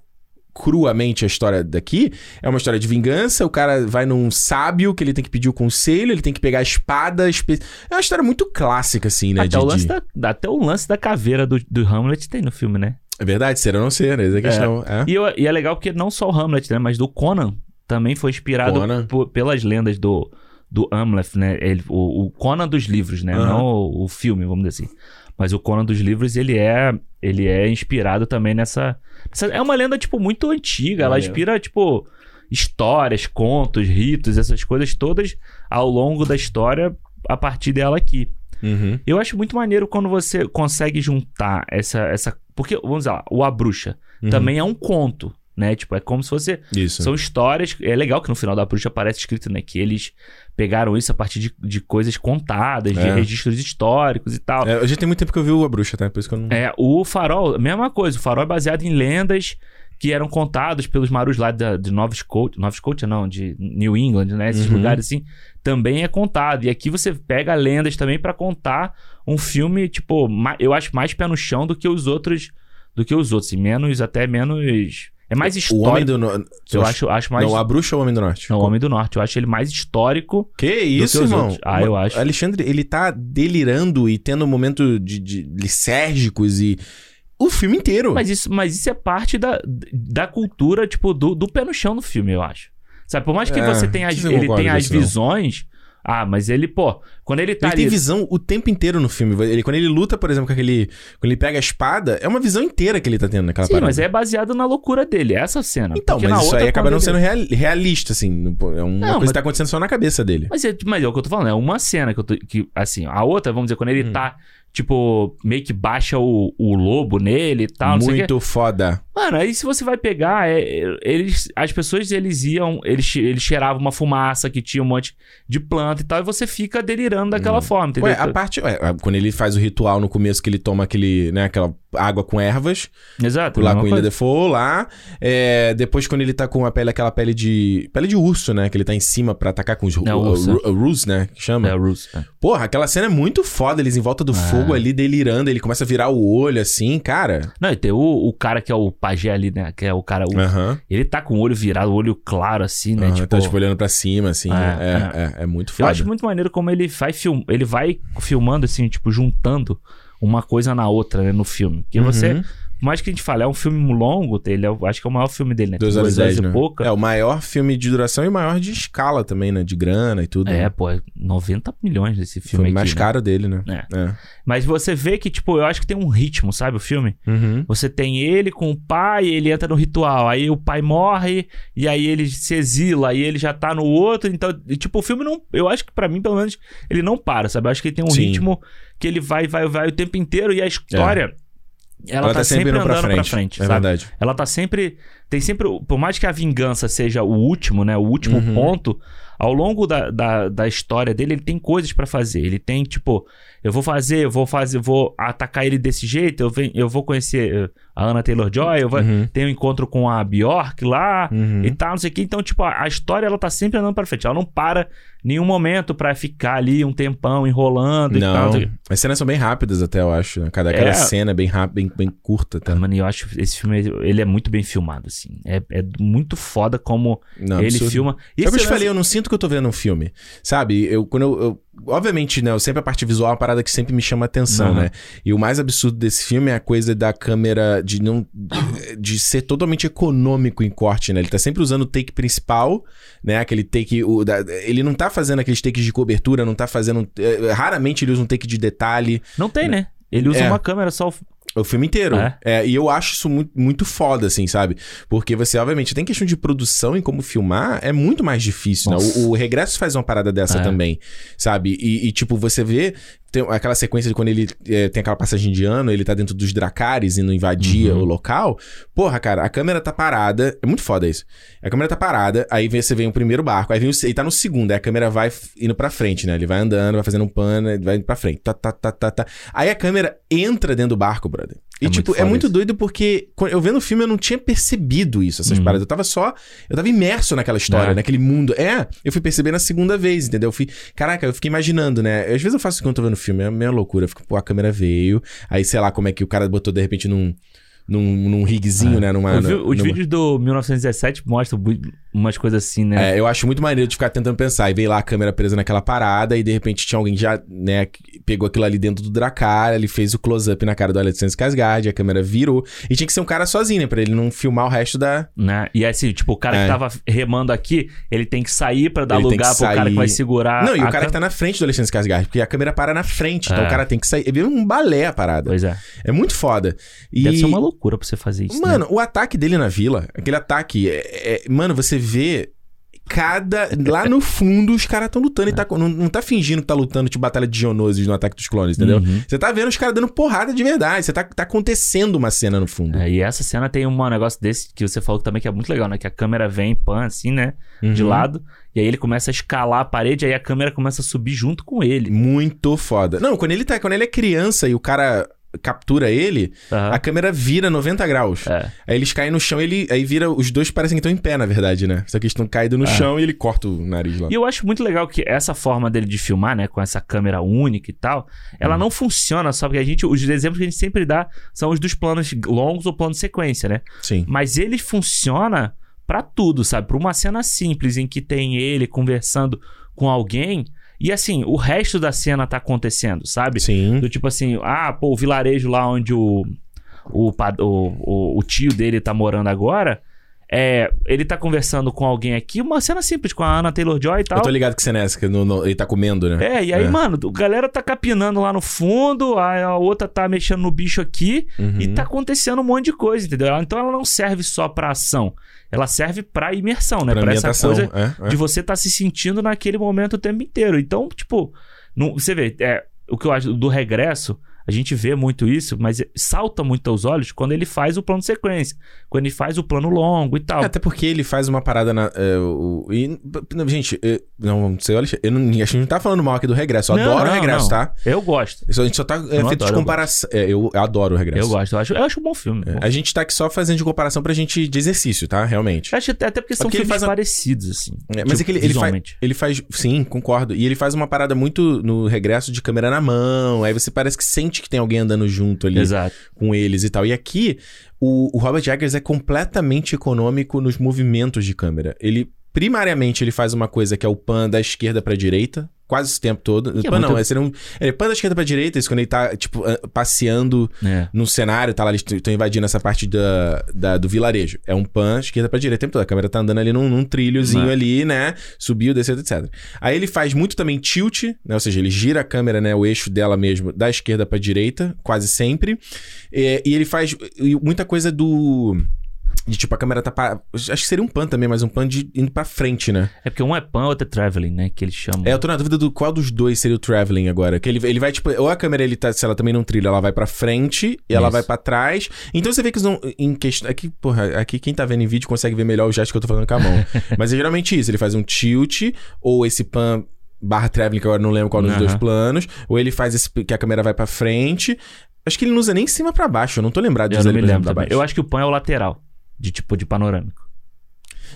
cruamente a história daqui, é uma história de vingança, o cara vai num sábio que ele tem que pedir o conselho, ele tem que pegar a espada... espe- É uma história muito clássica, assim, né? até, de- o lance de- da, até o lance da caveira do, do Hamlet tem no filme, né? É verdade, ser ou não ser, né? Essa é a questão. É. E, eu- e é legal porque não só o Hamlet, né? Mas do Conan também foi inspirado Conan. po- pelas lendas do, do Hamlet, né? Ele, o, o Conan dos livros, né? Aham. Não o, o filme, vamos dizer assim. Mas o Conan dos livros, ele é, ele é inspirado também nessa, nessa- É uma lenda, tipo, muito antiga. Ela inspira, tipo, histórias, contos, ritos, essas coisas todas ao longo da história a partir dela aqui. Uhum. Eu acho muito maneiro quando você consegue juntar essa. essa porque, vamos lá, o A Bruxa Uhum. também é um conto, né? Tipo, é como se fosse. Isso. São histórias. É legal que no final da Bruxa aparece escrito, né? Que eles pegaram isso a partir de, de coisas contadas, de É. registros históricos e tal. É, já tem muito tempo que eu vi o A Bruxa, tá? Por isso que eu não... É, o Farol, mesma coisa. O Farol é baseado em lendas que eram contados pelos marus lá da- de Nova Scotia. Nova Scotia, não, de New England, né? Esses Uhum. lugares assim. Também é contado. E aqui você pega lendas também pra contar um filme, tipo, eu acho mais pé no chão do que os outros. Do que os outros. E menos, até menos. É mais O histórico. Homem do Norte... Eu acho, acho mais. Não, A Bruxa ou o Homem do Norte? Não, o Homem do Norte. Eu acho ele mais histórico. Que isso, que irmão? outros. Ah, eu acho. Alexandre, ele tá delirando e tendo um momento de, de lisérgicos e... O filme inteiro. Mas isso, mas isso é parte da, da cultura, tipo, do, do pé no chão no filme, eu acho. Sabe, por mais que É, você tenha as, ele tenha as isso, não. Ah, mas ele, pô, quando ele tá Ele ali. tem visão o tempo inteiro no filme. Ele, quando ele luta, por exemplo, com aquele. Quando ele pega a espada, é uma visão inteira que ele tá tendo naquela Sim, parada. mas é baseado na loucura dele, essa cena. Então, mas isso outra, aí acaba não ele- sendo real- realista, assim. É uma Não, coisa mas- que tá acontecendo só na cabeça dele. Mas é, mas é o que eu tô falando, é uma cena que eu tô. Que, assim, a outra, vamos dizer, quando ele Hum. tá tipo, meio que baixa o, o lobo nele e tal. Muito foda. Mano, aí se você vai pegar, é, é, eles, as pessoas eles iam, eles, eles cheiravam uma fumaça que tinha um monte de planta e tal, e você fica delirando daquela forma, entendeu? Ué, a parte. ué, quando ele faz o ritual no começo, que ele toma aquele, né, aquela água com ervas, Exato. lá com o Ilha. Defoe, lá. É, depois, quando ele tá com a pele, aquela pele de. Pele de urso, né? Que ele tá em cima pra atacar com os É, o urso, né? Que chama. É, o é. Porra, aquela cena é muito foda. Eles em volta do fogo ali, delirando. Ele começa a virar o olho assim, cara. Não, e tem o, o cara que é o pajé ali, né? Que é o cara. o-. Ele tá com o olho virado, o olho claro, assim, né? Tipo, Tá, tipo, olhando pra cima, assim. É, É, é, é, muito eu foda. acho muito maneiro como ele vai, film, ele vai filmando, assim, tipo, juntando uma coisa na outra, né? No filme. Porque você. Uhum. Mais que a gente fale, é um filme longo, ele é, acho que é o maior filme dele, né? Horas e dez, né? e pouca. É, o maior filme de duração e o maior de escala também, né? De grana e tudo. É, né? pô, é 90 milhões desse filme filme aqui, mais né? caro dele, né? É. É. Mas você vê que, tipo, eu acho que tem um ritmo, sabe, o filme? Uhum. Você tem ele com o pai, ele entra no ritual, aí o pai morre, e aí ele se exila, aí ele já tá no outro, então, tipo, o filme não, eu acho que pra mim, pelo menos, ele não para, sabe? Eu acho que ele tem um Sim. ritmo que ele vai, vai, vai o tempo inteiro, e a história, ela, tá, sempre, indo andando pra frente, é sabe? verdade. Ela tá sempre. Tem sempre. Por mais que a vingança seja o último, né? O último Uhum. ponto, ao longo da, da, da história dele, ele tem coisas pra fazer. Ele tem, tipo, eu vou fazer, eu vou fazer, vou atacar ele desse jeito, eu, venho, eu vou conhecer eh, a Anna Taylor Joy, eu vou Uhum. ter um encontro com a Bjork lá Uhum. e tal, não sei o que. Então, tipo, a, a história ela tá sempre andando pra frente. Ela não para nenhum momento pra ficar ali um tempão enrolando e tal. Não, o quê. as cenas são bem rápidas até, eu acho. né? Cada, cada É. cena é bem rápida, bem, bem curta. Tá? Mano, eu acho esse filme, ele é muito bem filmado, assim. É, é muito foda como Não, ele absurdo. filma. Sabe o que eu te falei? Eu não sinto que eu tô vendo um filme. Sabe? Eu, quando eu, eu- Obviamente, né? Eu sempre a parte visual é uma parada que sempre me chama atenção, Aham. né? E o mais absurdo desse filme é a coisa da câmera de não. de ser totalmente econômico em corte, né? Ele tá sempre usando o take principal, né? Aquele take. O, da- ele não tá fazendo aqueles takes de cobertura, não tá fazendo. eh, raramente ele usa um take de detalhe. Não tem, né? Ele usa É. uma câmera só. O filme inteiro. É. É, e eu acho isso muito, muito foda, assim, sabe? Porque você, obviamente, tem questão de produção e como filmar, é muito mais difícil, né? O, o Regresso faz uma parada dessa É. também, sabe? E, e, tipo, você vê tem aquela sequência de quando ele é, tem aquela passagem de ano, ele tá dentro dos Dracares e não invadia Uhum. o local. Porra, cara, a câmera tá parada. É muito foda isso. A câmera tá parada, aí você vem o primeiro barco, aí vem o, ele tá no segundo, aí a câmera vai indo pra frente, né? Ele vai andando, vai fazendo um pano, vai indo pra frente. Tá, tá, tá, tá, tá. Aí a câmera entra dentro do barco, brother. E, É muito tipo, é foda muito isso. doido porque eu vendo o filme eu não tinha percebido isso, essas Uhum. paradas. Eu tava só. Eu tava imerso naquela história, É. naquele mundo. É, eu fui perceber na segunda vez, entendeu? Eu fui. Caraca, eu fiquei imaginando, né? Às vezes eu faço isso quando eu tô vendo filme, é meio loucura. Eu fico, pô, a câmera veio. Aí, sei lá, como é que o cara botou de repente num. Num, num rigzinho, né? Numa, vi- os numa- vídeos do 1917 mostram umas coisas assim, né? É, eu acho muito maneiro de ficar tentando pensar. E veio lá a câmera presa naquela parada, e de repente tinha alguém que já, né, que pegou aquilo ali dentro do Dracar, ele fez o close-up na cara do Alexandre Skarsgård, a câmera virou. E tinha que ser um cara sozinho, né? Pra ele não filmar o resto da. Né? E assim, tipo, o cara É. que tava remando aqui, ele tem que sair pra dar Ele lugar que pro cara que vai sair. segurar. não, e o cara que cam- tá na frente do Alexandre Skarsgård, porque a câmera para na frente, então É. o cara tem que sair. É meio um balé a parada. Pois é. É muito foda. E... Deve ser uma loucura pra você fazer isso. né? Mano, o ataque dele na vila, aquele ataque, é, é- mano, você vê cada. Lá no fundo, os caras tão lutando e tá, não, não tá fingindo que tá lutando tipo Batalha de Geonosis no ataque dos clones, entendeu? Uhum. Você tá vendo os caras dando porrada de verdade. Você tá, tá acontecendo uma cena no fundo. É, e essa cena tem um negócio desse que você falou também que é muito legal, né? Que a câmera vem, pan, assim, né? De Uhum. lado. E aí ele começa a escalar a parede, aí a câmera começa a subir junto com ele. Muito foda. Não, quando ele tá. Quando ele é criança e o cara captura ele, Aham. a câmera vira 90 graus. É. Aí eles caem no chão e ele, aí vira. Os dois parecem que estão em pé, na verdade, né? Só que eles estão caídos no chão e ele corta o nariz lá. E eu acho muito legal que essa forma dele de filmar, né, com essa câmera única e tal, ela Hum. não funciona só porque a gente, os exemplos que a gente sempre dá são os dos planos longos ou plano de sequência, né? Sim. Mas ele funciona pra tudo, sabe? Pra uma cena simples em que tem ele conversando com alguém e assim, o resto da cena tá acontecendo, sabe? Sim. Do tipo assim, ah, pô, o vilarejo lá onde o, o, o, o, o tio dele tá morando agora, é, ele tá conversando com alguém aqui, uma cena simples com a Anna Taylor-Joy e tal. Eu tô ligado que você é nessa, que no- no- ele tá comendo, né? É, e aí, É. mano, a galera tá capinando lá no fundo, a, a outra tá mexendo no bicho aqui, Uhum. e tá acontecendo um monte de coisa, entendeu? Então ela não serve só pra ação, ela serve pra imersão, né? Pra Pra, essa coisa é, é. de você estar se sentindo naquele momento o tempo inteiro. Então, tipo, não- você vê, é, o que eu acho do regresso, a gente vê muito isso, mas salta muito aos olhos quando ele faz o plano sequência, quando ele faz o plano longo e tal. É, Até porque ele faz uma parada na. é, o- e- gente, eu- não sei, olha, eu não, a gente não tá falando mal aqui do regresso. Eu Não, adoro o não, regresso, não. tá? Eu gosto. Isso A gente só tá é, feito adoro, de eu comparação. É, eu, eu adoro o regresso. Eu gosto, eu acho, eu acho um bom filme. É, bom. a gente tá aqui só fazendo de comparação pra gente de exercício, tá? Realmente. Eu acho até, até porque são Porque filmes faz parecidos, assim. É, mas tipo, é que ele, ele, faz, ele faz. Sim, concordo. E ele faz uma parada muito no regresso de câmera na mão. Aí você parece que sente que tem alguém andando junto ali Exato. com eles e tal. E aqui, o, o Robert Eggers é completamente econômico nos movimentos de câmera. Ele, primariamente, ele faz uma coisa que é o pan da esquerda pra direita. Quase esse tempo todo. Que é pan muito- não, é, seria um, é pan da esquerda pra direita, isso quando ele tá, tipo, passeando É. no cenário, tá lá, eles estão invadindo essa parte da, da- do vilarejo. É um pan esquerda pra direita o tempo todo. A câmera tá andando ali num, num trilhozinho Né. ali, né? Subiu, desceu, etc. Aí ele faz muito também tilt, né? Ou seja, ele gira a câmera, né? O eixo dela mesmo, da esquerda pra direita, quase sempre. É, e ele faz e muita coisa do. De tipo, a câmera tá. Pa... Acho que seria um pan também, mas um pan de indo pra frente, né? É porque um é pan, outro é traveling, né? Que eles chamam. É, eu tô na dúvida do qual dos dois seria o traveling agora. Que ele, ele vai, tipo, ou a câmera, ele tá, se ela também não trilha, ela vai pra frente e ela Isso. vai pra trás. Então você vê que eles não. Em questão. Aqui, porra, aqui quem tá vendo em vídeo consegue ver melhor o gesto que eu tô fazendo com a mão. Mas é geralmente isso. Ele faz um tilt, ou esse pan barra traveling, que agora não lembro qual dos Aham. dois planos. Ou ele faz esse que a câmera vai pra frente. Acho que ele não usa nem em cima pra baixo. Eu não tô lembrado de Eu usar ele, pra baixo. Eu acho que o pan é o lateral. De tipo, de panorâmico.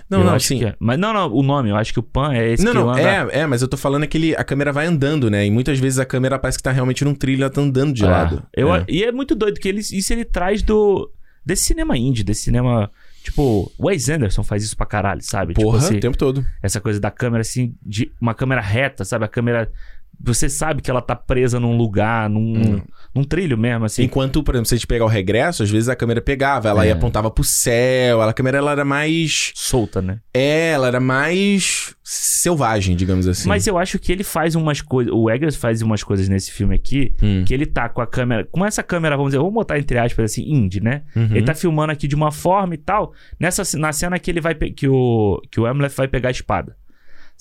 Não, Eu não, acho sim. que é. Mas não, não, o nome, eu acho que o pan é esse Não, que não, anda... é, é, mas eu tô falando é que ele, a câmera vai andando, né? E muitas vezes a câmera parece que tá realmente num trilho, ela tá andando de Ah, lado. Eu, É. E é muito doido que ele, isso ele traz do desse cinema indie, desse cinema. Tipo, o Wes Anderson faz isso pra caralho, sabe? Porra, tipo, assim, o tempo todo. essa coisa da câmera assim, de uma câmera reta, sabe? A câmera. Você sabe que ela tá presa num lugar, num, Hum. Num trilho mesmo, assim. Enquanto, por exemplo, se a gente pegar o regresso, às vezes a câmera pegava, ela É. ia apontava pro céu, ela- a câmera ela era mais. Solta, né? É, ela era mais selvagem, digamos assim. Mas eu acho que ele faz umas coisas. O Eggers faz umas coisas nesse filme aqui. Hum. Que ele tá com a câmera. Com essa câmera, vamos dizer, vamos botar entre aspas assim, indie, né? Uhum. Ele tá filmando aqui de uma forma e tal. Nessa, na cena que ele vai. Que o, que o Hamlet vai pegar a espada.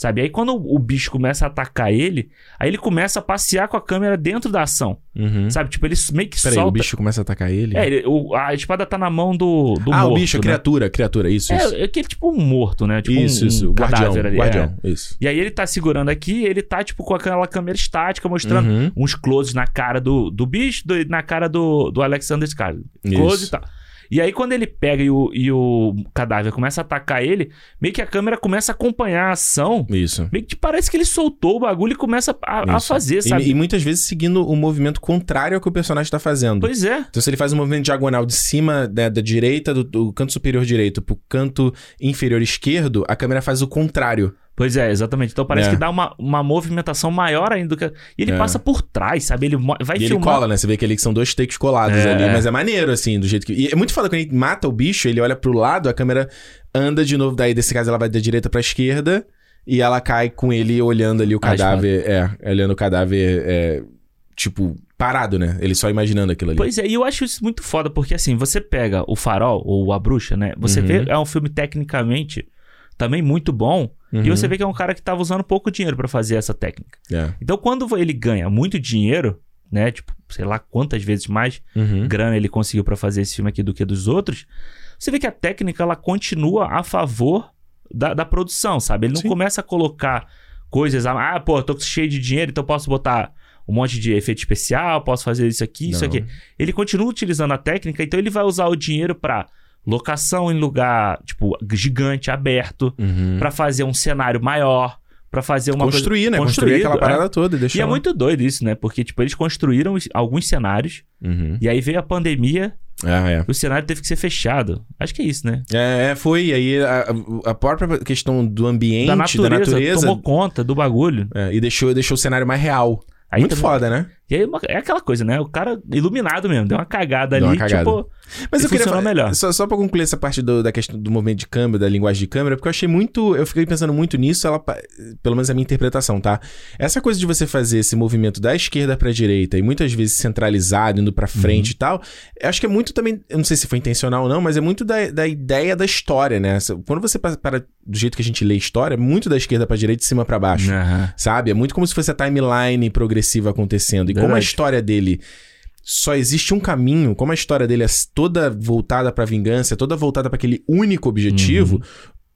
Sabe? Aí quando o bicho começa a atacar ele, aí ele começa a passear com a câmera dentro da ação. Uhum. Sabe? Tipo, ele meio que Peraí, solta. o bicho começa a atacar ele? É, ele- o- a espada tá na mão do, do ah, morto. o bicho, a né? criatura, criatura, isso, isso. É, é aquele tipo um morto, né? Tipo isso, um, isso. um o guardião, ali. guardião, é. isso. E aí ele tá segurando aqui, ele tá, tipo, com aquela câmera estática, mostrando Uhum. uns closes na cara do, do bicho e na cara do, do Alexander Skarsgård. Close Isso. e tal. E aí, quando ele pega e o, e o cadáver começa a atacar ele, meio que a câmera começa a acompanhar a ação. Isso. Meio que parece que ele soltou o bagulho e começa a, a fazer, sabe? E, e muitas vezes seguindo o movimento contrário ao que o personagem tá fazendo. Pois é. Então, se ele faz um movimento diagonal de cima né, da direita, do, do canto superior direito pro canto inferior esquerdo, a câmera faz o contrário. Pois é, exatamente. Então parece É. que dá uma, uma movimentação maior ainda do que. E ele É. passa por trás, sabe? Ele vai e ele filmar. cola, né? Você vê que ali que são dois takes colados É. ali. Mas é maneiro, assim, do jeito que. E é muito foda quando ele mata o bicho, ele olha pro lado, a câmera anda de novo. Daí, desse caso, ela vai da direita pra esquerda. E ela cai com ele olhando ali o Ah, cadáver. É, olhando o cadáver, é, tipo, parado, né? Ele só imaginando aquilo ali. Pois é, e eu acho isso muito foda, porque assim, você pega o Farol, ou A Bruxa, né? Você Uhum. vê, é um filme tecnicamente também muito bom, Uhum. e você vê que é um cara que tava usando pouco dinheiro pra fazer essa técnica. É. Então, quando ele ganha muito dinheiro, né? Tipo, sei lá quantas vezes mais Uhum. grana ele conseguiu pra fazer esse filme aqui do que dos outros, você vê que a técnica ela continua a favor da, da produção, sabe? Ele não Sim. começa a colocar coisas, ah, ah, pô, tô cheio de dinheiro, então posso botar um monte de efeito especial, posso fazer isso aqui, isso Não. aqui. Ele continua utilizando a técnica, então ele vai usar o dinheiro pra locação em lugar, tipo, gigante, aberto, Uhum. pra fazer um cenário maior, pra fazer uma coisa- Construir, né? Construir aquela Construído, é. parada toda e deixar. E é muito doido isso, né? Porque, tipo, eles construíram alguns cenários, Uhum. e aí veio a pandemia É, é. o cenário teve que ser fechado. Acho que é isso, né? É, é, foi. Aí a, a própria questão do ambiente, Da da natureza, natureza, tomou conta do bagulho. é, e deixou, deixou o cenário mais real. Aí Muito também- foda, né? E aí é aquela coisa, né? O cara iluminado mesmo, deu uma cagada Deu ali, uma cagada. tipo. Mas eu queria falar, melhor. Só, só pra concluir essa parte do- da questão do movimento de câmera, da linguagem de câmera, porque eu achei muito. Eu fiquei pensando muito nisso, ela, pelo menos a minha interpretação, tá? Essa coisa de você fazer esse movimento da esquerda pra direita e muitas vezes centralizado, indo pra Uhum. frente e tal, eu acho que é muito também. Eu não sei se foi intencional ou não, mas é muito da, da ideia da história, né? Quando você para, do jeito que a gente lê história, é muito da esquerda pra direita e de cima pra baixo. Aham. Sabe? É muito como se fosse a timeline progressiva acontecendo. E como a Verdade. história dele só existe um caminho, como a história dele é toda voltada pra vingança, é toda voltada pra aquele único objetivo, Uhum.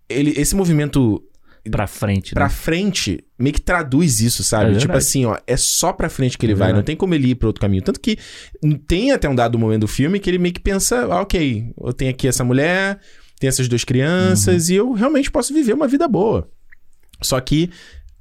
ele, esse movimento Pra frente, né? frente meio que traduz isso, sabe? É tipo verdade. assim, ó, é só pra frente que ele É vai, não verdade. tem como ele ir pra outro caminho. Tanto que tem até um dado momento do filme que ele meio que pensa, ah, ok, eu tenho aqui essa mulher, tenho essas duas crianças Uhum. e eu realmente posso viver uma vida boa. Só que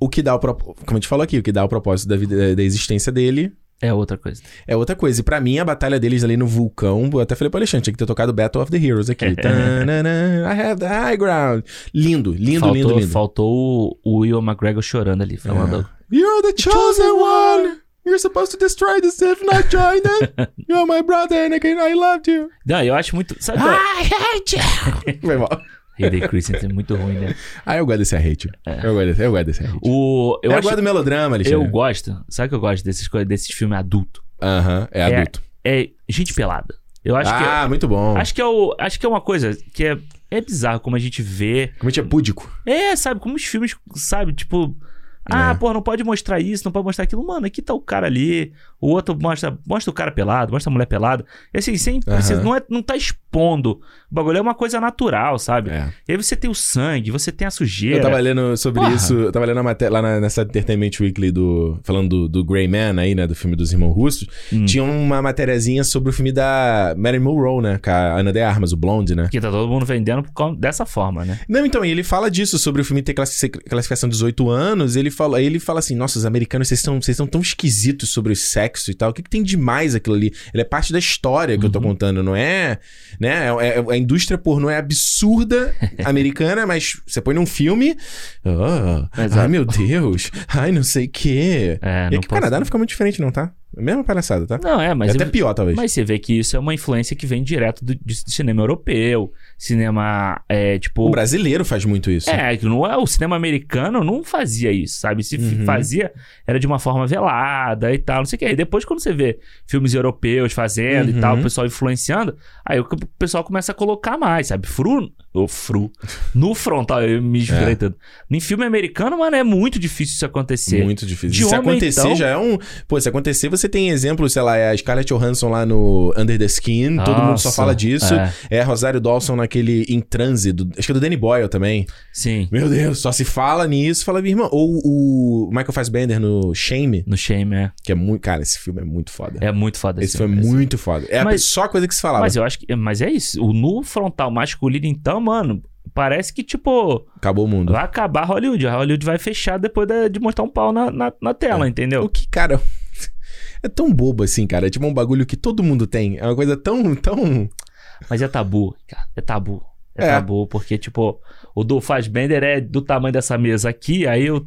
o que dá o propósito, como a gente falou aqui, o que dá o propósito da vida da existência dele É outra coisa. é outra coisa. E pra mim, a batalha deles ali no vulcão, eu até falei pro Alexandre, tinha que ter tocado Battle of the Heroes aqui. Tanana, I have the high ground. Lindo, lindo, faltou, lindo, lindo. faltou o Will McGregor chorando ali, falando. You're the chosen one! You're supposed to destroy the Sith, not join them! You're my brother, Anakin, I loved you! Não, eu acho muito. Sabe qual? I hate you! Foi mal. Hayden Christensen é muito ruim, né? Ah, eu gosto desse hate. Eu, gosto desse, eu gosto desse hate. O, eu, Eu, acho, gosto do melodrama, Alexandre. eu gosto. Sabe que eu gosto desses, desses filmes adultos? Aham, é É- adulto. É gente pelada. Eu acho que. ah, muito bom. Acho que, é o, acho que é uma coisa que é, é bizarro como a gente vê. Como a gente é púdico. É, sabe, como os filmes, sabe, tipo. Ah, É. pô, não pode mostrar isso, não pode mostrar aquilo. Mano, aqui tá o cara ali. O outro mostra, mostra o cara pelado, mostra a mulher pelada. E assim, sem precisar, Aham. não, é, não tá expondo. O bagulho é uma coisa natural, sabe? É. E aí você tem o sangue, você tem a sujeira. Eu tava lendo sobre Porra. isso, eu tava lendo a matéria lá na- nessa Entertainment Weekly do. Falando do, do Grey Man aí, né? Do filme dos irmãos russos. Hum. Tinha uma matériazinha sobre o filme da Marilyn Monroe, né? Com a Ana de Armas, o Blonde, né? Que tá todo mundo vendendo dessa forma, né? Não, então, e ele fala disso, sobre o filme ter classi- classificação 18 anos. Ele fala, aí ele fala assim: nossa, os americanos, vocês são, vocês são tão esquisitos sobre o sexo e tal. O que, que tem demais aquilo ali? Ele é parte da história que eu tô Uhum. contando, não é. Né? É- é- a indústria pornô é absurda americana, mas você põe num filme. Exato. ai, meu Deus. Ai, não sei o quê. É, e aqui o Canadá não fica muito diferente, não, tá? É mesma palhaçada, tá? Não, é, mas. é até eu- pior, talvez. Mas você vê que isso é uma influência que vem direto do, de cinema europeu, cinema, é, tipo... O brasileiro faz muito isso. É, não é, o cinema americano não fazia isso, sabe? Se Uhum. fazia, era de uma forma velada e tal, não sei o que. Aí depois, quando você vê filmes europeus fazendo Uhum. e tal, o pessoal influenciando, aí o pessoal começa a colocar mais, sabe? Fru, ou fru, no frontal, eu me esvirei É. Em filme americano, mano, é muito difícil isso acontecer. Muito difícil. De se homem, acontecer, então- já é um. Pô, se acontecer, você tem exemplo, sei lá, é a Scarlett Johansson lá no Under the Skin, todo mundo só Nossa, fala disso. é. É, a Rosário Dawson naquele Em Transe, do- acho que é do Danny Boyle também. Sim, Meu Deus, só se fala nisso, fala, minha irmã. Ou o Michael Fassbender no Shame, no Shame, é. que é muito. Cara, esse filme é muito foda. É muito foda esse foi filme, esse- muito foda. É a Mas- só coisa que se falava. Mas eu acho que. Mas é isso. O nu frontal masculino, então, mano, parece que, tipo, Acabou o mundo. vai acabar Hollywood. A Hollywood vai fechar depois da- de mostrar um pau na, na, na tela, O entendeu? que, cara. É tão bobo assim, cara. É tipo um bagulho que todo mundo tem. É uma coisa tão. tão... Mas é tabu, cara. É tabu. É, É. tabu, porque, tipo, o do Fassbender é do tamanho dessa mesa aqui, aí o.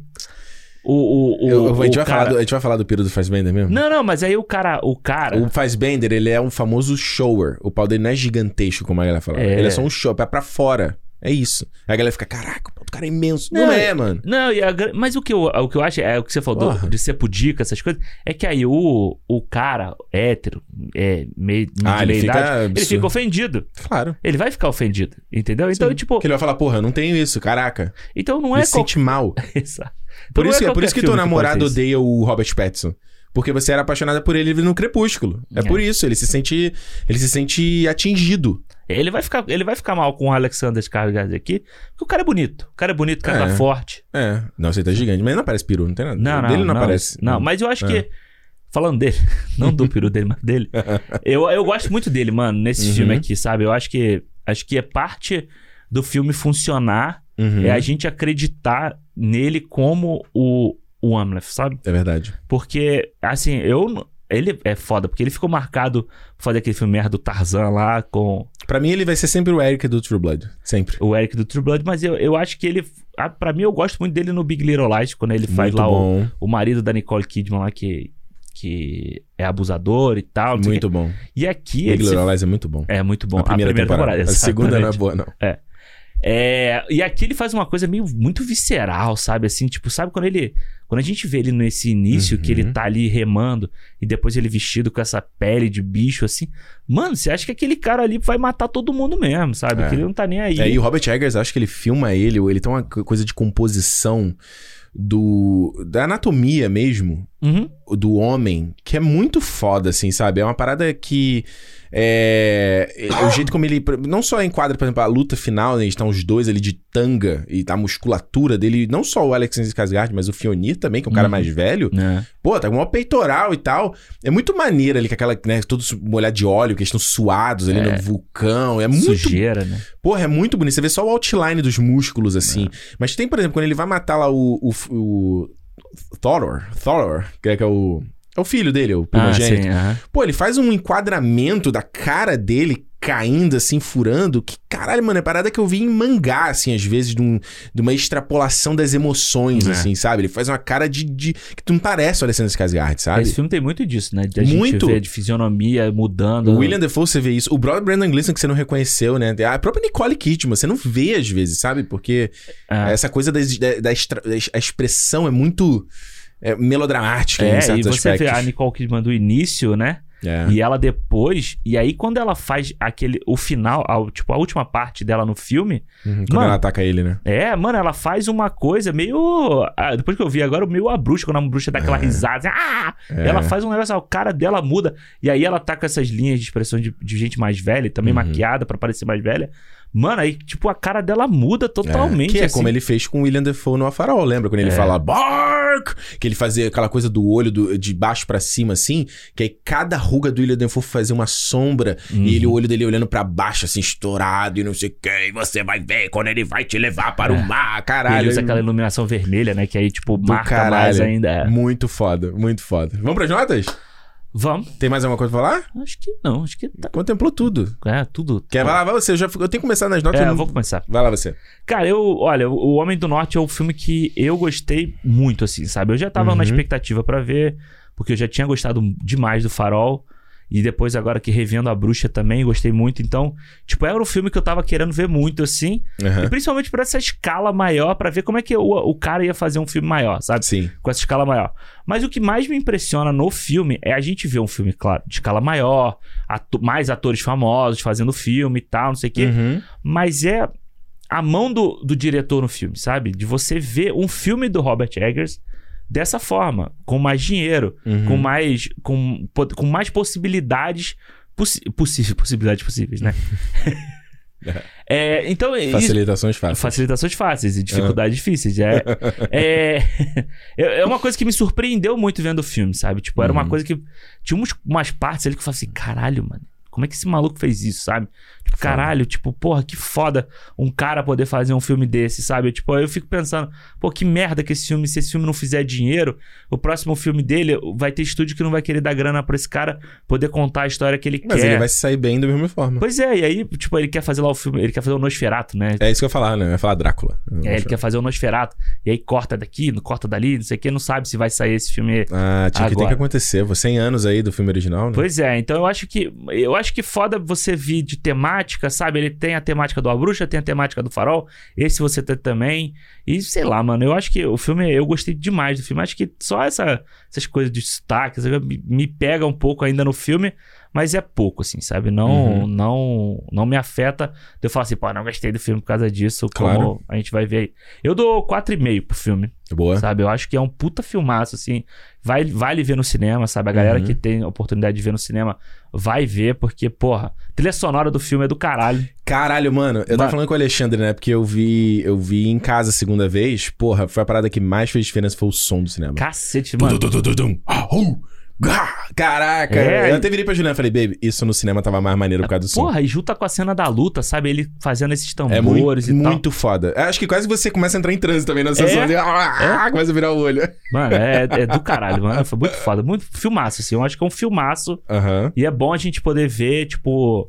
O, o, o, Eu- a, gente o vai cara... falar do, a gente vai falar do piro do Fassbender mesmo? Não, não, mas aí o cara. O cara. O Fassbender, ele é um famoso shower. O pau dele não é gigantesco, como a galera fala. É. Ele é só um show, é pra fora. É isso. Aí a galera fica, caraca, o cara é imenso. Não, Não, é, mano. Não, mas o que, eu, o que eu acho é o que você falou Porra. de ser pudica, essas coisas, é que aí o, o cara hétero, é, meio, Ah, ele fica idade, ele fica ofendido. Claro. Ele vai ficar ofendido, entendeu? Então, Sim. tipo, Porque ele vai falar, porra, eu não tenho isso, caraca. então não Ele é se qual... sente mal. Exato. Por Então não isso, é por isso que teu namorado odeia o Robert Pattinson. Porque você era apaixonada por ele no Crepúsculo. É, É. por isso, ele se sente. Ele se sente atingido. Ele vai ficar, ele vai ficar mal com o Alexander Skarsgård aqui, porque o cara é bonito. O cara é bonito, o cara É. tá forte. É. Não, você tá gigante, mas não aparece peru, não tem nada. Não, não, Dele não, não, aparece. Não, mas eu acho É. que falando dele, não do peru dele, mas dele. eu, eu gosto muito dele, mano, nesse Uhum. filme aqui, sabe? Eu acho que acho que é parte do filme funcionar Uhum. é a gente acreditar nele como o o Amleth, sabe? É verdade. Porque assim, eu ele é foda, porque ele ficou marcado por fazer aquele filme merda do Tarzan lá com Pra mim, ele vai ser sempre o Eric do True Blood. Sempre. o Eric do True Blood, mas eu, eu acho que ele. ah, Pra mim, eu gosto muito dele no Big Little Lies, quando ele faz Muito lá o, bom. o marido da Nicole Kidman lá, que, que é abusador e tal. o Muito bom. E aqui Big ele. se- Little Lies é muito bom. É muito bom. a primeira, temporada. A segunda não é boa, não. É, e aqui ele faz uma coisa meio muito visceral, sabe? Assim, tipo, sabe quando ele. Quando a gente vê ele nesse início, que ele Uhum. tá ali remando, e depois ele vestido com essa pele de bicho, assim. Mano, você acha que aquele cara ali vai matar todo mundo mesmo, sabe? É. Que ele não tá nem aí. É, e o Robert Eggers, acho que ele filma ele, ou ele tem uma co- coisa de composição do da anatomia mesmo, Uhum. do homem que é muito foda, assim, sabe? É uma parada que. É, é, o jeito como ele. Não só enquadra, por exemplo, a luta final, né? Estão os dois ali de tanga e tá a musculatura dele. Não só o Alex Skarsgård, mas o Fionir também, que é um cara Uhum. mais velho. É. Pô, tá com uma peitoral e tal. É muito maneiro ali, com aquela, né? Todos molhado de óleo, que eles estão suados ali É. no vulcão. É muito Sujeira, né? Porra, é muito bonito. Você vê só o outline dos músculos, assim. É. Mas tem, por exemplo, quando ele vai matar lá o. o, o Thor, Thor, que é, que é o. É o filho dele, o Ah, primogênito. sim, aham. Pô, ele faz um enquadramento da cara dele caindo, assim, furando. Que caralho, mano, é parada que eu vi em mangá, assim, às vezes, de, um- de uma extrapolação das emoções, É. assim, sabe? Ele faz uma cara de. de que tu não parece o Alessandro Skarsgård, sabe? Esse filme tem muito disso, né? De Muito. gente de fisionomia mudando. O William Defoe, você vê isso. O brother Brandon Gleeson, que você não reconheceu, né? A própria Nicole Kidman, você não vê às vezes, sabe? Porque É. essa coisa da, da, da extra- da- expressão é muito é, melodramática em É, e certos você vê aspectos. a Nicole Kidman do início, né? É. E ela depois, e aí quando ela faz aquele, o final, a, tipo, a última parte dela no filme, Uhum, quando Mano. ela ataca ele, né? é, mano, ela faz uma coisa meio, ah, depois que eu vi agora, meio a bruxa, quando a bruxa dá aquela É. risada, assim, ah! É. ela faz um negócio, o cara dela muda, e aí ela tá com essas linhas de expressão de, de gente mais velha, também Uhum. maquiada pra parecer mais velha. Mano, aí, tipo, a cara dela muda totalmente. Que é assim. como ele fez com o William Defoe no A Farol, lembra? Quando ele É. fala Bark! Que ele fazia aquela coisa do olho do- de baixo pra cima, assim. Que aí cada ruga do William Defoe fazia uma sombra. Uhum. E ele, o olho dele olhando pra baixo, assim, estourado e não sei o que. E você vai ver quando ele vai te levar para o mar, caralho. Ele usa aquela iluminação vermelha, né? Que aí, tipo, marca mais caralho. ainda. É. Muito foda, muito foda. Vamos pras notas? Vamos? Tem mais alguma coisa pra falar? Acho que não, acho que tá. Contemplou tudo. É, tudo. Quer vai lá, vai você? Eu, já, eu tenho que começar nas notas. É, eu não- vou começar. Vai lá você. Cara, eu, olha, O Homem do Norte é um filme que eu gostei muito, assim, sabe? Eu já tava Uhum. na expectativa pra ver, porque eu já tinha gostado demais do Farol. E depois, agora que revendo a bruxa também, gostei muito. Então, tipo, era um filme que eu tava querendo ver muito, assim. E Aham. principalmente por essa escala maior, pra ver como é que o, o cara ia fazer um filme maior, sabe? Sim. com essa escala maior. Mas o que mais me impressiona no filme é a gente ver um filme, claro, de escala maior, atu- mais atores famosos fazendo filme e tal, não sei o quê. Uhum. Mas é a mão do, do diretor no filme, sabe? De você ver um filme do Robert Eggers dessa forma, com mais dinheiro, Uhum. com mais com, com mais possibilidades possi possíveis, possibilidades possíveis, né? É, então isso- Facilitações fáceis. Facilitações fáceis e dificuldades difíceis. É, é, é é uma coisa que me surpreendeu muito vendo o filme, sabe? Tipo, era uma Uhum. coisa que. Tinha uns- umas partes ali que eu falei assim: caralho, mano. Como é que esse maluco fez isso, sabe? Caralho, tipo, porra, que foda um cara poder fazer um filme desse, sabe? Tipo, eu fico pensando, pô, que merda que esse filme, se esse filme não fizer dinheiro, o próximo filme dele vai ter estúdio que não vai querer dar grana pra esse cara poder contar a história que ele Mas quer. ele vai se sair bem da mesma forma. Pois é, e aí, tipo, ele quer fazer lá o filme, ele quer fazer o Nosferato, né? É isso que eu ia falar, né? Eu ia falar Drácula. É, ele quer fazer o Nosferato. E aí corta daqui, corta dali, não sei o que, não sabe se vai sair esse filme. Ah, tinha que ter Agora. que acontecer. Você 100 anos aí do filme original, né? Pois é, então eu acho que. Eu acho que foda você vir de temática, sabe? Ele tem a temática do A Bruxa, tem a temática do Farol. Esse você tem também. E sei lá, mano, eu acho que o filme. Eu gostei demais do filme. Acho que só essa, essas coisas de sotaques me, me pega um pouco ainda no filme. Mas é pouco, assim, sabe? Não, Uhum. não, não me afeta. de Eu falo assim, pô, não gostei do filme por causa disso. Como Claro. a gente vai ver aí. Eu dou 4,5 pro filme. Boa. Sabe? Eu acho que é um puta filmaço, assim. Vai, vale ver no cinema, sabe? A galera Uhum. que tem a oportunidade de ver no cinema vai ver, porque, porra, trilha sonora do filme é do caralho. Caralho, mano. Eu tava falando com o Alexandre, né? Porque eu vi, eu vi em casa a segunda vez. Porra, foi a parada que mais fez diferença foi o som do cinema. Cacete, mano. Ah. Caraca. É, eu até virei pra Juliana e falei, baby, isso no cinema tava mais maneiro por causa do som. Porra, e junta com a cena da luta, sabe? Ele fazendo esses É muito, tambores e tal. muito foda. Eu Acho que quase você começa a entrar em transe também na sessão. É. assim, ah, Começa a virar o olho. Mano, é, é do caralho, mano. Foi muito foda. Muito filmaço, assim. Eu acho que é um filmaço. E é bom a gente poder ver, tipo,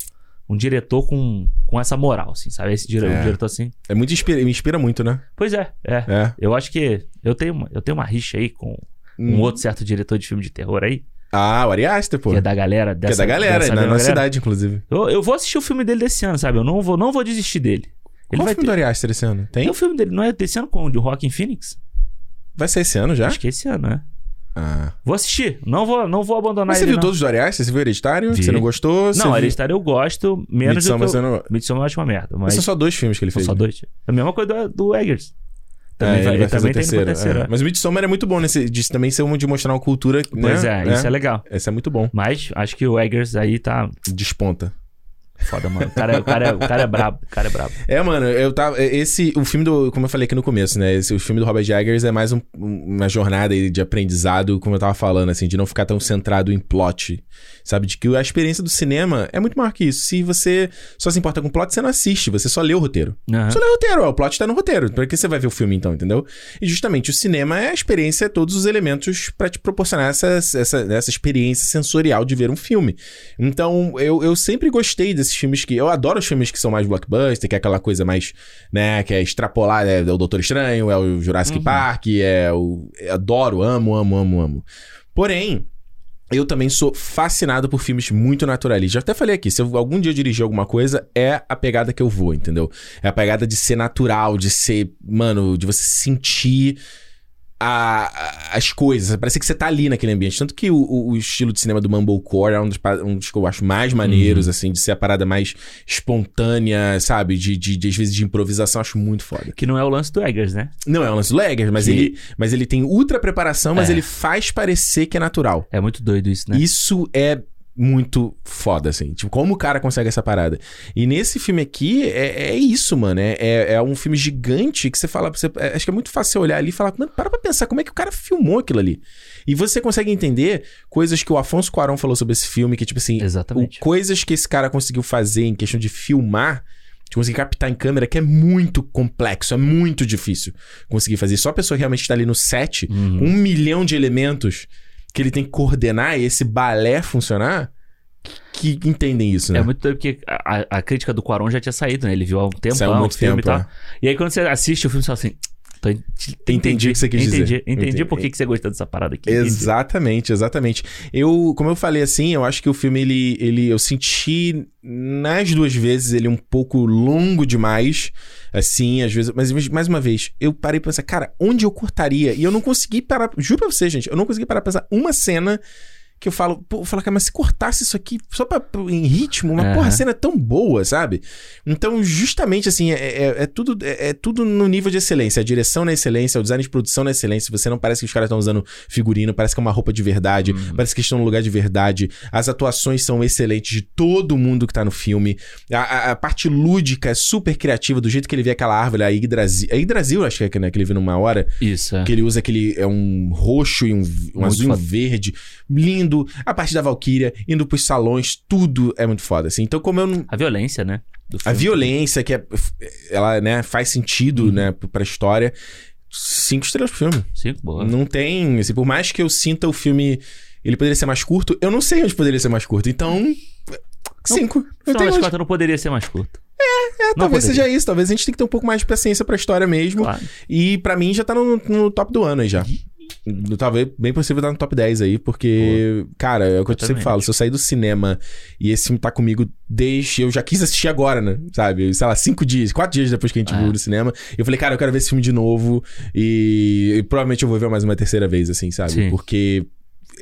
um diretor com, com essa moral, assim, sabe? Esse dire- É. um diretor assim. É muito inspira, me inspira muito, né? Pois é, é. É. Eu acho que eu tenho, uma- eu tenho uma rixa aí com um Hum. outro certo diretor de filme de terror aí. Ah, o Ari Aster, pô. Que é da galera Que é dessa da galera, dessa na nossa galera. cidade, inclusive. Eu, eu vou assistir o filme dele desse ano, sabe? Eu não vou, não vou desistir dele. Ele Qual vai filme do ter... Ari Aster esse ano? Tem? Tem o filme dele, não é desse ano com o de Rockin' Phoenix? Vai ser esse ano já? Acho que é esse ano, né? Ah. Vou assistir. Não vou, não vou abandonar Mas você ele, viu não. todos os do Ari Aster? Você viu Hereditário? Vi. Você não gostou? Você Não, viu... Hereditário eu gosto, menos do Midsommar que você eu... não... Midsommar eu acho uma merda, mas... Mas são só dois filmes que ele São fez. só né? dois. É a mesma coisa do, do Eggers. Também É, vai, ele ele também tem no terceiro. é. Mas o Midsommar é muito bom nesse, de também ser um de mostrar uma cultura, Pois né? é, isso é legal. Esse é muito bom. Mas acho que o Eggers aí tá Desponta. Foda, mano. O cara, o cara, o cara é brabo, o cara é brabo. É, mano, eu tava. Esse. O filme do. Como eu falei aqui no começo, né? Esse, o filme do Robert Eggers é mais um- uma jornada de aprendizado, como eu tava falando, assim, de não ficar tão centrado em plot. Sabe? De que a experiência do cinema é muito maior que isso. Se você só se importa com plot, você não assiste, você só lê o roteiro. Aham. Só lê o roteiro, ó, o plot tá no roteiro. Pra que você vai ver o filme então, entendeu? E justamente o cinema é a experiência, é todos os elementos pra te proporcionar essa, essa, essa experiência sensorial de ver um filme. Então, eu, eu sempre gostei desses filmes que. Eu adoro os filmes que são mais blockbuster, que é aquela coisa mais, né, que é extrapolar, é, o Doutor Estranho, é o Jurassic Park, é o. adoro, amo, amo, amo, amo. Porém. Eu também sou fascinado por filmes muito naturalistas. Já até falei aqui, se eu, algum dia eu dirigir alguma coisa, é a pegada que eu vou, entendeu? É a pegada de ser natural, de ser, mano, de você sentir a- a- as coisas. Parece que você tá ali naquele ambiente. Tanto que o, o- o estilo de cinema do Mumblecore é um dos, um dos que eu acho mais maneiros, assim, de ser a parada mais espontânea, sabe? De, de, de, às vezes, de improvisação, acho muito foda. Que não é o lance do Eggers, né? Não é o lance do Legger, mas, Que- ele, mas ele tem ultra preparação, mas É. ele faz parecer que é natural. É muito doido isso, né? Isso é muito foda, assim. Tipo, como o cara consegue essa parada. E nesse filme aqui, é, é isso, mano. É, é, é um filme gigante que você fala... Você, é, acho que é muito fácil você olhar ali e falar... Mano, para pra pensar como é que o cara filmou aquilo ali. E você consegue entender coisas que o Afonso Cuarón falou sobre esse filme, que, tipo assim... Exatamente. o- coisas que esse cara conseguiu fazer em questão de filmar... De conseguir captar em câmera, que é muito complexo, é muito difícil conseguir fazer. Só a pessoa que realmente tá ali no set, Uhum. um milhão de elementos que ele tem que coordenar e esse balé funcionar, que entendem isso, né? É muito doido porque a, a- crítica do Quaron já tinha saído, né? Ele viu há um tempão Saiu há muito filme tempo, e tal. E aí quando você assiste o filme, você fala assim... Tô, en- Entendi o que você quis entendi, dizer. Entendi, Entendi. por que, que você gostou dessa parada aqui. entendi. Exatamente, exatamente. Eu, como eu falei assim, eu acho que o filme ele, ele eu senti nas duas vezes ele um pouco longo demais, assim, às vezes, mas mais uma vez, eu parei pra pensar, cara, onde eu cortaria? E eu não consegui parar, juro pra você, gente, eu não consegui parar pra pensar uma cena que eu falo, pô, eu falo, cara, mas se cortasse isso aqui só pra, em ritmo, uma Aham. porra, a cena é tão boa, sabe? Então, justamente assim, é, é- é tudo, é, é tudo no nível de excelência. A direção na excelência, o design de produção na excelência. Você não parece que os caras estão usando figurino, parece que é uma roupa de verdade, parece que estão no lugar de verdade. As atuações são excelentes de todo mundo que tá no filme. A, a- a parte lúdica é super criativa, do jeito que ele vê aquela árvore, a Yggdrasil. É Yggdrasil, acho que é, né, que ele vê numa hora. Isso, é. Que ele usa aquele. É um roxo e um, um Muito azul e um verde. Lindo. A parte da Valkyria, indo pros salões, tudo é muito foda, assim. Então, como eu não. A violência, né? A violência, que é. Ela, né, faz sentido, Uhum. né, pra história. Cinco estrelas pro filme. Cinco, boa. Não tem. Assim, por mais que eu sinta o filme. Ele poderia ser mais curto, eu não sei onde poderia ser mais curto. Então. Cinco. Eu Afinal tenho contas, não poderia ser mais curto. É, não talvez poderia. seja isso. Talvez a gente tenha que ter um pouco mais de paciência pra história mesmo. Claro. E pra mim já tá no, no top do ano aí já. Talvez bem possível estar no top 10 aí, porque, cara, é o que eu, sempre falo. Se eu sair do cinema e esse filme tá comigo desde. Eu já quis assistir agora, né? Sabe? Sei lá, cinco dias, quatro dias depois que a gente É. viu no cinema. Eu falei, cara, eu quero ver esse filme de novo. E, e provavelmente eu vou ver mais uma terceira vez, assim, sabe? Sim. Porque.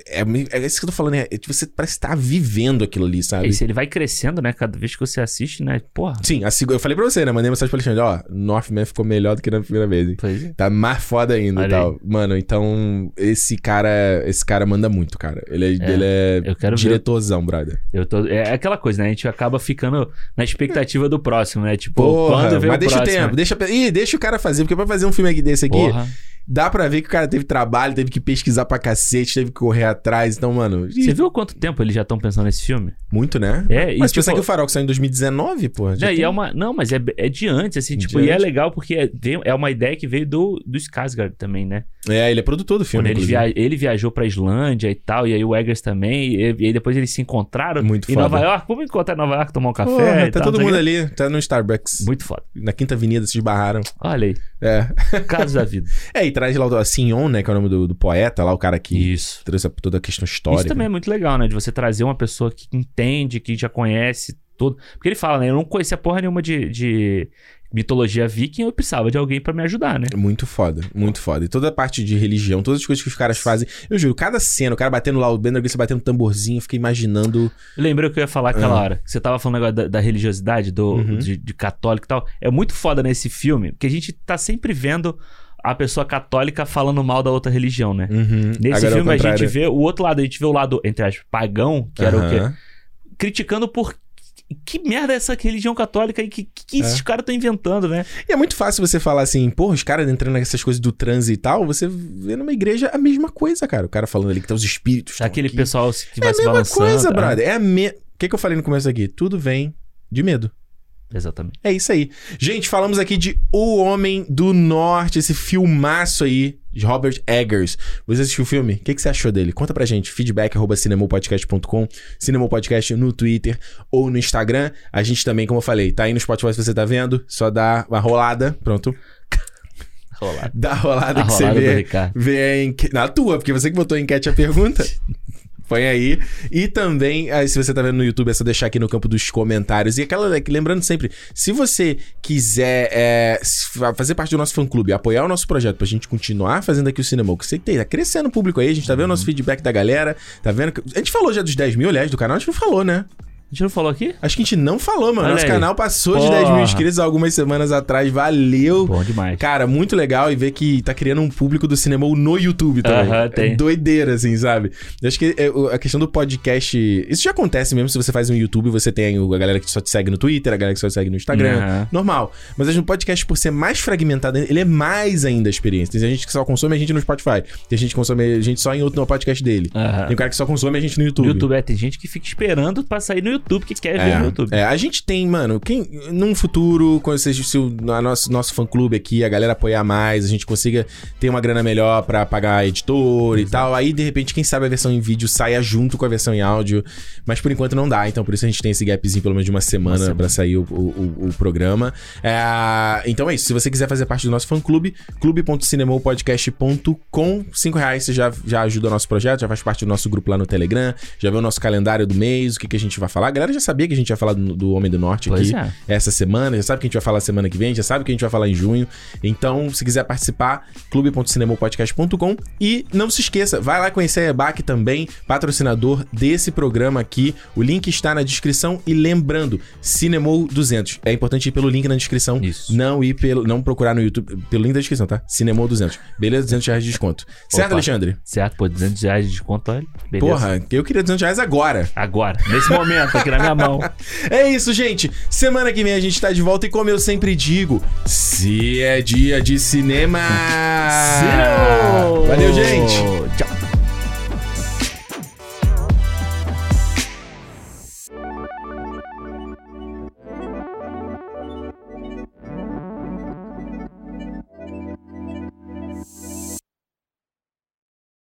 É, é isso que eu tô falando, é, é, você parece estar vivendo aquilo ali, sabe? Se ele vai crescendo, né? Cada vez que você assiste, né? Porra. Sim, a seg- eu falei pra você, né? Mandei mensagem pro Alexandre, ó, Northman ficou melhor do que na primeira vez, hein? Pois é. Tá mais foda ainda e tal. Mano, então, esse cara, esse cara manda muito, cara. Ele é, É, ele é quero ver. diretorzão, brother. Eu tô... É aquela coisa, né? A gente acaba ficando na expectativa do próximo, né? Tipo, Porra, quando vem mas o deixa próximo? o tempo, deixa, ih, deixa o cara fazer, porque pra fazer um filme desse aqui, Porra. Dá pra ver que o cara teve trabalho, teve que pesquisar pra cacete, teve que correr atrás, então, mano, Você viu quanto tempo eles já estão pensando nesse filme? muito, né? É, e mas tipo, pensar que o Farol que saiu em 2019, pô. e tem- é uma, não, mas é, é de antes, assim, De tipo, e é antes. legal porque é, é uma ideia que veio do, do Skarsgård também, né? É, ele é produtor do filme, Quando ele, via, ele viajou pra Islândia e tal, e aí o Eggers também, e, e aí depois eles se encontraram Muito em foda. Nova York. Vamos encontrar em Nova York, tomar um café Porra, tá tal, todo mundo o quê. ali, tá no Starbucks. Muito foda. Na Quinta Avenida se esbarraram. Olha aí, É. casos da vida. É, e traz lá o Signon, né? Que é o nome do, do poeta lá, o cara que Isso. trouxe toda a questão histórica. Isso também é muito legal, né? De você trazer uma pessoa que entende, que já conhece tudo. Porque ele fala, né? Eu não conhecia porra nenhuma de, de mitologia viking, eu precisava de alguém pra me ajudar, né? Muito foda, muito foda. E toda a parte de religião, todas as coisas que os caras fazem. Eu juro, cada cena, o cara batendo lá, o Bender Gleeson batendo tamborzinho, eu fiquei imaginando. Lembrei o que eu ia falar aquela Ah. hora. Que você tava falando negócio da, da religiosidade, do, Uhum. de, de católico e tal. É muito foda nesse filme, porque a gente tá sempre vendo a pessoa católica falando mal da outra religião, né? Uhum. Nesse Agora é filme a gente vê o outro lado, a gente vê o lado, entre aspas, pagão, que era o quê? Criticando por. Que merda é essa religião católica e que, que, que É. esses caras estão inventando, né? E é muito fácil você falar assim, porra, os caras entrando nessas coisas do transe e tal, você vê numa igreja a mesma coisa, cara. O cara falando ali que tá os espíritos. Aquele aqui. pessoal se- que É vai a se mesma balançando. coisa, é. brother. É a me... O que, que eu falei no começo aqui? Tudo vem de medo. Exatamente. É isso aí. Gente, falamos aqui de O Homem do Norte, esse filmaço aí de Robert Eggers. Você assistiu o filme? O que, que você achou dele? Conta pra gente. Feedback, arroba cinemopodcast.com, cinemopodcast no Twitter ou no Instagram. A gente também, como eu falei, tá aí no Spotify se você tá vendo. Só dá uma rolada. Pronto. Rolado. Dá a rolada A que rolada você vê. Na tua, porque você que botou a enquete a pergunta. Põe aí. E também, aí, se você tá vendo no YouTube, é só deixar aqui no campo dos comentários. E aquela, lembrando sempre, se você quiser é, fazer parte do nosso fã-clube, apoiar o nosso projeto pra gente continuar fazendo aqui o Cinema, que você tem, tá crescendo o público aí, a gente tá vendo o nosso feedback da galera, tá vendo? que- A gente falou já dos 10 mil, aliás, do canal, a gente não falou, né? A gente não falou aqui? Acho que a gente não falou, mano. Olha Nosso aí. canal passou de Porra. 10 mil inscritos algumas semanas atrás. Valeu! Bom demais. Cara, muito legal e ver que tá criando um público do cinema no YouTube também. Aham, É tem. doideira, assim, sabe? Eu acho que é, a questão do podcast. Isso já acontece mesmo se você faz um YouTube, você tem a galera que só te segue no Twitter, a galera que só te segue no Instagram. Aham. Normal. Mas acho que o podcast, por ser mais fragmentado, ele é mais ainda a experiência. Tem gente que só consome a gente no Spotify. Tem gente que consome a gente só em outro no podcast dele. Aham. Tem um cara que só consome a gente no YouTube. No YouTube, é, tem gente que fica esperando pra sair no YouTube, que quer ver no YouTube. É, a gente tem, mano, quem num futuro, quando seja se o a nosso, nosso fã clube aqui, a galera apoiar mais, a gente consiga ter uma grana melhor pra pagar editor e tal, aí de repente, quem sabe a versão em vídeo saia junto com a versão em áudio, mas por enquanto não dá, então por isso a gente tem esse gapzinho pelo menos de uma semana, semana. pra sair o, o, o- programa. É, então é isso, se você quiser fazer parte do nosso fã clube, clube.cinemopodcast.com, 5 reais você já, já ajuda o nosso projeto, já faz parte do nosso grupo lá no Telegram, já vê o nosso calendário do mês, o que, que a gente vai falar. A galera já sabia que a gente ia falar do, do Homem do Norte Pois aqui é. essa semana, já sabe que a gente vai falar semana que vem, já sabe que a gente vai falar em junho. Então, se quiser participar, clube.cinemopodcast.com e não se esqueça, vai lá conhecer a EBAC também, patrocinador desse programa aqui. O link está na descrição e lembrando, Cinemou 200. É importante ir pelo link na descrição, Isso. não ir pelo não procurar no YouTube, pelo link da descrição, tá? Cinemou 200. Beleza? 200 reais de desconto. Certo, Opa. Alexandre? Certo? Pô, 200 reais de desconto, olha. Beleza. Porra, eu queria 200 reais agora. Agora, nesse momento, aqui na minha mão. É isso, gente. Semana que vem a gente tá de volta e como eu sempre digo, se é dia de cinema. Cinema! Valeu, gente. Tchau.